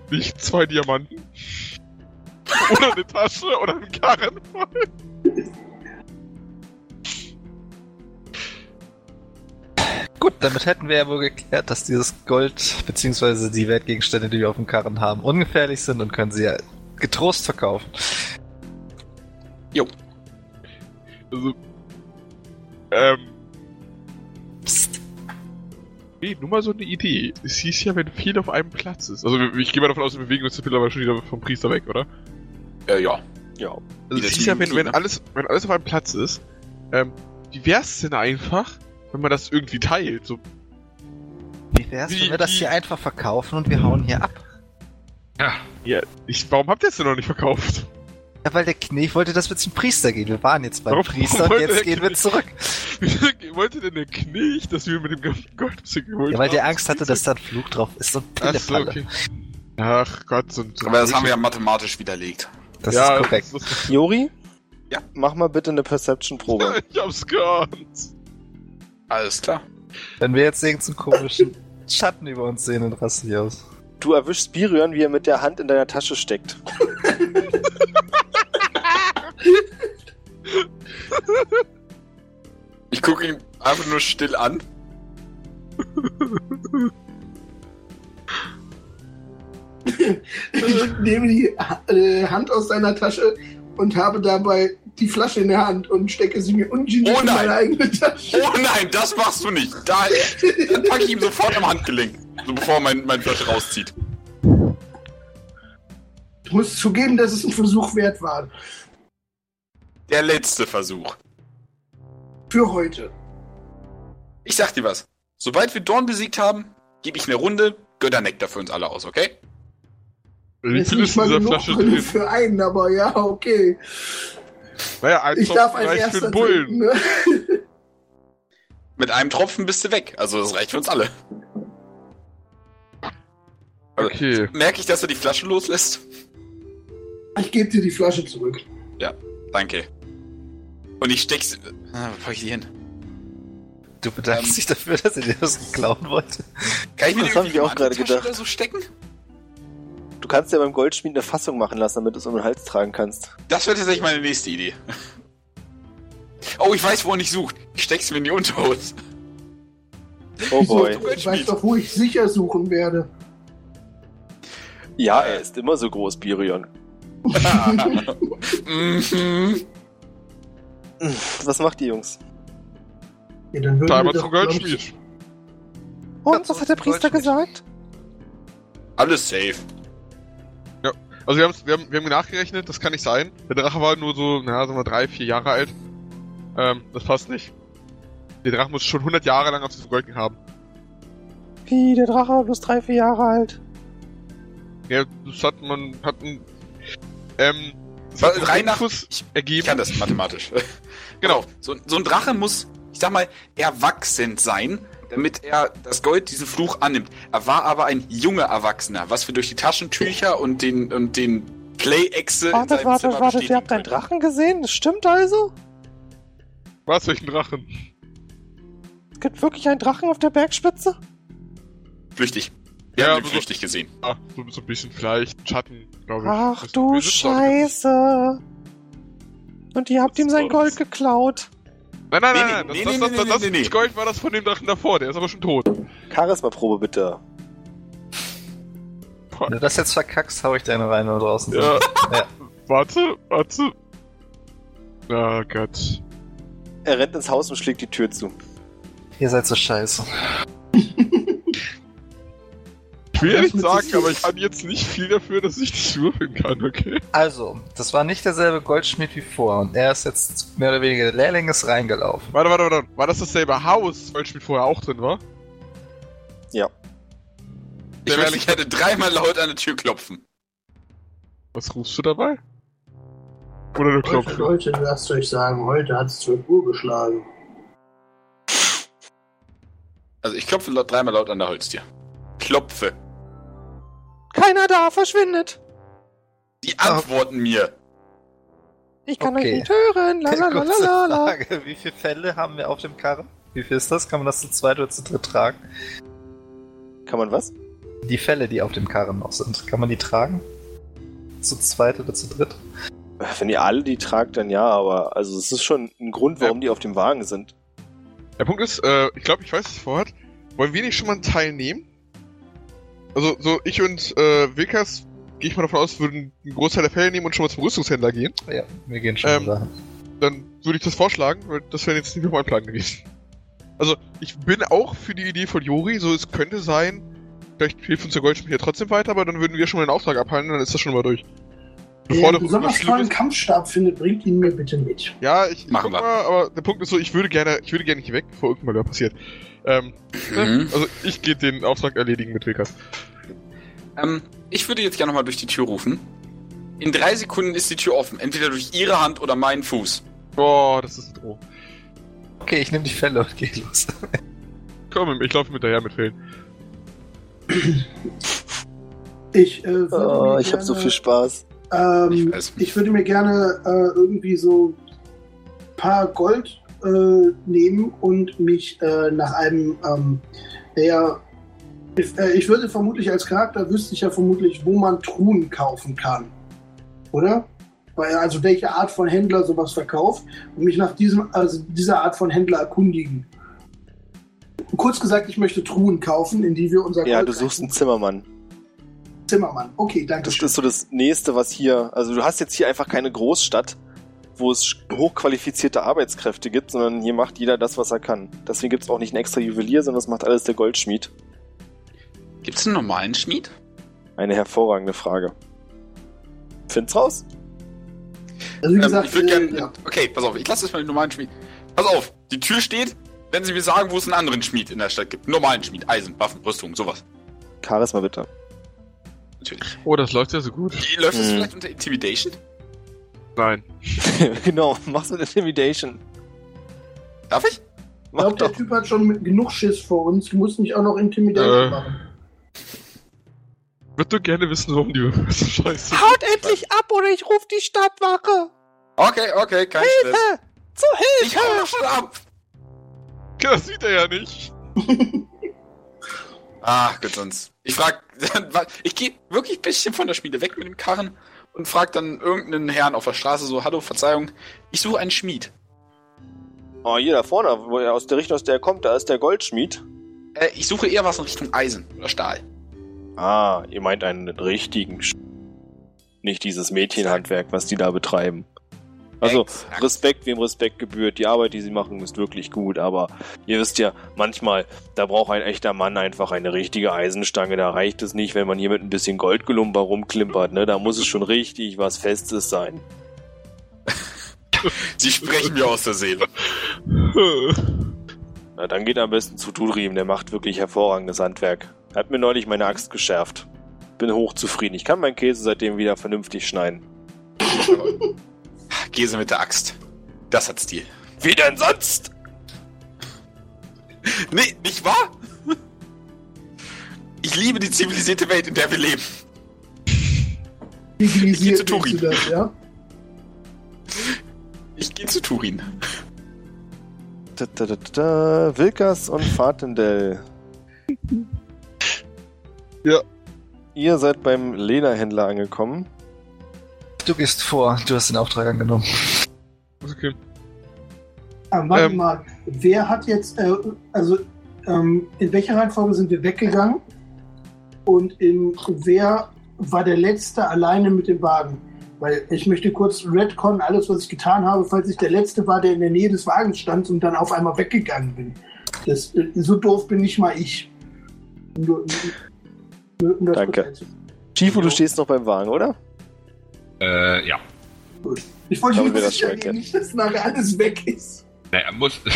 Nicht zwei Diamanten. oder eine Tasche oder einen Karren. Gut, damit hätten wir ja wohl geklärt, dass dieses Gold bzw. die Wertgegenstände, die wir auf dem Karren haben, ungefährlich sind und können sie ja getrost verkaufen. Also, ähm. Nee, nur mal so eine Idee. Es hieß ja, wenn viel auf einem Platz ist. Also, ich gehe mal davon aus, wir bewegen uns jetzt mittlerweile schon wieder vom Priester weg, oder? Äh, ja. Ja. Also, es hieß ja, wenn, wenn, alles, wenn alles auf einem Platz ist, ähm, wie wär's denn einfach, wenn man das irgendwie teilt? So, Wie wär's, Wie- wenn wir das hier einfach verkaufen und wir hauen hier ab? ja, ich, warum habt ihr es denn noch nicht verkauft? Ja, weil der Knecht wollte, dass wir zum Priester gehen. Wir waren jetzt beim Warum- Priester warum und jetzt gehen wir zurück. Wie <laughs> wollte denn der Knecht, dass wir mit dem ganzen Gold geholt Ja, weil der? Angst hatte, dass da ein Fluch drauf ist und Ach so, okay. Ach Gott, so ein... Aber das haben wir ja mathematisch widerlegt. Das ja, ist korrekt. Das ist, Jori? Ja. Mach mal bitte eine Perception-Probe. <laughs> ich hab's geahnt. Alles klar. Wenn wir jetzt irgendeinen komischen <laughs> Schatten über uns sehen, dann raste ich aus. Du erwischst Birion, wie er mit der Hand in deiner Tasche steckt. <laughs> Ich gucke ihn einfach nur still an. <laughs> Ich nehme die äh, Hand aus seiner Tasche und habe dabei die Flasche in der Hand und stecke sie mir ungeniert Oh in nein. meine eigene Tasche. Oh nein, das machst du nicht. Da, dann packe ich ihm sofort am Handgelenk. So bevor er mein, mein Flasche rauszieht. Ich muss zugeben, dass es ein Versuch wert war. Der letzte Versuch. Für heute. Ich sag dir was. Sobald wir Dorn besiegt haben, gebe ich eine Runde Götternektar für uns alle aus, okay? Wie Ist viel ist nicht in mal dieser genug Flasche drin? für einen, aber ja, okay. Naja, ein Ich Tropfen darf als reicht für erster den Bullen. trinken, ne? <laughs> Mit einem Tropfen bist du weg. Also das reicht für uns alle. Also, Okay. Merke ich, dass er die Flasche loslässt? Ich gebe dir die Flasche zurück. Danke. Und ich steck's. Ah, wo pack ich die hin? Du bedankst Ähm. dich dafür, dass er dir das klauen wollte. Kann ich mir Das die hab irgendwie ich auch gerade gedacht. Oder so stecken? Du kannst ja beim Goldschmied eine Fassung machen lassen, damit du es um den Hals tragen kannst. Das wäre tatsächlich meine nächste Idee. Oh, ich weiß, wo er nicht sucht. Ich steck's mir in die Unterhose. Oh boy. Ich weiß doch, wo ich sicher suchen werde. Ja, er ist immer so groß, Birion. <laughs> mhm. Was macht die Jungs? Ja, dann würden Da wir doch, Goldschmied. Und was hat der Priester gesagt? Alles safe. Also wir, wir, haben, wir haben nachgerechnet, das kann nicht sein. Der Drache war nur so, naja, sagen wir drei, vier Jahre alt. Ähm, das passt nicht. Der Drache muss schon 100 Jahre lang auf diesem Golden haben. Wie, der Drache war bloß drei, vier Jahre alt. Ja, das hat man, hat ein, ähm, das hat rein nach- Ich ergeben. kann das mathematisch. Genau. So, so ein Drache muss, ich sag mal, erwachsen sein, damit er das Gold, diesen Fluch annimmt. Er war aber ein junger Erwachsener, was wir durch die Taschentücher und den, und den Play-Echse in Wartet, seinem wartet, Zimmer wartet, ihr habt einen. Drachen gesehen? Das stimmt also? Was, welchen Drachen? Es gibt wirklich einen Drachen auf der Bergspitze? Flüchtig. Wir Ja, haben ihn so- flüchtig gesehen. Ah, so, so ein bisschen vielleicht Schatten, glaube ich. Ach Das- du Scheiße. Und ihr habt ihm sein? Gold geklaut. Nein, nein, Nee, nein, nee, nein, das, nee, das, nee, das, nee, das, das nee, nee. Gold war das von dem Drachen davor, der ist aber schon tot. Charisma-Probe bitte. Wenn du das jetzt verkackst, hau ich deine rein oder draußen. Ja. <laughs> Ja. Warte, warte. Oh Gott. Er rennt ins Haus und schlägt die Tür zu. Ihr seid so scheiße. <laughs> Ich will ja nicht sagen, aber ich kann jetzt nicht viel dafür, dass ich nicht würfeln kann, okay? Also, das war nicht derselbe Goldschmied wie vor und er ist jetzt mehr oder weniger der Lehrling ist reingelaufen. Warte, warte, warte. War das dasselbe Haus, weil Spiel vorher auch drin war? Ja. Ich möchte gerne dreimal laut an der Tür klopfen. Was rufst du dabei? Oder du klopfst? Leute, lasst euch sagen, heute hat es 12 Uhr geschlagen. Also ich klopfe laut, dreimal laut an der Holztür. Klopfe. Keiner da, verschwindet. Die antworten mir. Ich kann Okay. euch nicht hören. La la la la Kurze la la. Frage, wie viele Fälle haben wir auf dem Karren? Wie viel ist das? Kann man das zu zweit oder zu dritt tragen? Kann man was? Die Fälle, die auf dem Karren noch sind, kann man die tragen? Zu zweit oder zu dritt? Wenn ihr alle die tragt, dann ja, aber also es ist schon ein Grund, warum die auf dem Wagen sind. Der Punkt ist, äh, ich glaube, ich weiß es vorhat. Wollen wir nicht schon mal einen Teil nehmen? Also, so ich und äh, Wilkas, gehe ich mal davon aus, würden einen Großteil der Fälle nehmen und schon mal zum Rüstungshändler gehen. Ja, wir gehen schon Ähm, dahin. Dann würde ich das vorschlagen, weil das wäre jetzt nicht mehr mein Plan gewesen. Also, ich bin auch für die Idee von Jori, so es könnte sein, vielleicht hilft uns der Goldschmied ja trotzdem weiter, aber dann würden wir schon mal den Auftrag abhalten und dann ist das schon mal durch. Bevor einen da besonders tollen Kampfstab findet, bringt ihn mir bitte mit. Ja, ich, ich Machen guck wir. mal, aber der Punkt ist so, ich würde gerne, ich würde gerne nicht weg, bevor irgendwann mal was passiert. Ähm, ne? Mhm. Also ich gehe den Auftrag erledigen mit Wilkas. Ähm, ich würde jetzt gerne nochmal durch die Tür rufen. In drei Sekunden ist die Tür offen. Entweder durch ihre Hand oder meinen Fuß. Boah, das ist ein Droh. Okay, ich nehme die Fälle und gehe los. Komm, ich laufe mit daher mit Fällen. Ich, äh, würde Oh, ich habe so viel Spaß. Ähm, Ich ich würde mir gerne äh, irgendwie so ein paar Gold äh, nehmen und mich äh, nach einem, ähm, naja, ich, äh, ich würde vermutlich als Charakter wüsste ich ja vermutlich, wo man Truhen kaufen kann. Oder? Weil, also welche Art von Händler sowas verkauft und mich nach diesem, also dieser Art von Händler erkundigen. Kurz gesagt, ich möchte Truhen kaufen, in die wir unser Ja, Gold du suchst einen. Zimmermann. Zimmermann. Okay, danke Das schön. ist so das nächste, was hier. Also du hast jetzt hier einfach keine Großstadt, wo es hochqualifizierte Arbeitskräfte gibt, sondern hier macht jeder das, was er kann. Deswegen gibt es auch nicht einen extra Juwelier, sondern das macht alles der Goldschmied. Gibt es einen normalen Schmied? Eine hervorragende Frage. Find's raus. Also wie Ähm, gesagt, ich würde äh, gerne. ja. Okay, pass auf, ich lasse jetzt mal den normalen Schmied. Pass auf, die Tür steht, wenn Sie mir sagen, wo es einen anderen Schmied in der Stadt gibt. Einen normalen Schmied, Eisen, Waffen, Rüstung, sowas. Charisma bitte. Natürlich. Oh, das läuft ja so gut. Die, läuft das Hm. vielleicht unter Intimidation? Nein. <laughs> genau, mach's mit Intimidation. Darf ich? Ich glaube, der. Typ hat schon genug Schiss vor uns. Du musst nicht auch noch Intimidation Äh. machen. Würd du gerne wissen, warum die <laughs> scheiße? Haut endlich ab oder ich ruf die Stadtwache. Okay, okay, kein Stress. Hilfe! Zu Ich hau Hilfe! doch schon ab! <laughs> Das sieht er ja nicht. Ach Gott, sonst. Ich frag, ich gehe wirklich ein bisschen von der Schmiede weg mit dem Karren und frag dann irgendeinen Herrn auf der Straße so, hallo, Verzeihung, ich suche einen Schmied. Oh, hier da vorne, wo er aus der Richtung, aus der er kommt, da ist der Goldschmied. Äh, ich suche eher was in Richtung Eisen oder Stahl. Ah, ihr meint einen richtigen Sch Nicht dieses Mädchenhandwerk, was die da betreiben. Also, Exakt. Respekt, wem Respekt gebührt. Die Arbeit, die sie machen, ist wirklich gut. Aber ihr wisst ja, manchmal, da braucht ein echter Mann einfach eine richtige Eisenstange. Da reicht es nicht, wenn man hier mit ein bisschen Goldgelumper rumklimpert. Ne? Da muss es schon richtig was Festes sein. <laughs> Sie sprechen mir aus der Seele. <laughs> Na, dann geht am besten zu Tudrim. Der macht wirklich hervorragendes Handwerk. Er hat mir neulich meine Axt geschärft. Bin hochzufrieden. Ich kann meinen Käse seitdem wieder vernünftig schneiden. <laughs> Gese mit der Axt. Das hat Stil. Wie denn sonst? Nee, nicht wahr? Ich liebe die zivilisierte Welt, in der wir leben. Zivilisiert zu Turin. das, ja? Ich gehe zu Turin. Da, da, da, da, Wilkas und Fatendell. Ja. Ihr seid beim Lederhändler angekommen. Du gehst vor, du hast den Auftrag angenommen. Okay. Ah, warte Ähm. mal, wer hat jetzt, äh, also ähm, in welcher Reihenfolge sind wir weggegangen? Und in wer war der Letzte alleine mit dem Wagen? Weil ich möchte kurz Redcon, alles, was ich getan habe, falls ich der Letzte war, der in der Nähe des Wagens stand und dann auf einmal weggegangen bin. Das, äh, so doof bin nicht mal ich. Nur, nur, das Danke. Chifu, du stehst noch beim Wagen, oder? Äh, ja. Ich wollte nur sicher schon gehen, nicht, dass nachher alles weg ist. Naja, muss. <laughs>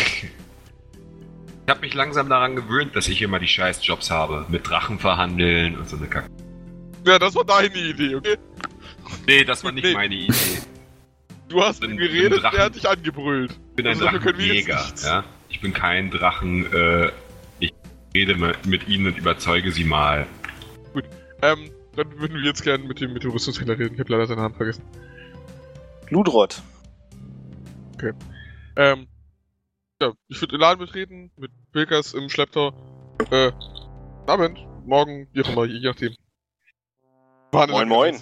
Ich habe mich langsam daran gewöhnt, dass ich immer die scheiß Jobs habe. Mit Drachen verhandeln und so eine Kacke. Ja, das war deine Idee, okay? Nee, das war nicht Nee. meine Idee. Du hast Bin- bin geredet, Drachen. der hat dich angebrüllt. Ich bin ein Also Drachenjäger. Ja? Ich bin kein Drachen. Äh, ich rede mit, mit ihnen und überzeuge sie mal. Ähm, dann würden wir jetzt gerne mit dem, mit dem Rüstungshändler reden. Ich habe leider seinen Namen vergessen. Ludrott. Ähm, ja, ich würde den Laden betreten, mit Wilkers im Schlepptau. Äh, Abend, morgen, wie auch immer, je nachdem. Verhandeln Moin, moin.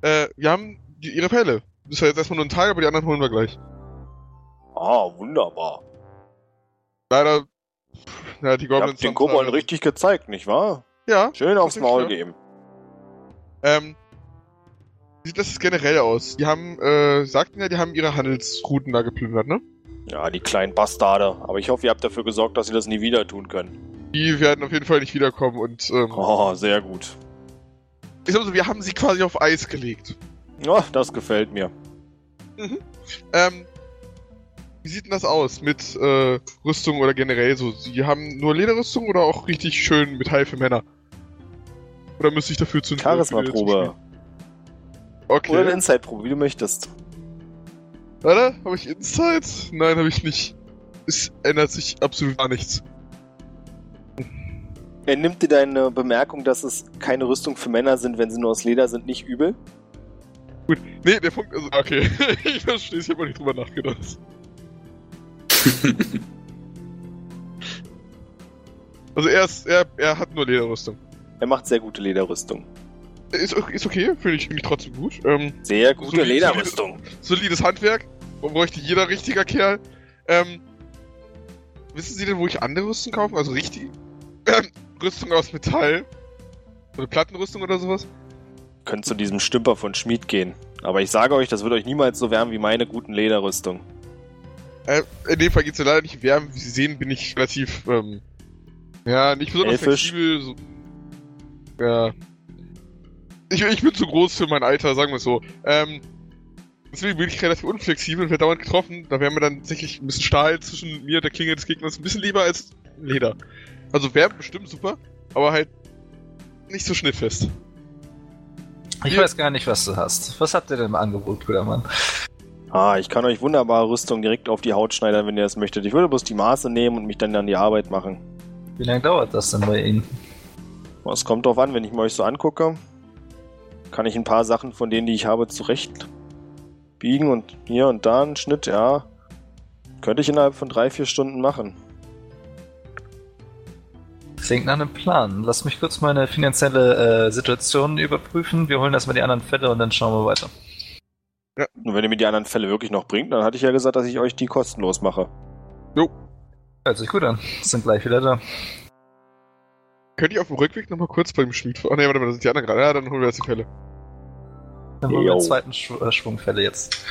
Äh, wir haben die, ihre Pelle. Das ist ja jetzt erstmal nur ein Tag, aber die anderen holen wir gleich. Ah, wunderbar. Leider, ja, die Ihr Goblins... habt den haben Kobolden richtig gezeigt, nicht wahr? Ja, Schön aufs Maul klar. geben. ähm, wie sieht das generell aus? Die haben, äh, sagten ja, die haben ihre Handelsrouten da geplündert, ne? Ja, die kleinen Bastarde. Aber ich hoffe, ihr habt dafür gesorgt, dass sie das nie wieder tun können. Die werden auf jeden Fall nicht wiederkommen und, ähm, Oh, sehr gut. ich sag mal so, wir haben sie quasi auf Eis gelegt. Ja, das gefällt mir. Ähm, wie sieht denn das aus mit äh, Rüstung oder generell so? Sie haben nur Lederrüstung oder auch richtig schön Metall für Männer? Oder müsste ich dafür zu Charisma-Probe. Okay. Oder eine Inside-Probe, wie du möchtest. Warte, habe ich Insight? Nein, habe ich nicht. Es ändert sich absolut gar nichts. Er nimmt dir deine Bemerkung, dass es keine Rüstung für Männer sind, wenn sie nur aus Leder sind, nicht übel. Gut. Nee, der Punkt ist. Okay, <laughs> ich verstehe ich habe nicht drüber nachgedacht. <laughs> Also er ist, er, er hat nur Lederrüstung. Er macht sehr gute Lederrüstung. Ist, ist okay, finde ich, ich trotzdem gut. Ähm, Sehr gute Solide- Lederrüstung. solides Handwerk. Bräuchte jeder richtiger Kerl. Ähm, wissen Sie denn, wo ich andere Rüstung kaufen? Also richtig. Ähm, <clears throat> Rüstung aus Metall. Oder Plattenrüstung oder sowas? Könnt zu diesem Stümper von Schmied gehen. Aber ich sage euch, das wird euch niemals so wärmen wie meine guten Lederrüstung. Äh, in dem Fall geht's ja leider nicht wärmen. Wie Sie sehen, bin ich relativ, ähm, ja, nicht besonders Elfisch. flexibel. So, ja. Ich, ich bin zu groß für mein Alter, sagen wir es so. Ähm, deswegen bin ich relativ unflexibel und werde dauernd getroffen. Da wäre mir dann tatsächlich ein bisschen Stahl zwischen mir und der Klinge des Gegners ein bisschen lieber als Leder. Also wärmt bestimmt super, aber halt nicht so schnittfest. Ich Ja. weiß gar nicht, was du hast. Was habt ihr denn im Angebot, guter Mann? Ah, ich kann euch wunderbare Rüstung direkt auf die Haut schneidern, wenn ihr das möchtet. Ich würde bloß die Maße nehmen und mich dann an die Arbeit machen. Wie lange dauert das denn bei Ihnen? Es kommt drauf an, wenn ich mir euch so angucke, kann ich ein paar Sachen von denen, die ich habe, zurecht biegen und hier und da einen Schnitt, ja. Könnte ich innerhalb von drei, vier Stunden machen. Klingt nach einem Plan. Lass mich kurz meine finanzielle äh, Situation überprüfen. Wir holen erstmal die anderen Fälle und dann schauen wir weiter. Und wenn ihr mir die anderen Fälle wirklich noch bringt, dann hatte ich ja gesagt, dass ich euch die kostenlos mache. Hört sich gut an. Sind gleich wieder da. Könnte ich auf dem Rückweg nochmal kurz beim Schmied... Oh ne, warte mal, da sind die anderen gerade. Ja, dann holen wir jetzt die Fälle. Dann holen wir den zweiten Schw äh, Schwung Fälle jetzt.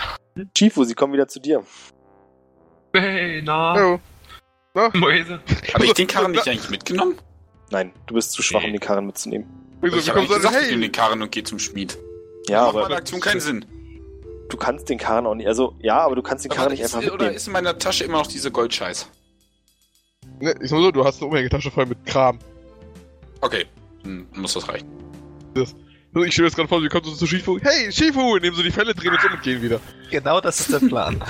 Chifu, sie kommen wieder zu dir. Hey, na, Hallo. Na? Mäuse. Habe ich den Karren nicht eigentlich mitgenommen? Nein, du bist zu schwach, um den Karren mitzunehmen. Wieso, ich wie habe kommst eigentlich du gesagt, denn? ich nehme Hey! den Karren und gehe zum Schmied. Ja, Macht aber meine Aktion keinen Sinn. du kannst den Karren auch nicht. Also, ja, aber du kannst den Karren Aber nicht ist, einfach oder mitnehmen. ist in meiner Tasche immer noch diese Goldscheiß? Ne, ich sag so, du hast eine Umhängetasche voll mit Kram. Okay, dann muss das reichen. Also ich stelle jetzt gerade vor, wie kommt so zu Shifu. Hey, Shifu! Nehmen so die Fälle, drehen uns um und gehen wieder. Genau das ist der Plan.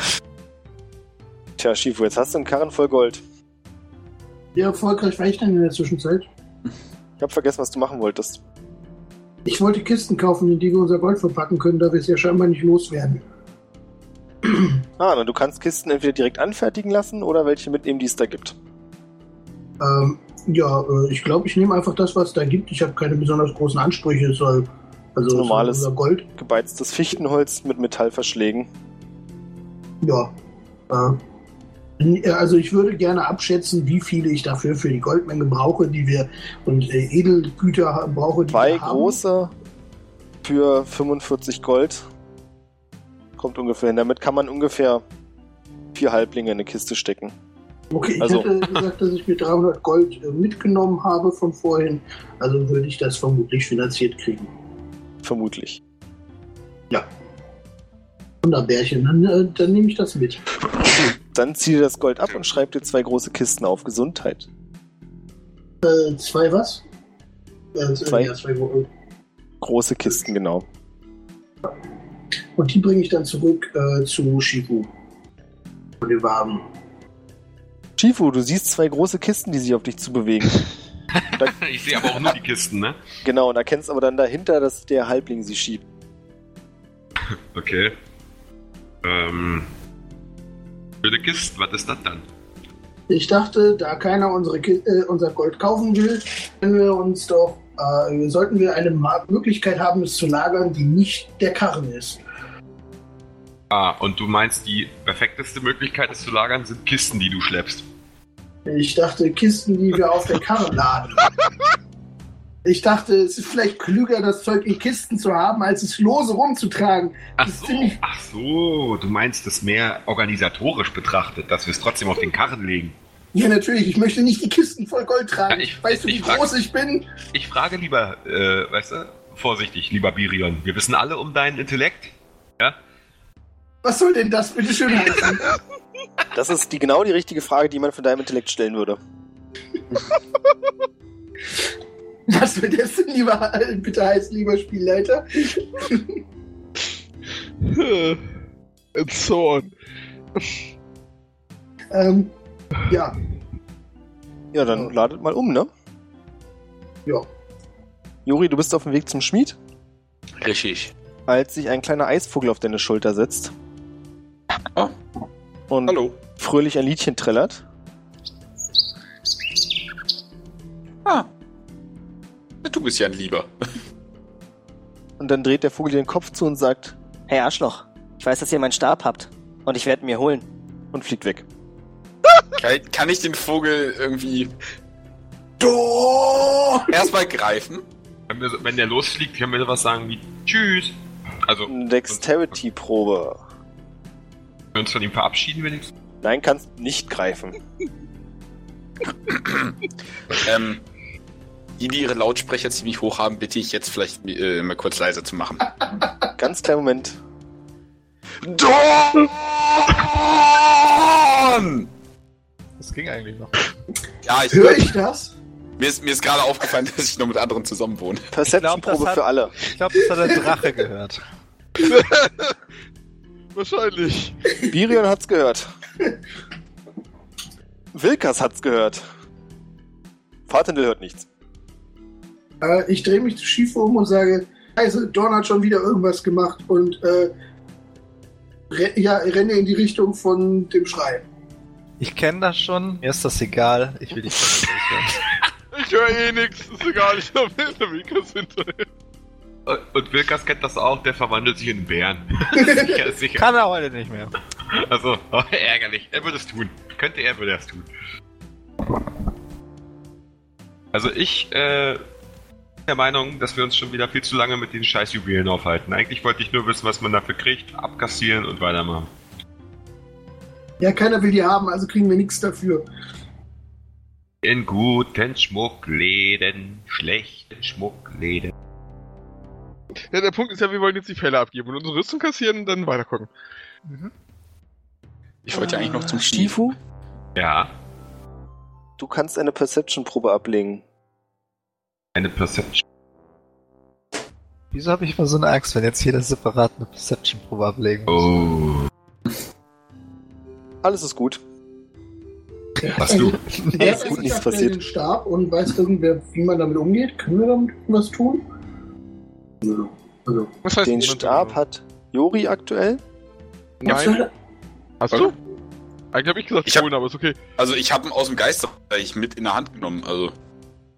<laughs> Tja, Shifu, jetzt hast du einen Karren voll Gold. Wie erfolgreich war ich denn in der Zwischenzeit? Ich hab vergessen, was du machen wolltest. Ich wollte Kisten kaufen, in die wir unser Gold verpacken können, da wir es ja scheinbar nicht loswerden. <clears throat> Ah, na, du kannst Kisten entweder direkt anfertigen lassen oder welche mitnehmen, die es da gibt. Ähm, ja, äh, ich glaube, ich nehme einfach das, was da gibt. Ich habe keine besonders großen Ansprüche. Es soll also soll Normales. Gold. Gebeiztes Fichtenholz mit Metallverschlägen. Ja. Äh, Äh, Also ich würde gerne abschätzen, wie viele ich dafür für die Goldmenge brauche, die wir und Edelgüter brauche, die Zwei wir haben. große für 45 Gold. Kommt ungefähr hin. Damit kann man ungefähr vier Halblinge in eine Kiste stecken. Okay, ich Also- hätte gesagt, dass ich mir 300 Gold äh, mitgenommen habe von vorhin. Also würde ich das vermutlich finanziert kriegen. Vermutlich. Wunderbärchen, dann, äh, dann nehme ich das mit. Dann zieh dir das Gold ab und schreib dir zwei große Kisten auf Gesundheit. Äh, zwei was? Äh, Zwei. Ja, zwei Große Kisten, genau. Und die bringe ich dann zurück äh, zu Shifu. Und den Wagen. Shifu, du siehst zwei große Kisten, die sich auf dich zubewegen. <laughs> Ich sehe aber auch nur die Kisten, ne? genau, und erkennst aber dann dahinter, dass der Halbling sie schiebt. <laughs> Okay. Ähm. Blöde Kisten, was ist das dann? Ich dachte, da keiner unsere, äh, unser Gold kaufen will, können wir uns doch, äh, sollten wir eine Möglichkeit haben, es zu lagern, die nicht der Karren ist. Ah, und du meinst, die perfekteste Möglichkeit, es zu lagern, sind Kisten, die du schleppst. Ich dachte, Kisten, die wir auf der Karre laden. Ich dachte, es ist vielleicht klüger, das Zeug in Kisten zu haben, als es lose rumzutragen. Ach so, ach so, du meinst es mehr organisatorisch betrachtet, dass wir es trotzdem auf den Karren legen. Ja, natürlich, ich möchte nicht die Kisten voll Gold tragen. Ja, ich- weißt du, wie ich frag- groß ich bin? Ich frage lieber, äh, weißt du, vorsichtig, lieber Birion. Wir wissen alle um deinen Intellekt. Ja? Was soll denn das bitte schön heißen? <laughs> Das ist die, genau die richtige Frage, die man von deinem Intellekt stellen würde. <laughs> Was wird das denn lieber, <laughs> bitte heißt, lieber Spielleiter? And so on. Ähm, ja, Ja, dann ladet mal um, ne? ja. Juri, du bist auf dem Weg zum Schmied, Richtig. als sich ein kleiner Eisvogel auf deine Schulter setzt. Oh. Und Hallo. fröhlich ein Liedchen trällert. Ah. Du bist ja ein Lieber. <laughs> Und dann dreht der Vogel dir den Kopf zu und sagt Hey Arschloch, ich weiß, dass ihr meinen Stab habt. Und ich werde ihn mir holen. und fliegt weg. <laughs> Kann, kann ich den Vogel irgendwie Do! erstmal greifen? Wenn, wir, wenn der losfliegt, können wir sowas sagen wie Tschüss. Also, Eine Dexterity-Probe. Wir uns von ihm verabschieden wenigstens. Nein, kannst nicht greifen. <laughs> Ähm, die, die ihre Lautsprecher ziemlich hoch haben, bitte ich jetzt vielleicht äh, mal kurz leiser zu machen. Ganz kleinen Moment. Dorn! Das ging eigentlich noch. Ja, ich, Höre ich das? mir ist, mir ist gerade aufgefallen, dass ich noch mit anderen zusammen wohne. Perception-Probe für alle. Ich glaube, das hat der Drache gehört. <laughs> Wahrscheinlich. Birion hat's gehört. Wilkas hat's gehört. Fatendel hört nichts. Äh, ich drehe mich zu Schiefe um und sage, also Dorn hat schon wieder irgendwas gemacht und äh, re ja, renne in die Richtung von dem Schrei. Ich kenne das schon. Mir ist das egal. Ich will die Folge durchhören. <laughs> Ich höre eh nix. Ist egal, ich hab hinter Mikas hinterher. Und, und Wilkas kennt das auch, der verwandelt sich in einen Bären. <laughs> <laughs> sicher, sicher. Kann er heute nicht mehr. Also, oh, <laughs> ärgerlich. Er würde es tun. Könnte er, würde er es tun. Also ich, äh, bin der Meinung, dass wir uns schon wieder viel zu lange mit den scheiß Juwelen aufhalten. Eigentlich wollte ich nur wissen, was man dafür kriegt, abkassieren und weitermachen. Ja, keiner will die haben, also kriegen wir nichts dafür. In guten Schmuckläden, schlechten Schmuckläden. Ja, der Punkt ist ja, wir wollen jetzt die Fälle abgeben und unsere Rüstung kassieren und dann weitergucken. Ich wollte ja eigentlich noch zum. Stifu, Ja, du kannst eine Perception-Probe ablegen. eine Perception. Wieso habe ich mal so eine Angst, wenn jetzt jeder separat eine Perception-Probe ablegen muss? Oh. Alles ist gut. Was du? <laughs> Wer ist gut, nichts passiert. den Stab und weiß irgendwer, wie man damit umgeht? Können wir damit was tun? Also, Was heißt Den Stab hat Jori aktuell. Nein. Hast du? Eigentlich habe ich gesagt, Ich hab- holen, aber ist okay. Also ich habe ihn aus dem Geisterreich mit in der Hand genommen. Also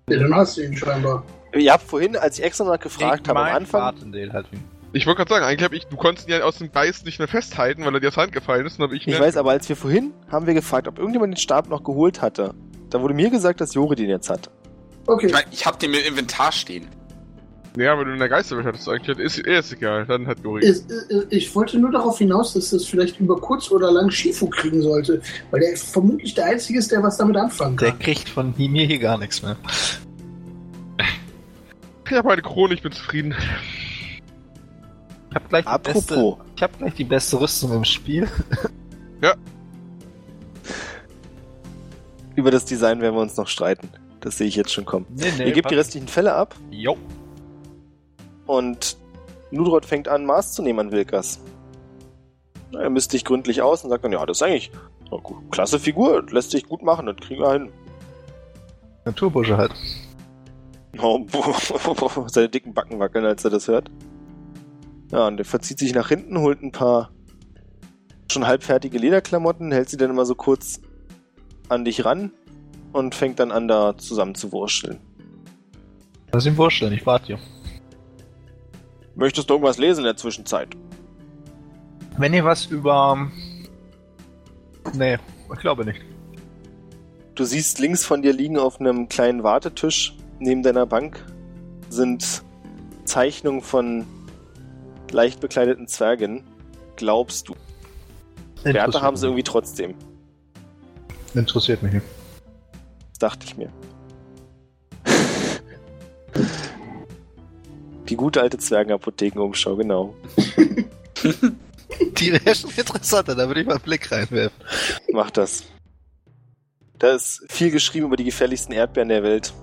ja, dann hast du ihn scheinbar. Ihr habt vorhin, als ich extra noch gefragt habe, am Anfang, Martindale hat ihn. Ich wollte gerade sagen, eigentlich hab ich, du konntest ihn ja aus dem Geist nicht mehr festhalten, weil er dir aus der Hand gefallen ist, und hab ich Ich weiß, aber als wir vorhin haben wir gefragt, ob irgendjemand den Stab noch geholt hatte. Da wurde mir gesagt, dass Jori den jetzt hat. Okay. Ich meine, ich hab den im Inventar stehen. Ja, wenn du in der Geisterwelt hattest, eigentlich ist, eh ist egal, dann hat Juri. Ich, ich- wollte nur darauf hinaus, dass das vielleicht über kurz oder lang Shifu kriegen sollte, weil der vermutlich der Einzige ist, der was damit anfangen Der kann. kriegt von mir hier gar nichts mehr. Ich habe meine Krone, ich bin zufrieden. Ich hab gleich die beste, Apropos, ich hab gleich die beste Rüstung im Spiel. <laughs> über das Design werden wir uns noch streiten. Das sehe ich jetzt schon kommen. Nee, Ihr gebt die restlichen Fälle ab Jo. Und Ludrod fängt an, Maß zu nehmen an Wilkas. Er misst dich gründlich aus und sagt dann, ja, das ist eigentlich eine klasse Figur, lässt sich gut machen, das kriegen wir hin. Naturbursche halt. <laughs> Oh, <laughs> seine dicken Backen wackeln, als er das hört. Ja, und er verzieht sich nach hinten, holt ein paar schon halbfertige Lederklamotten, hält sie dann immer so kurz an dich ran und fängt dann an, da zusammen zu wursteln. Lass ihn vorstellen, ich warte hier. Möchtest du irgendwas lesen in der Zwischenzeit? Wenn ihr was über. Nee, ich glaube nicht. Du siehst links von dir liegen auf einem kleinen Wartetisch neben deiner Bank sind Zeichnungen von leicht bekleideten Zwergen. Glaubst du? Werte haben sie irgendwie trotzdem. Interessiert mich nicht. Dachte ich mir. Die gute alte Zwergenapothekenumschau, genau. <laughs> Die wäre schon interessanter, da würde ich mal einen Blick reinwerfen. Mach das. Da ist viel geschrieben über die gefährlichsten Erdbeeren der Welt.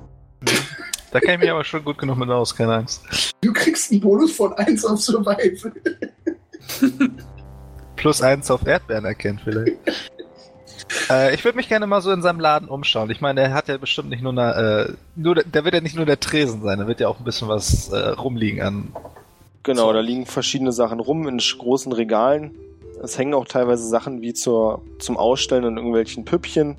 Da kenne ich mich aber schon gut genug mit aus, keine Angst. Du kriegst einen Bonus von 1 auf Survival. Plus eins auf Erdbeeren erkennen vielleicht. Äh, ich würde mich gerne mal so in seinem Laden umschauen. Ich meine, er hat ja bestimmt nicht nur eine, äh, nur, der- wird ja nicht nur der Tresen sein, da wird ja auch ein bisschen was äh, rumliegen an. Genau, So. da liegen verschiedene Sachen rum in großen Regalen. Es hängen auch teilweise Sachen wie zur, zum Ausstellen an irgendwelchen Püppchen.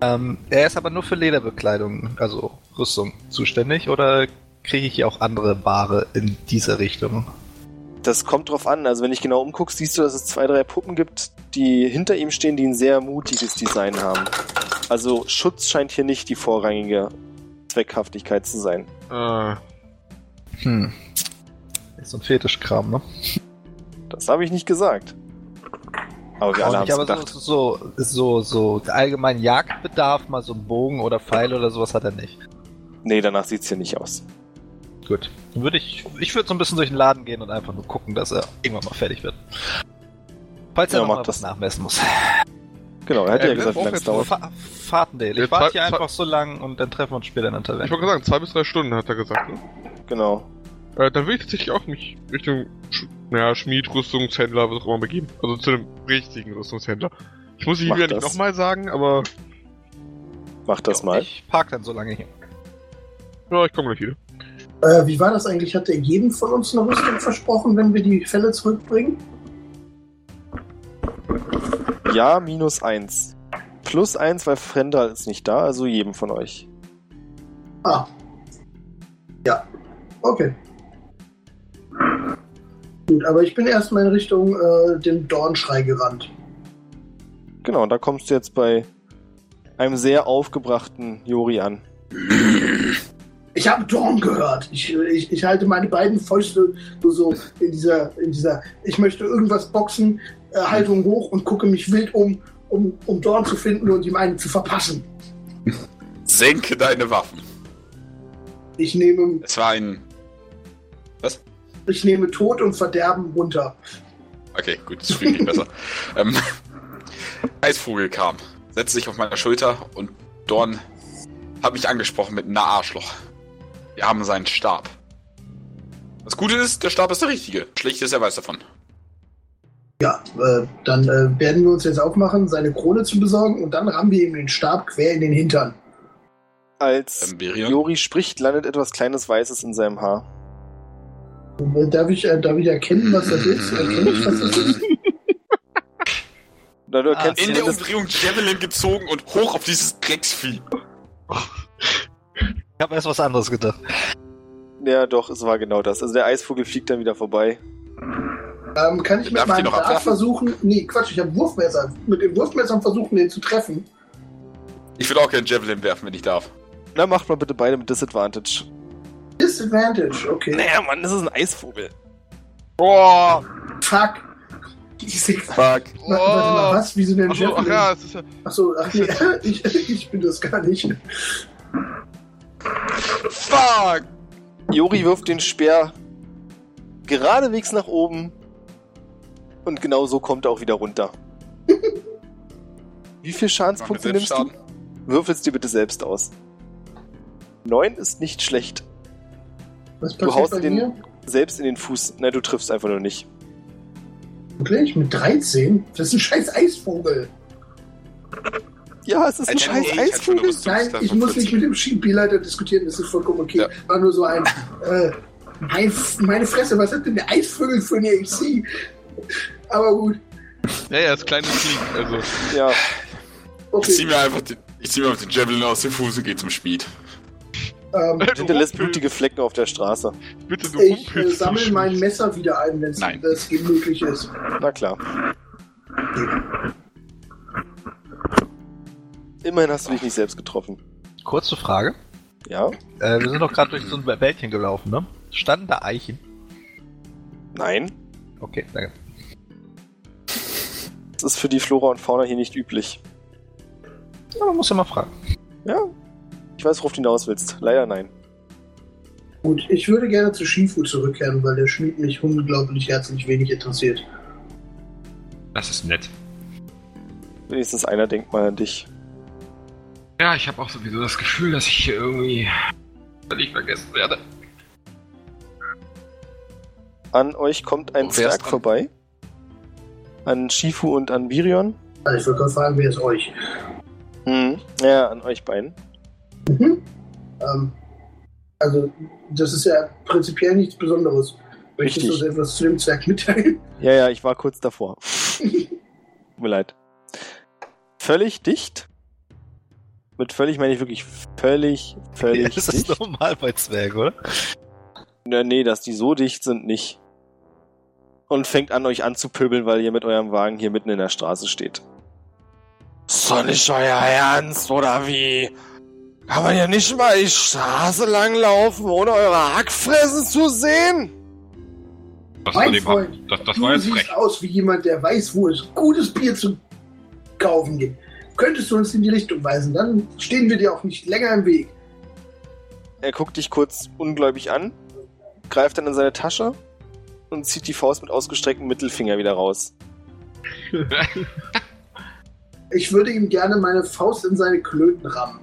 Ähm, er ist aber nur für Lederbekleidung, also Rüstung, zuständig oder kriege ich hier auch andere Ware in diese Richtung? Das kommt drauf an. Also wenn ich genau umguckst, siehst du, dass es zwei, drei Puppen gibt, die hinter ihm stehen, die ein sehr mutiges Design haben. Also Schutz scheint hier nicht die vorrangige Zweckhaftigkeit zu sein. Ah, Hm. Ist so ein Fetischkram, ne? Das habe ich nicht gesagt. Aber wir alle Auch haben nicht, es aber gedacht. so, so, so, so allgemein Jagdbedarf, mal so ein Bogen oder Pfeil oder sowas hat er nicht. Nee, danach sieht's hier nicht aus. Gut. Dann würde ich, ich würde so ein bisschen durch den Laden gehen und einfach nur gucken, dass er irgendwann mal fertig wird. Falls er Ja, noch was das. nachmessen muss. Genau, er hat Äh, ja wir gesagt, wie lange es jetzt dauert. Fa Fahrtendale. Ja, Ich warte hier einfach so lang und dann treffen wir uns später in der ich Taverne. wollte sagen, zwei bis drei Stunden hat er gesagt. Ne? Genau. Äh, dann will ich tatsächlich auch mich Richtung Sch ja, Schmied, Rüstungshändler, was auch immer begeben. Also zu einem richtigen Rüstungshändler. Ich muss ihn wieder nicht nochmal sagen, aber Mach das Ja, mal. Ich park dann so lange hier. ja, ich komme gleich wieder. Äh, wie war das eigentlich? Hat er jedem von uns eine Rüstung versprochen, wenn wir die Fälle zurückbringen? Ja, minus eins. Plus eins, weil Frendal ist nicht da, also jedem von euch. Ah. Ja. Okay. Gut, aber ich bin erstmal in Richtung äh, dem Dornschrei gerannt. Genau, da kommst du jetzt bei einem sehr aufgebrachten Jori an. <laughs> Ich habe Dorn gehört. Ich, ich, ich halte meine beiden Fäuste nur so in dieser, in dieser, ich möchte irgendwas boxen, äh, Haltung hoch und gucke mich wild um, um, um Dorn zu finden und ihm einen zu verpassen. Senke deine Waffen. Ich nehme, Es war ein. ich nehme Tod und Verderben runter. Okay, gut, das mich besser. <laughs> Ähm, Eisvogel kam, setzte sich auf meiner Schulter und Dorn hat mich angesprochen mit na Arschloch. Wir haben seinen Stab. Das Gute ist, der Stab ist der richtige. Schlecht ist, er weiß davon. Ja, äh, dann äh, werden wir uns jetzt aufmachen, seine Krone zu besorgen und dann rammen wir ihm den Stab quer in den Hintern. Als Berion? Jori spricht, landet etwas kleines Weißes in seinem Haar. Äh, Darf ich, äh, darf ich erkennen, was das ist? Erkenne ich, was das ist? Na, du Ah, erkennst In der Umdrehung Javelin gezogen und hoch auf dieses Drecksvieh. Ich habe erst was anderes gedacht. Ja, doch, es war genau das. Also der Eisvogel fliegt dann wieder vorbei. Ähm, kann ich mit meinem Dart versuchen? Nee, Quatsch, ich habe Wurfmesser. Mit den Wurfmessern versuchen, den zu treffen. Ich will auch gerne Javelin werfen, wenn ich darf. Na, macht mal bitte beide mit Disadvantage. Disadvantage, okay. Naja, Mann, das ist ein Eisvogel. Boah! Fuck. Fuck. <laughs> Warte mal, was? Wieso denn Achso, ach Javelin? ja, es ist ja. Achso, ach nee, <laughs> ich, ich bin das gar nicht. Fuck! Jori wirft den Speer geradewegs nach oben und genau so kommt er auch wieder runter. <laughs> Wie viel Schadenspunkte nimmst du? Würfelst dir bitte selbst aus. Neun ist nicht schlecht. Was Du passiert haust bei den- mir? Selbst in den Fuß. Nein, du triffst einfach nur nicht. Wirklich? Mit 13? Das ist ein scheiß Eisvogel. Ja, es ist ein scheiß nee, ich Eisvogel. Rüstung. Nein, ich muss 40. nicht mit dem Spielleiter diskutieren, das ist vollkommen okay. Ja. War nur so ein. Äh, mein, meine Fresse, was hat denn der Eisvogel für eine AC? Aber gut, Ja, ja, das kleine Sneak, also. Ja, Ich zieh okay. mir einfach den, ich zieh mir einfach den Javelin aus dem Fuß und geh zum Speed. Ähm, hinterlässt blutige Flecken auf der Straße. Bitte, du ich äh, sammle mein Messer wieder ein, wenn eben möglich ist. Na klar. Immerhin hast du dich nicht selbst getroffen. Kurze Frage. Ja? Äh, wir sind doch gerade durch so ein Wäldchen gelaufen, ne? Standen da Eichen? Nein? Okay, danke. Das ist für die Flora und Fauna hier nicht üblich. Ja, man muss ja mal fragen. Ja? Ich weiß, worauf du hinaus willst. Leider nein. Gut, ich würde gerne zu Shifu zurückkehren, weil der Schmied mich unglaublich herzlich wenig interessiert. Das ist nett. Wenigstens einer denkt mal an dich. Ja, ich habe auch sowieso das Gefühl, dass ich hier irgendwie völlig vergessen werde. An euch kommt ein Oh, Zwerg vorbei. An Shifu und an Virion. Also ich würde gerade fragen, wer ist euch? Hm. Ja, an euch beiden. Mhm. Ähm, also, das ist ja prinzipiell nichts Besonderes. Möchtest Richtig. du uns etwas zu dem Zwerg mitteilen? Ja, ja, ich war kurz davor. <laughs> Tut mir leid. Völlig dicht. Mit völlig meine ich wirklich völlig, völlig <laughs> das ist dicht. normal bei Zwergen, oder? Na, nee, dass die so dicht sind, nicht. Und fängt an, euch anzupöbeln, weil ihr mit eurem Wagen hier mitten in der Straße steht. Ist doch nicht euer Ernst, oder wie? Kann man ja nicht mal die Straße lang laufen, ohne eure Hackfressen zu sehen? Das, Mein Freund, das, das du war jetzt siehst frech. aus wie jemand, der weiß, wo es gutes Bier zu kaufen gibt. Könntest du uns in die Richtung weisen? Dann stehen wir dir auch nicht länger im Weg. Er guckt dich kurz ungläubig an, greift dann in seine Tasche und zieht die Faust mit ausgestrecktem Mittelfinger wieder raus. <laughs> Ich würde ihm gerne meine Faust in seine Klöten rammen.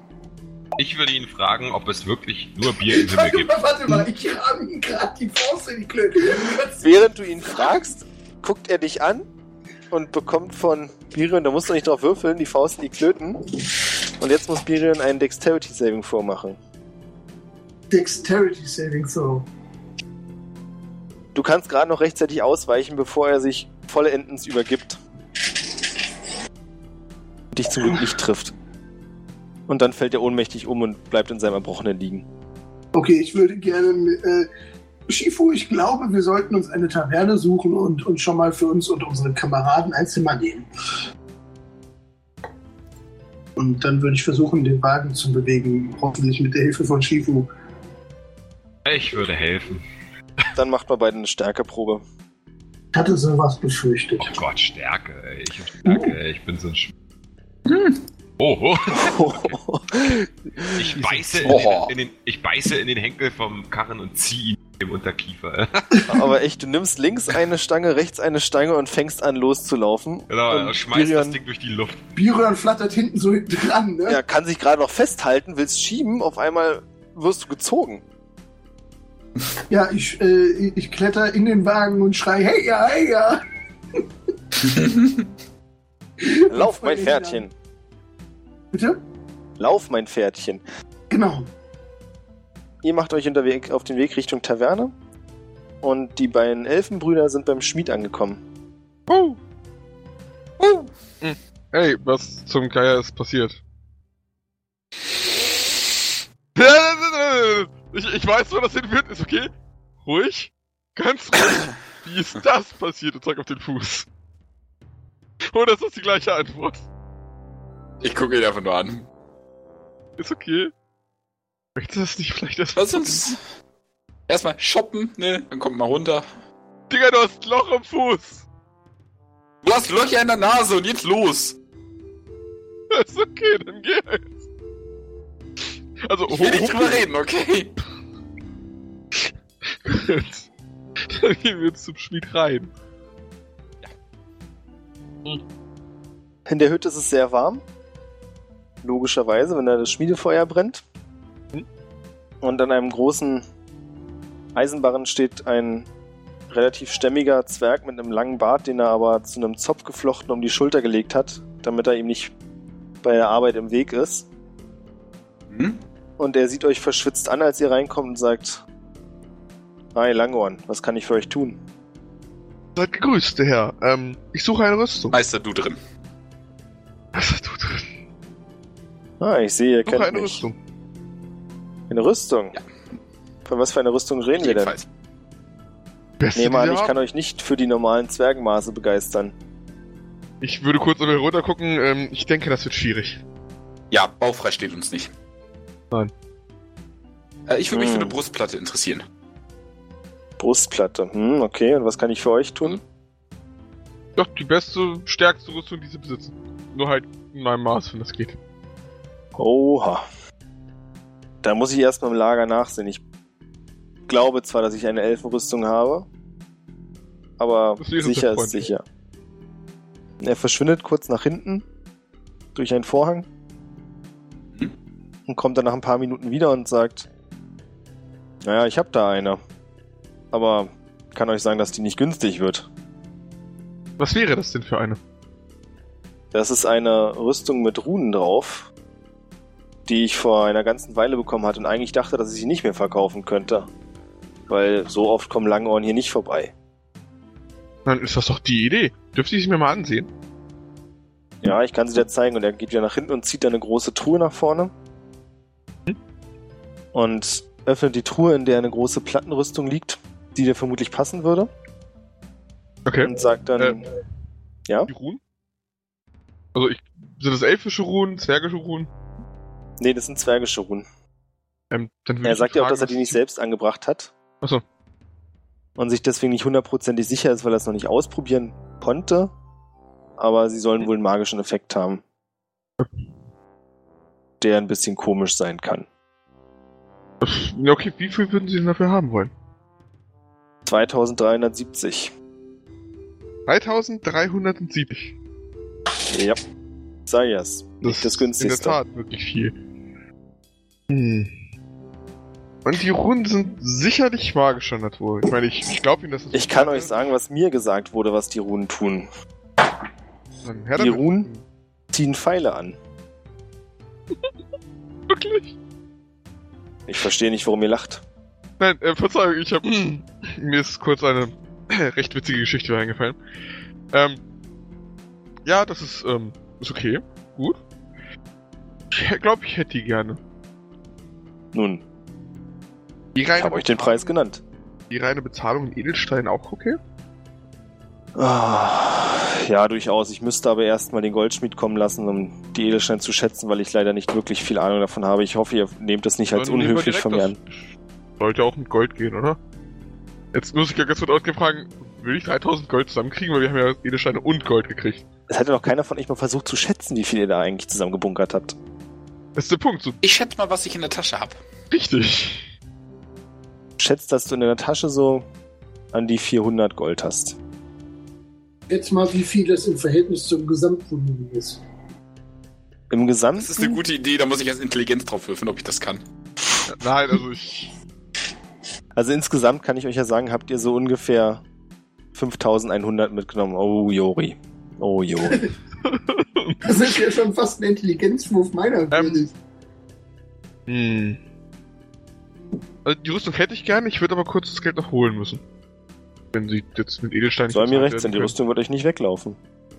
Ich würde ihn fragen, ob es wirklich nur Bier im Himmel Warte gibt. mal, warte mal, ich ramme ihm gerade die Faust in die Klöten. Während du ihn fragst, guckt er dich an und bekommt von Birion, da musst du nicht drauf würfeln, die Faust die Klöten. Und jetzt muss Birion einen Dexterity Saving vormachen. Dexterity Saving Throw. Du kannst gerade noch rechtzeitig ausweichen, bevor er sich vollendens übergibt. Dich zum Glück nicht trifft. Und dann fällt er ohnmächtig um und bleibt in seinem Erbrochenen liegen. Okay, ich würde gerne. Äh, Shifu, ich glaube, wir sollten uns eine Taverne suchen und, und schon mal für uns und unsere Kameraden ein Zimmer nehmen. Und dann würde ich versuchen, den Wagen zu bewegen, hoffentlich mit der Hilfe von Shifu. Ich würde helfen. Dann macht man beide eine Stärkeprobe. Ich hatte sowas befürchtet. Oh Gott, Stärke, ey. Ich Stärke, ey. Ich bin so ein Sch Oh, oh. <laughs> Ich beiße, in den, in den, ich beiße in den Henkel vom Karren und ziehe ihn im Unterkiefer. <laughs> Aber echt, du nimmst links eine Stange, rechts eine Stange und fängst an loszulaufen. Genau, Und er schmeißt das Birion- Ding durch die Luft. Biron flattert hinten so hinten dran, ne? Ja, kann sich gerade noch festhalten, willst schieben, auf einmal wirst du gezogen. Ja, ich, äh, ich kletter in den Wagen und schrei, hey ja, hey ja. <laughs> Lauf, mein Pferdchen. Bitte? Lauf, mein Pferdchen. Genau. Ihr macht euch unterwegs auf den Weg Richtung Taverne. Und die beiden Elfenbrüder sind beim Schmied angekommen. Oh. Hey, was zum Geier ist passiert? Ich, ich weiß, wo das hinführt, ist okay. Ruhig. Ganz ruhig. Wie ist das passiert? Und zeig auf den Fuß. Oder ist das die gleiche Antwort? Ich gucke ihn einfach nur an. Ist okay. Möchtest du das nicht vielleicht erst Lass uns erstmal shoppen, ne? Dann kommt mal runter. Digga, du hast ein Loch im Fuß. Du hast Löcher in der Nase und jetzt los! Ist okay, dann geh jetzt. Also, Ich will nicht drüber reden, okay? Gut. <laughs> Dann gehen wir jetzt zum Schmied rein. In der Hütte ist es sehr warm. Logischerweise, wenn da das Schmiedefeuer brennt. Und an einem großen Eisenbarren steht ein relativ stämmiger Zwerg mit einem langen Bart, den er aber zu einem Zopf geflochten um die Schulter gelegt hat, damit er ihm nicht bei der Arbeit im Weg ist. Hm? Und er sieht euch verschwitzt an, als ihr reinkommt und sagt: Hi, Langhorn, was kann ich für euch tun? Seid gegrüßt, der Herr. Ähm, ich suche eine Rüstung. Meister, du drin. Was hast du drin? Ah, ich sehe, ihr Ich suche kennt eine mich. Rüstung. Eine Rüstung? Ja. Von was für einer Rüstung reden wir denn? Jedenfalls. Beste, Nehme an, wir ich kann euch nicht für die normalen Zwergenmaße begeistern. Ich würde kurz einmal runter gucken. Ähm, ich denke, das wird schwierig. Ja, baufrei steht uns nicht. Nein. Äh, ich würde mich für Hm. eine Brustplatte interessieren. Brustplatte. Hm, okay. Und was kann ich für euch tun? Doch, die beste, stärkste Rüstung, die sie besitzen. Nur halt in meinem Maß, wenn das geht. Oha. Da muss ich erstmal im Lager nachsehen. Ich glaube zwar, dass ich eine Elfenrüstung habe, aber wäre sicher ist sicher. Er verschwindet kurz nach hinten durch einen Vorhang Hm? und kommt dann nach ein paar Minuten wieder und sagt: Naja, ich habe da eine. Aber kann euch sagen, dass die nicht günstig wird. Was wäre das denn für eine? Das ist eine Rüstung mit Runen drauf, die ich vor einer ganzen Weile bekommen hatte und eigentlich dachte, dass ich sie nicht mehr verkaufen könnte. Weil so oft kommen Langohren hier nicht vorbei. Dann ist das doch die Idee. Dürfte ich sie mir mal ansehen? Ja, ich kann sie dir zeigen und er geht wieder nach hinten und zieht da eine große Truhe nach vorne. Und öffnet die Truhe, in der eine große Plattenrüstung liegt, die dir vermutlich passen würde. Okay. Und sagt dann, Äh. ja, Die Runen? Also, ich, sind das elfische Runen, zwergische Runen? Nee, das sind zwergische Runen. Ähm, Er sagt ja auch, dass er die nicht selbst angebracht hat. Achso. Und sich deswegen nicht hundertprozentig sicher ist, weil er es noch nicht ausprobieren konnte. Aber sie sollen wohl einen magischen Effekt haben. Der ein bisschen komisch sein kann. Okay, wie viel würden Sie denn dafür haben wollen? 2370. 3370. Ja. Sei es. Das ist In günstigste. der Tat wirklich viel. Hm. Und die Runen sind sicherlich magischer Natur. Ich meine, ich, ich glaube Ihnen, dass es. Ich kann euch sagen, was mir gesagt wurde, was die Runen tun. Die damit. Runen? Ziehen Pfeile an. <laughs> Wirklich? Ich verstehe nicht, warum ihr lacht. Nein, äh, Verzeihung, ich habe mir ist kurz eine <clears throat> recht witzige Geschichte eingefallen. Ähm, ja, das ist, ähm, ist okay. Gut. Ich glaube, ich hätte die gerne. Nun, Die ich reine habe euch den Preis genannt. Die reine Bezahlung in Edelstein auch okay? Ah, ja, durchaus. Ich müsste aber erstmal den Goldschmied kommen lassen, um die Edelsteine zu schätzen, weil ich leider nicht wirklich viel Ahnung davon habe. Ich hoffe, ihr nehmt das nicht als Dann wir unhöflich von mir an. Sollte auch mit Gold gehen, oder? Jetzt muss ich ja ganz kurz ausgefragen, will ich 3000 Gold zusammenkriegen, weil wir haben ja Edelsteine und Gold gekriegt. Es hat ja noch keiner von euch mal versucht zu schätzen, wie viel ihr da eigentlich zusammengebunkert habt. Das ist der Punkt, so Ich schätze mal, was ich in der Tasche habe. richtig. Schätzt, dass du in der Tasche so an die 400 Gold hast. Jetzt mal, wie viel das im Verhältnis zum Gesamtvolumen ist. Im Gesamten. Das ist eine gute Idee, da muss ich erst Intelligenz drauf würfeln, ob ich das kann. Nein, also ich. Also insgesamt kann ich euch ja sagen, habt ihr so ungefähr 5100 mitgenommen. Oh, Jori. Oh, Jori. <laughs> Das ist ja schon fast ein Intelligenzwurf meiner Ähm. Hm. Also die Rüstung hätte ich gerne, ich würde aber kurz das Geld noch holen müssen. Wenn sie jetzt mit Edelsteinen Soll mir recht sein, die. Rüstung wird euch nicht weglaufen.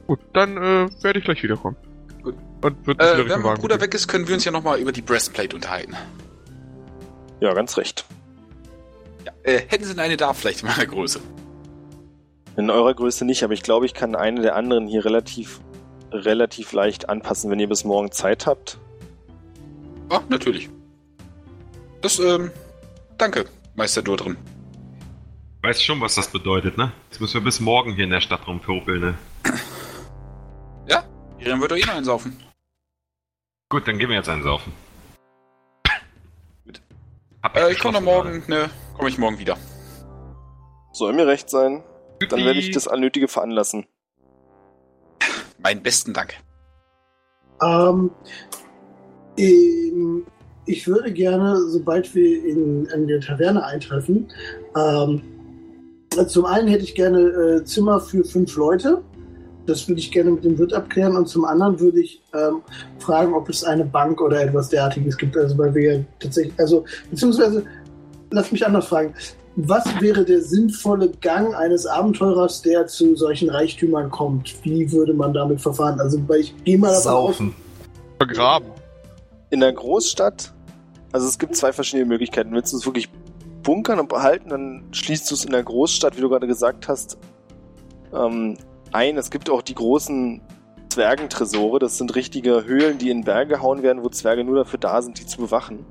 Gut, dann äh, werde ich gleich wiederkommen. Gut. Und wird Äh, wieder wenn mein Bruder weg ist, können wir uns ja nochmal über die Breastplate unterhalten. Ja, ganz recht. Ja, äh, hätten Sie denn eine da vielleicht in meiner Größe? In eurer Größe nicht, aber ich glaube, ich kann eine der anderen hier relativ, relativ leicht anpassen, wenn ihr bis morgen Zeit habt. Ja, natürlich. Das, ähm, danke, Meister Durdrin. Weißt schon, was das bedeutet, ne? Jetzt müssen wir bis morgen hier in der Stadt rumfirpeln, ne? Ja, Irian wird doch eh noch einsaufen. Gut, dann gehen wir jetzt einsaufen. Gut. Hab Äh, ich komme morgen, ne, komme ich morgen wieder. Soll mir recht sein. Dann werde ich das Allnötige veranlassen. Meinen besten Dank. Ähm, ähm, ich würde gerne, sobald wir in, in der Taverne eintreffen, ähm, zum einen hätte ich gerne äh, Zimmer für fünf Leute. Das würde ich gerne mit dem Wirt abklären. Und zum anderen würde ich ähm, fragen, ob es eine Bank oder etwas derartiges gibt. Also, weil wir ja tatsächlich, also, beziehungsweise, lass mich anders fragen. Was wäre der sinnvolle Gang eines Abenteurers, der zu solchen Reichtümern kommt? Wie würde man damit verfahren? Also, weil ich gehe mal davon Saufen. Vergraben. In der Großstadt, also es gibt zwei verschiedene Möglichkeiten. Willst du es wirklich bunkern und behalten, dann schließt du es in der Großstadt, wie du gerade gesagt hast, ähm, ein. Es gibt auch die großen Zwergentresore. Das sind richtige Höhlen, die in Berge gehauen werden, wo Zwerge nur dafür da sind, die zu bewachen.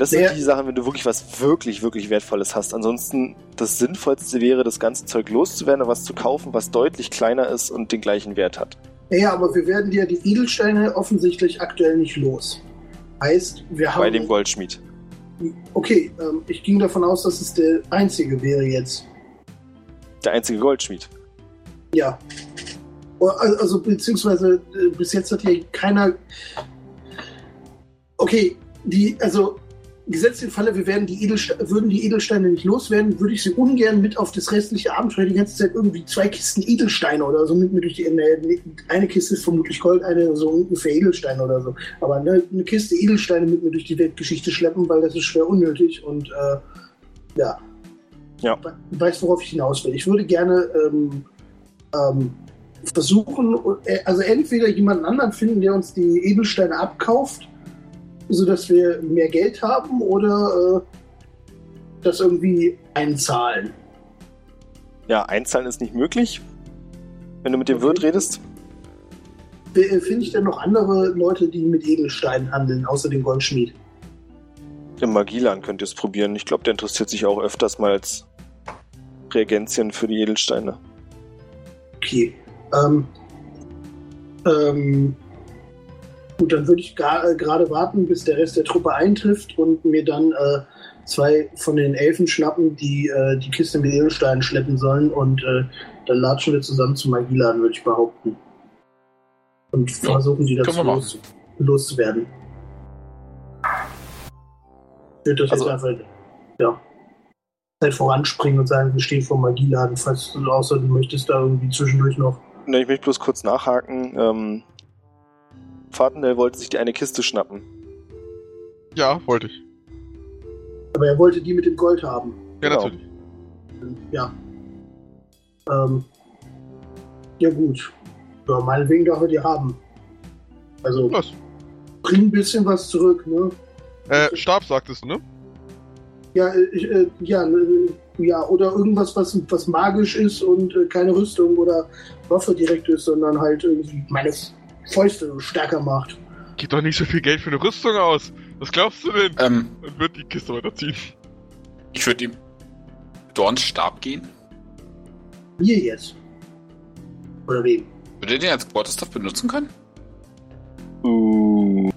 Das sind die Sachen, wenn du wirklich was wirklich, wirklich Wertvolles hast. Ansonsten, das Sinnvollste wäre, das ganze Zeug loszuwerden was zu kaufen, was deutlich kleiner ist und den gleichen Wert hat. Ja, aber wir werden ja die Edelsteine offensichtlich aktuell nicht los. Heißt, wir haben. Bei dem Goldschmied. Okay, ähm, ich ging davon aus, dass es der einzige wäre jetzt. Der einzige Goldschmied. Ja. O- al- Also, beziehungsweise, äh, bis jetzt hat hier keiner. Okay, die, also, gesetzt den Falle, wir werden die Edelste würden die Edelsteine nicht loswerden, würde ich sie ungern mit auf das restliche Abenteuer die ganze Zeit irgendwie zwei Kisten Edelsteine oder so mit mir durch die. Ne, eine Kiste ist vermutlich Gold, eine so ungefähr Edelsteine oder so. Aber eine, eine Kiste Edelsteine mit mir durch die Weltgeschichte schleppen, weil das ist schwer unnötig und äh, ja. Ja. We- Weißt, worauf ich hinaus will. Ich würde gerne ähm, ähm, versuchen, äh, also entweder jemanden anderen finden, der uns die Edelsteine abkauft, sodass wir mehr Geld haben, oder äh, das irgendwie einzahlen. Ja, einzahlen ist nicht möglich. Wenn du mit dem Okay. Wirt redest. Wer- äh, Finde ich denn noch andere Leute, die mit Edelsteinen handeln, außer dem Goldschmied? Im Magieland könnt ihr es probieren. Ich glaube, der interessiert sich auch öfters mal als Reagenzien für die Edelsteine. Okay. Ähm, ähm, gut, dann würde ich äh, gerade warten, bis der Rest der Truppe eintrifft und mir dann äh, zwei von den Elfen schnappen, die äh, die Kiste mit Edelsteinen schleppen sollen und äh, dann latschen wir zusammen zum Magieladen, würde ich behaupten. Und versuchen, die dazu los, loszuwerden. Ich würde das Also- jetzt einfach, ja, halt voranspringen und sagen, wir stehen vor Magieladen, falls du außer du möchtest da irgendwie zwischendurch noch Ne, Ich möchte bloß kurz nachhaken. Ähm, Fahrtendell wollte sich die eine Kiste schnappen. Ja, wollte ich. Aber er wollte die mit dem Gold haben. Ja, Genau. natürlich. Ja. Ähm. Ja, gut. Ja, meinetwegen darf er die haben. Also, Los. bring ein bisschen was zurück, ne? Äh, Stab sagtest du, ne? Ja, äh, ich, äh, ja, äh, ja, oder irgendwas, was, was magisch ist und äh, keine Rüstung oder Waffe direkt ist, sondern halt irgendwie meine Fäuste stärker macht. Geht doch nicht so viel Geld für eine Rüstung aus. Was glaubst du denn? Ähm, Dann wird die Kiste weiterziehen. ich würde ihm Dorns Stab gehen. Hier jetzt. Oder wem? Würde den als Quarterstaff benutzen können? Uh.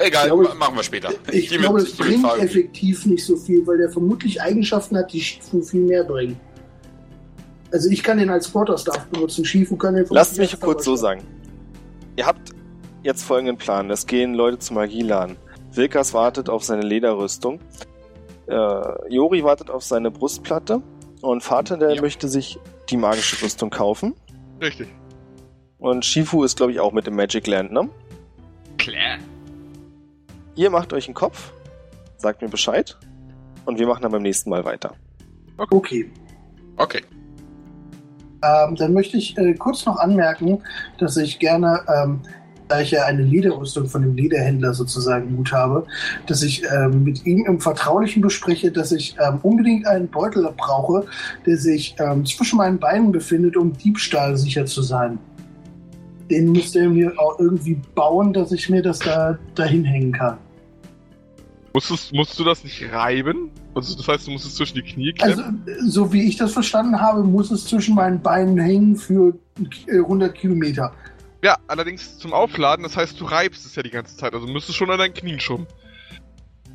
Egal, Ich glaube, ma- machen wir später. Ich geh glaube, mit bringt effektiv nicht so viel, weil der vermutlich Eigenschaften hat, die Shifu viel mehr bringen. Also ich kann den als Quarterstaff benutzen, Shifu kann den Lasst mich kurz so sagen. Ihr habt jetzt folgenden Plan. Es gehen Leute zum Magielan. Wilkas wartet auf seine Lederrüstung. Äh, Jori wartet auf seine Brustplatte. Und Vater, der Ja. möchte sich die magische Rüstung kaufen. Richtig. Und Shifu ist, glaube ich, auch mit dem Magic Land, ne? Klar. Ihr macht euch einen Kopf, sagt mir Bescheid. Und wir machen dann beim nächsten Mal weiter. Okay. Okay. Ähm, dann möchte ich äh, kurz noch anmerken, dass ich gerne ähm, da ich ja eine Lederrüstung von dem Lederhändler sozusagen gut habe, dass ich ähm, mit ihm im Vertraulichen bespreche, dass ich ähm, unbedingt einen Beutel brauche, der sich ähm, zwischen meinen Beinen befindet, um Diebstahl sicher zu sein. Den müsste er mir auch irgendwie bauen, dass ich mir das da dahin hängen kann. Musstest, musst du das nicht reiben? Also das heißt, du musst es zwischen die Knie Also, klemmen? äh, so wie ich das verstanden habe, muss es zwischen meinen Beinen hängen für äh, 100 Kilometer. ja, allerdings zum Aufladen, das heißt, du reibst es ja die ganze Zeit. Also müsstest schon an deinen Knien schubben.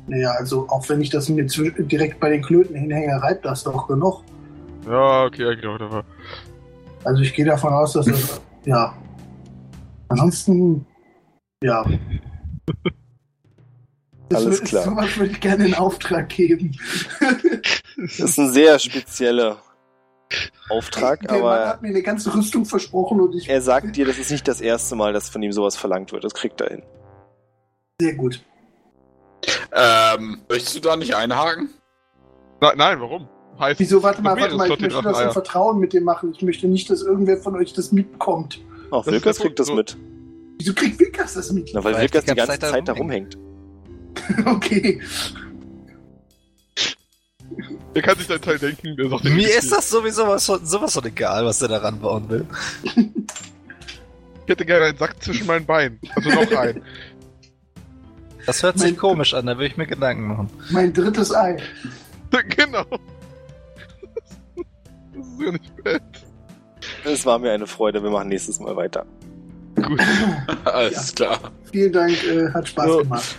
Naja, also auch wenn ich das mir direkt bei den Klöten hinhänge, reibt das doch genug. Ja, okay, genau. whatever. Also ich gehe davon aus, dass das, ja. Ansonsten, ja. <laughs> Das Alles klar. Sowas würde ich gerne in Auftrag geben. Das ist ein sehr spezieller Auftrag, Der Mann aber hat mir eine ganze Rüstung versprochen und ich. er sagt dir, das ist nicht das erste Mal, dass von ihm sowas verlangt wird. Das kriegt er hin. Sehr gut. Ähm, möchtest du da nicht einhaken? Na, nein, warum? Heißt, Wieso, warte mal, warte mal, ich möchte das im. Vertrauen mit dem machen. Ich möchte nicht, dass irgendwer von euch das mitbekommt. Auch der kriegt das mit. Wieso kriegt Wilkas das mit? Na, weil Weil Wilkers die ganze Zeit da rumhängt. <laughs> Okay. Er kann sich deinen Teil denken. Der sagt Mir ist das sowieso was von, sowas von egal, was der da ranbauen will. Ich hätte gerne einen Sack zwischen meinen Beinen. Also noch <laughs> einen. Das hört sich Mein- komisch an, da will ich mir Gedanken machen. Mein drittes Ei. <laughs> genau. Das ist ja nicht bad. Es war mir eine Freude. Wir machen nächstes Mal weiter. Gut. Alles klar. Vielen Dank, äh, hat Spaß Ja. gemacht.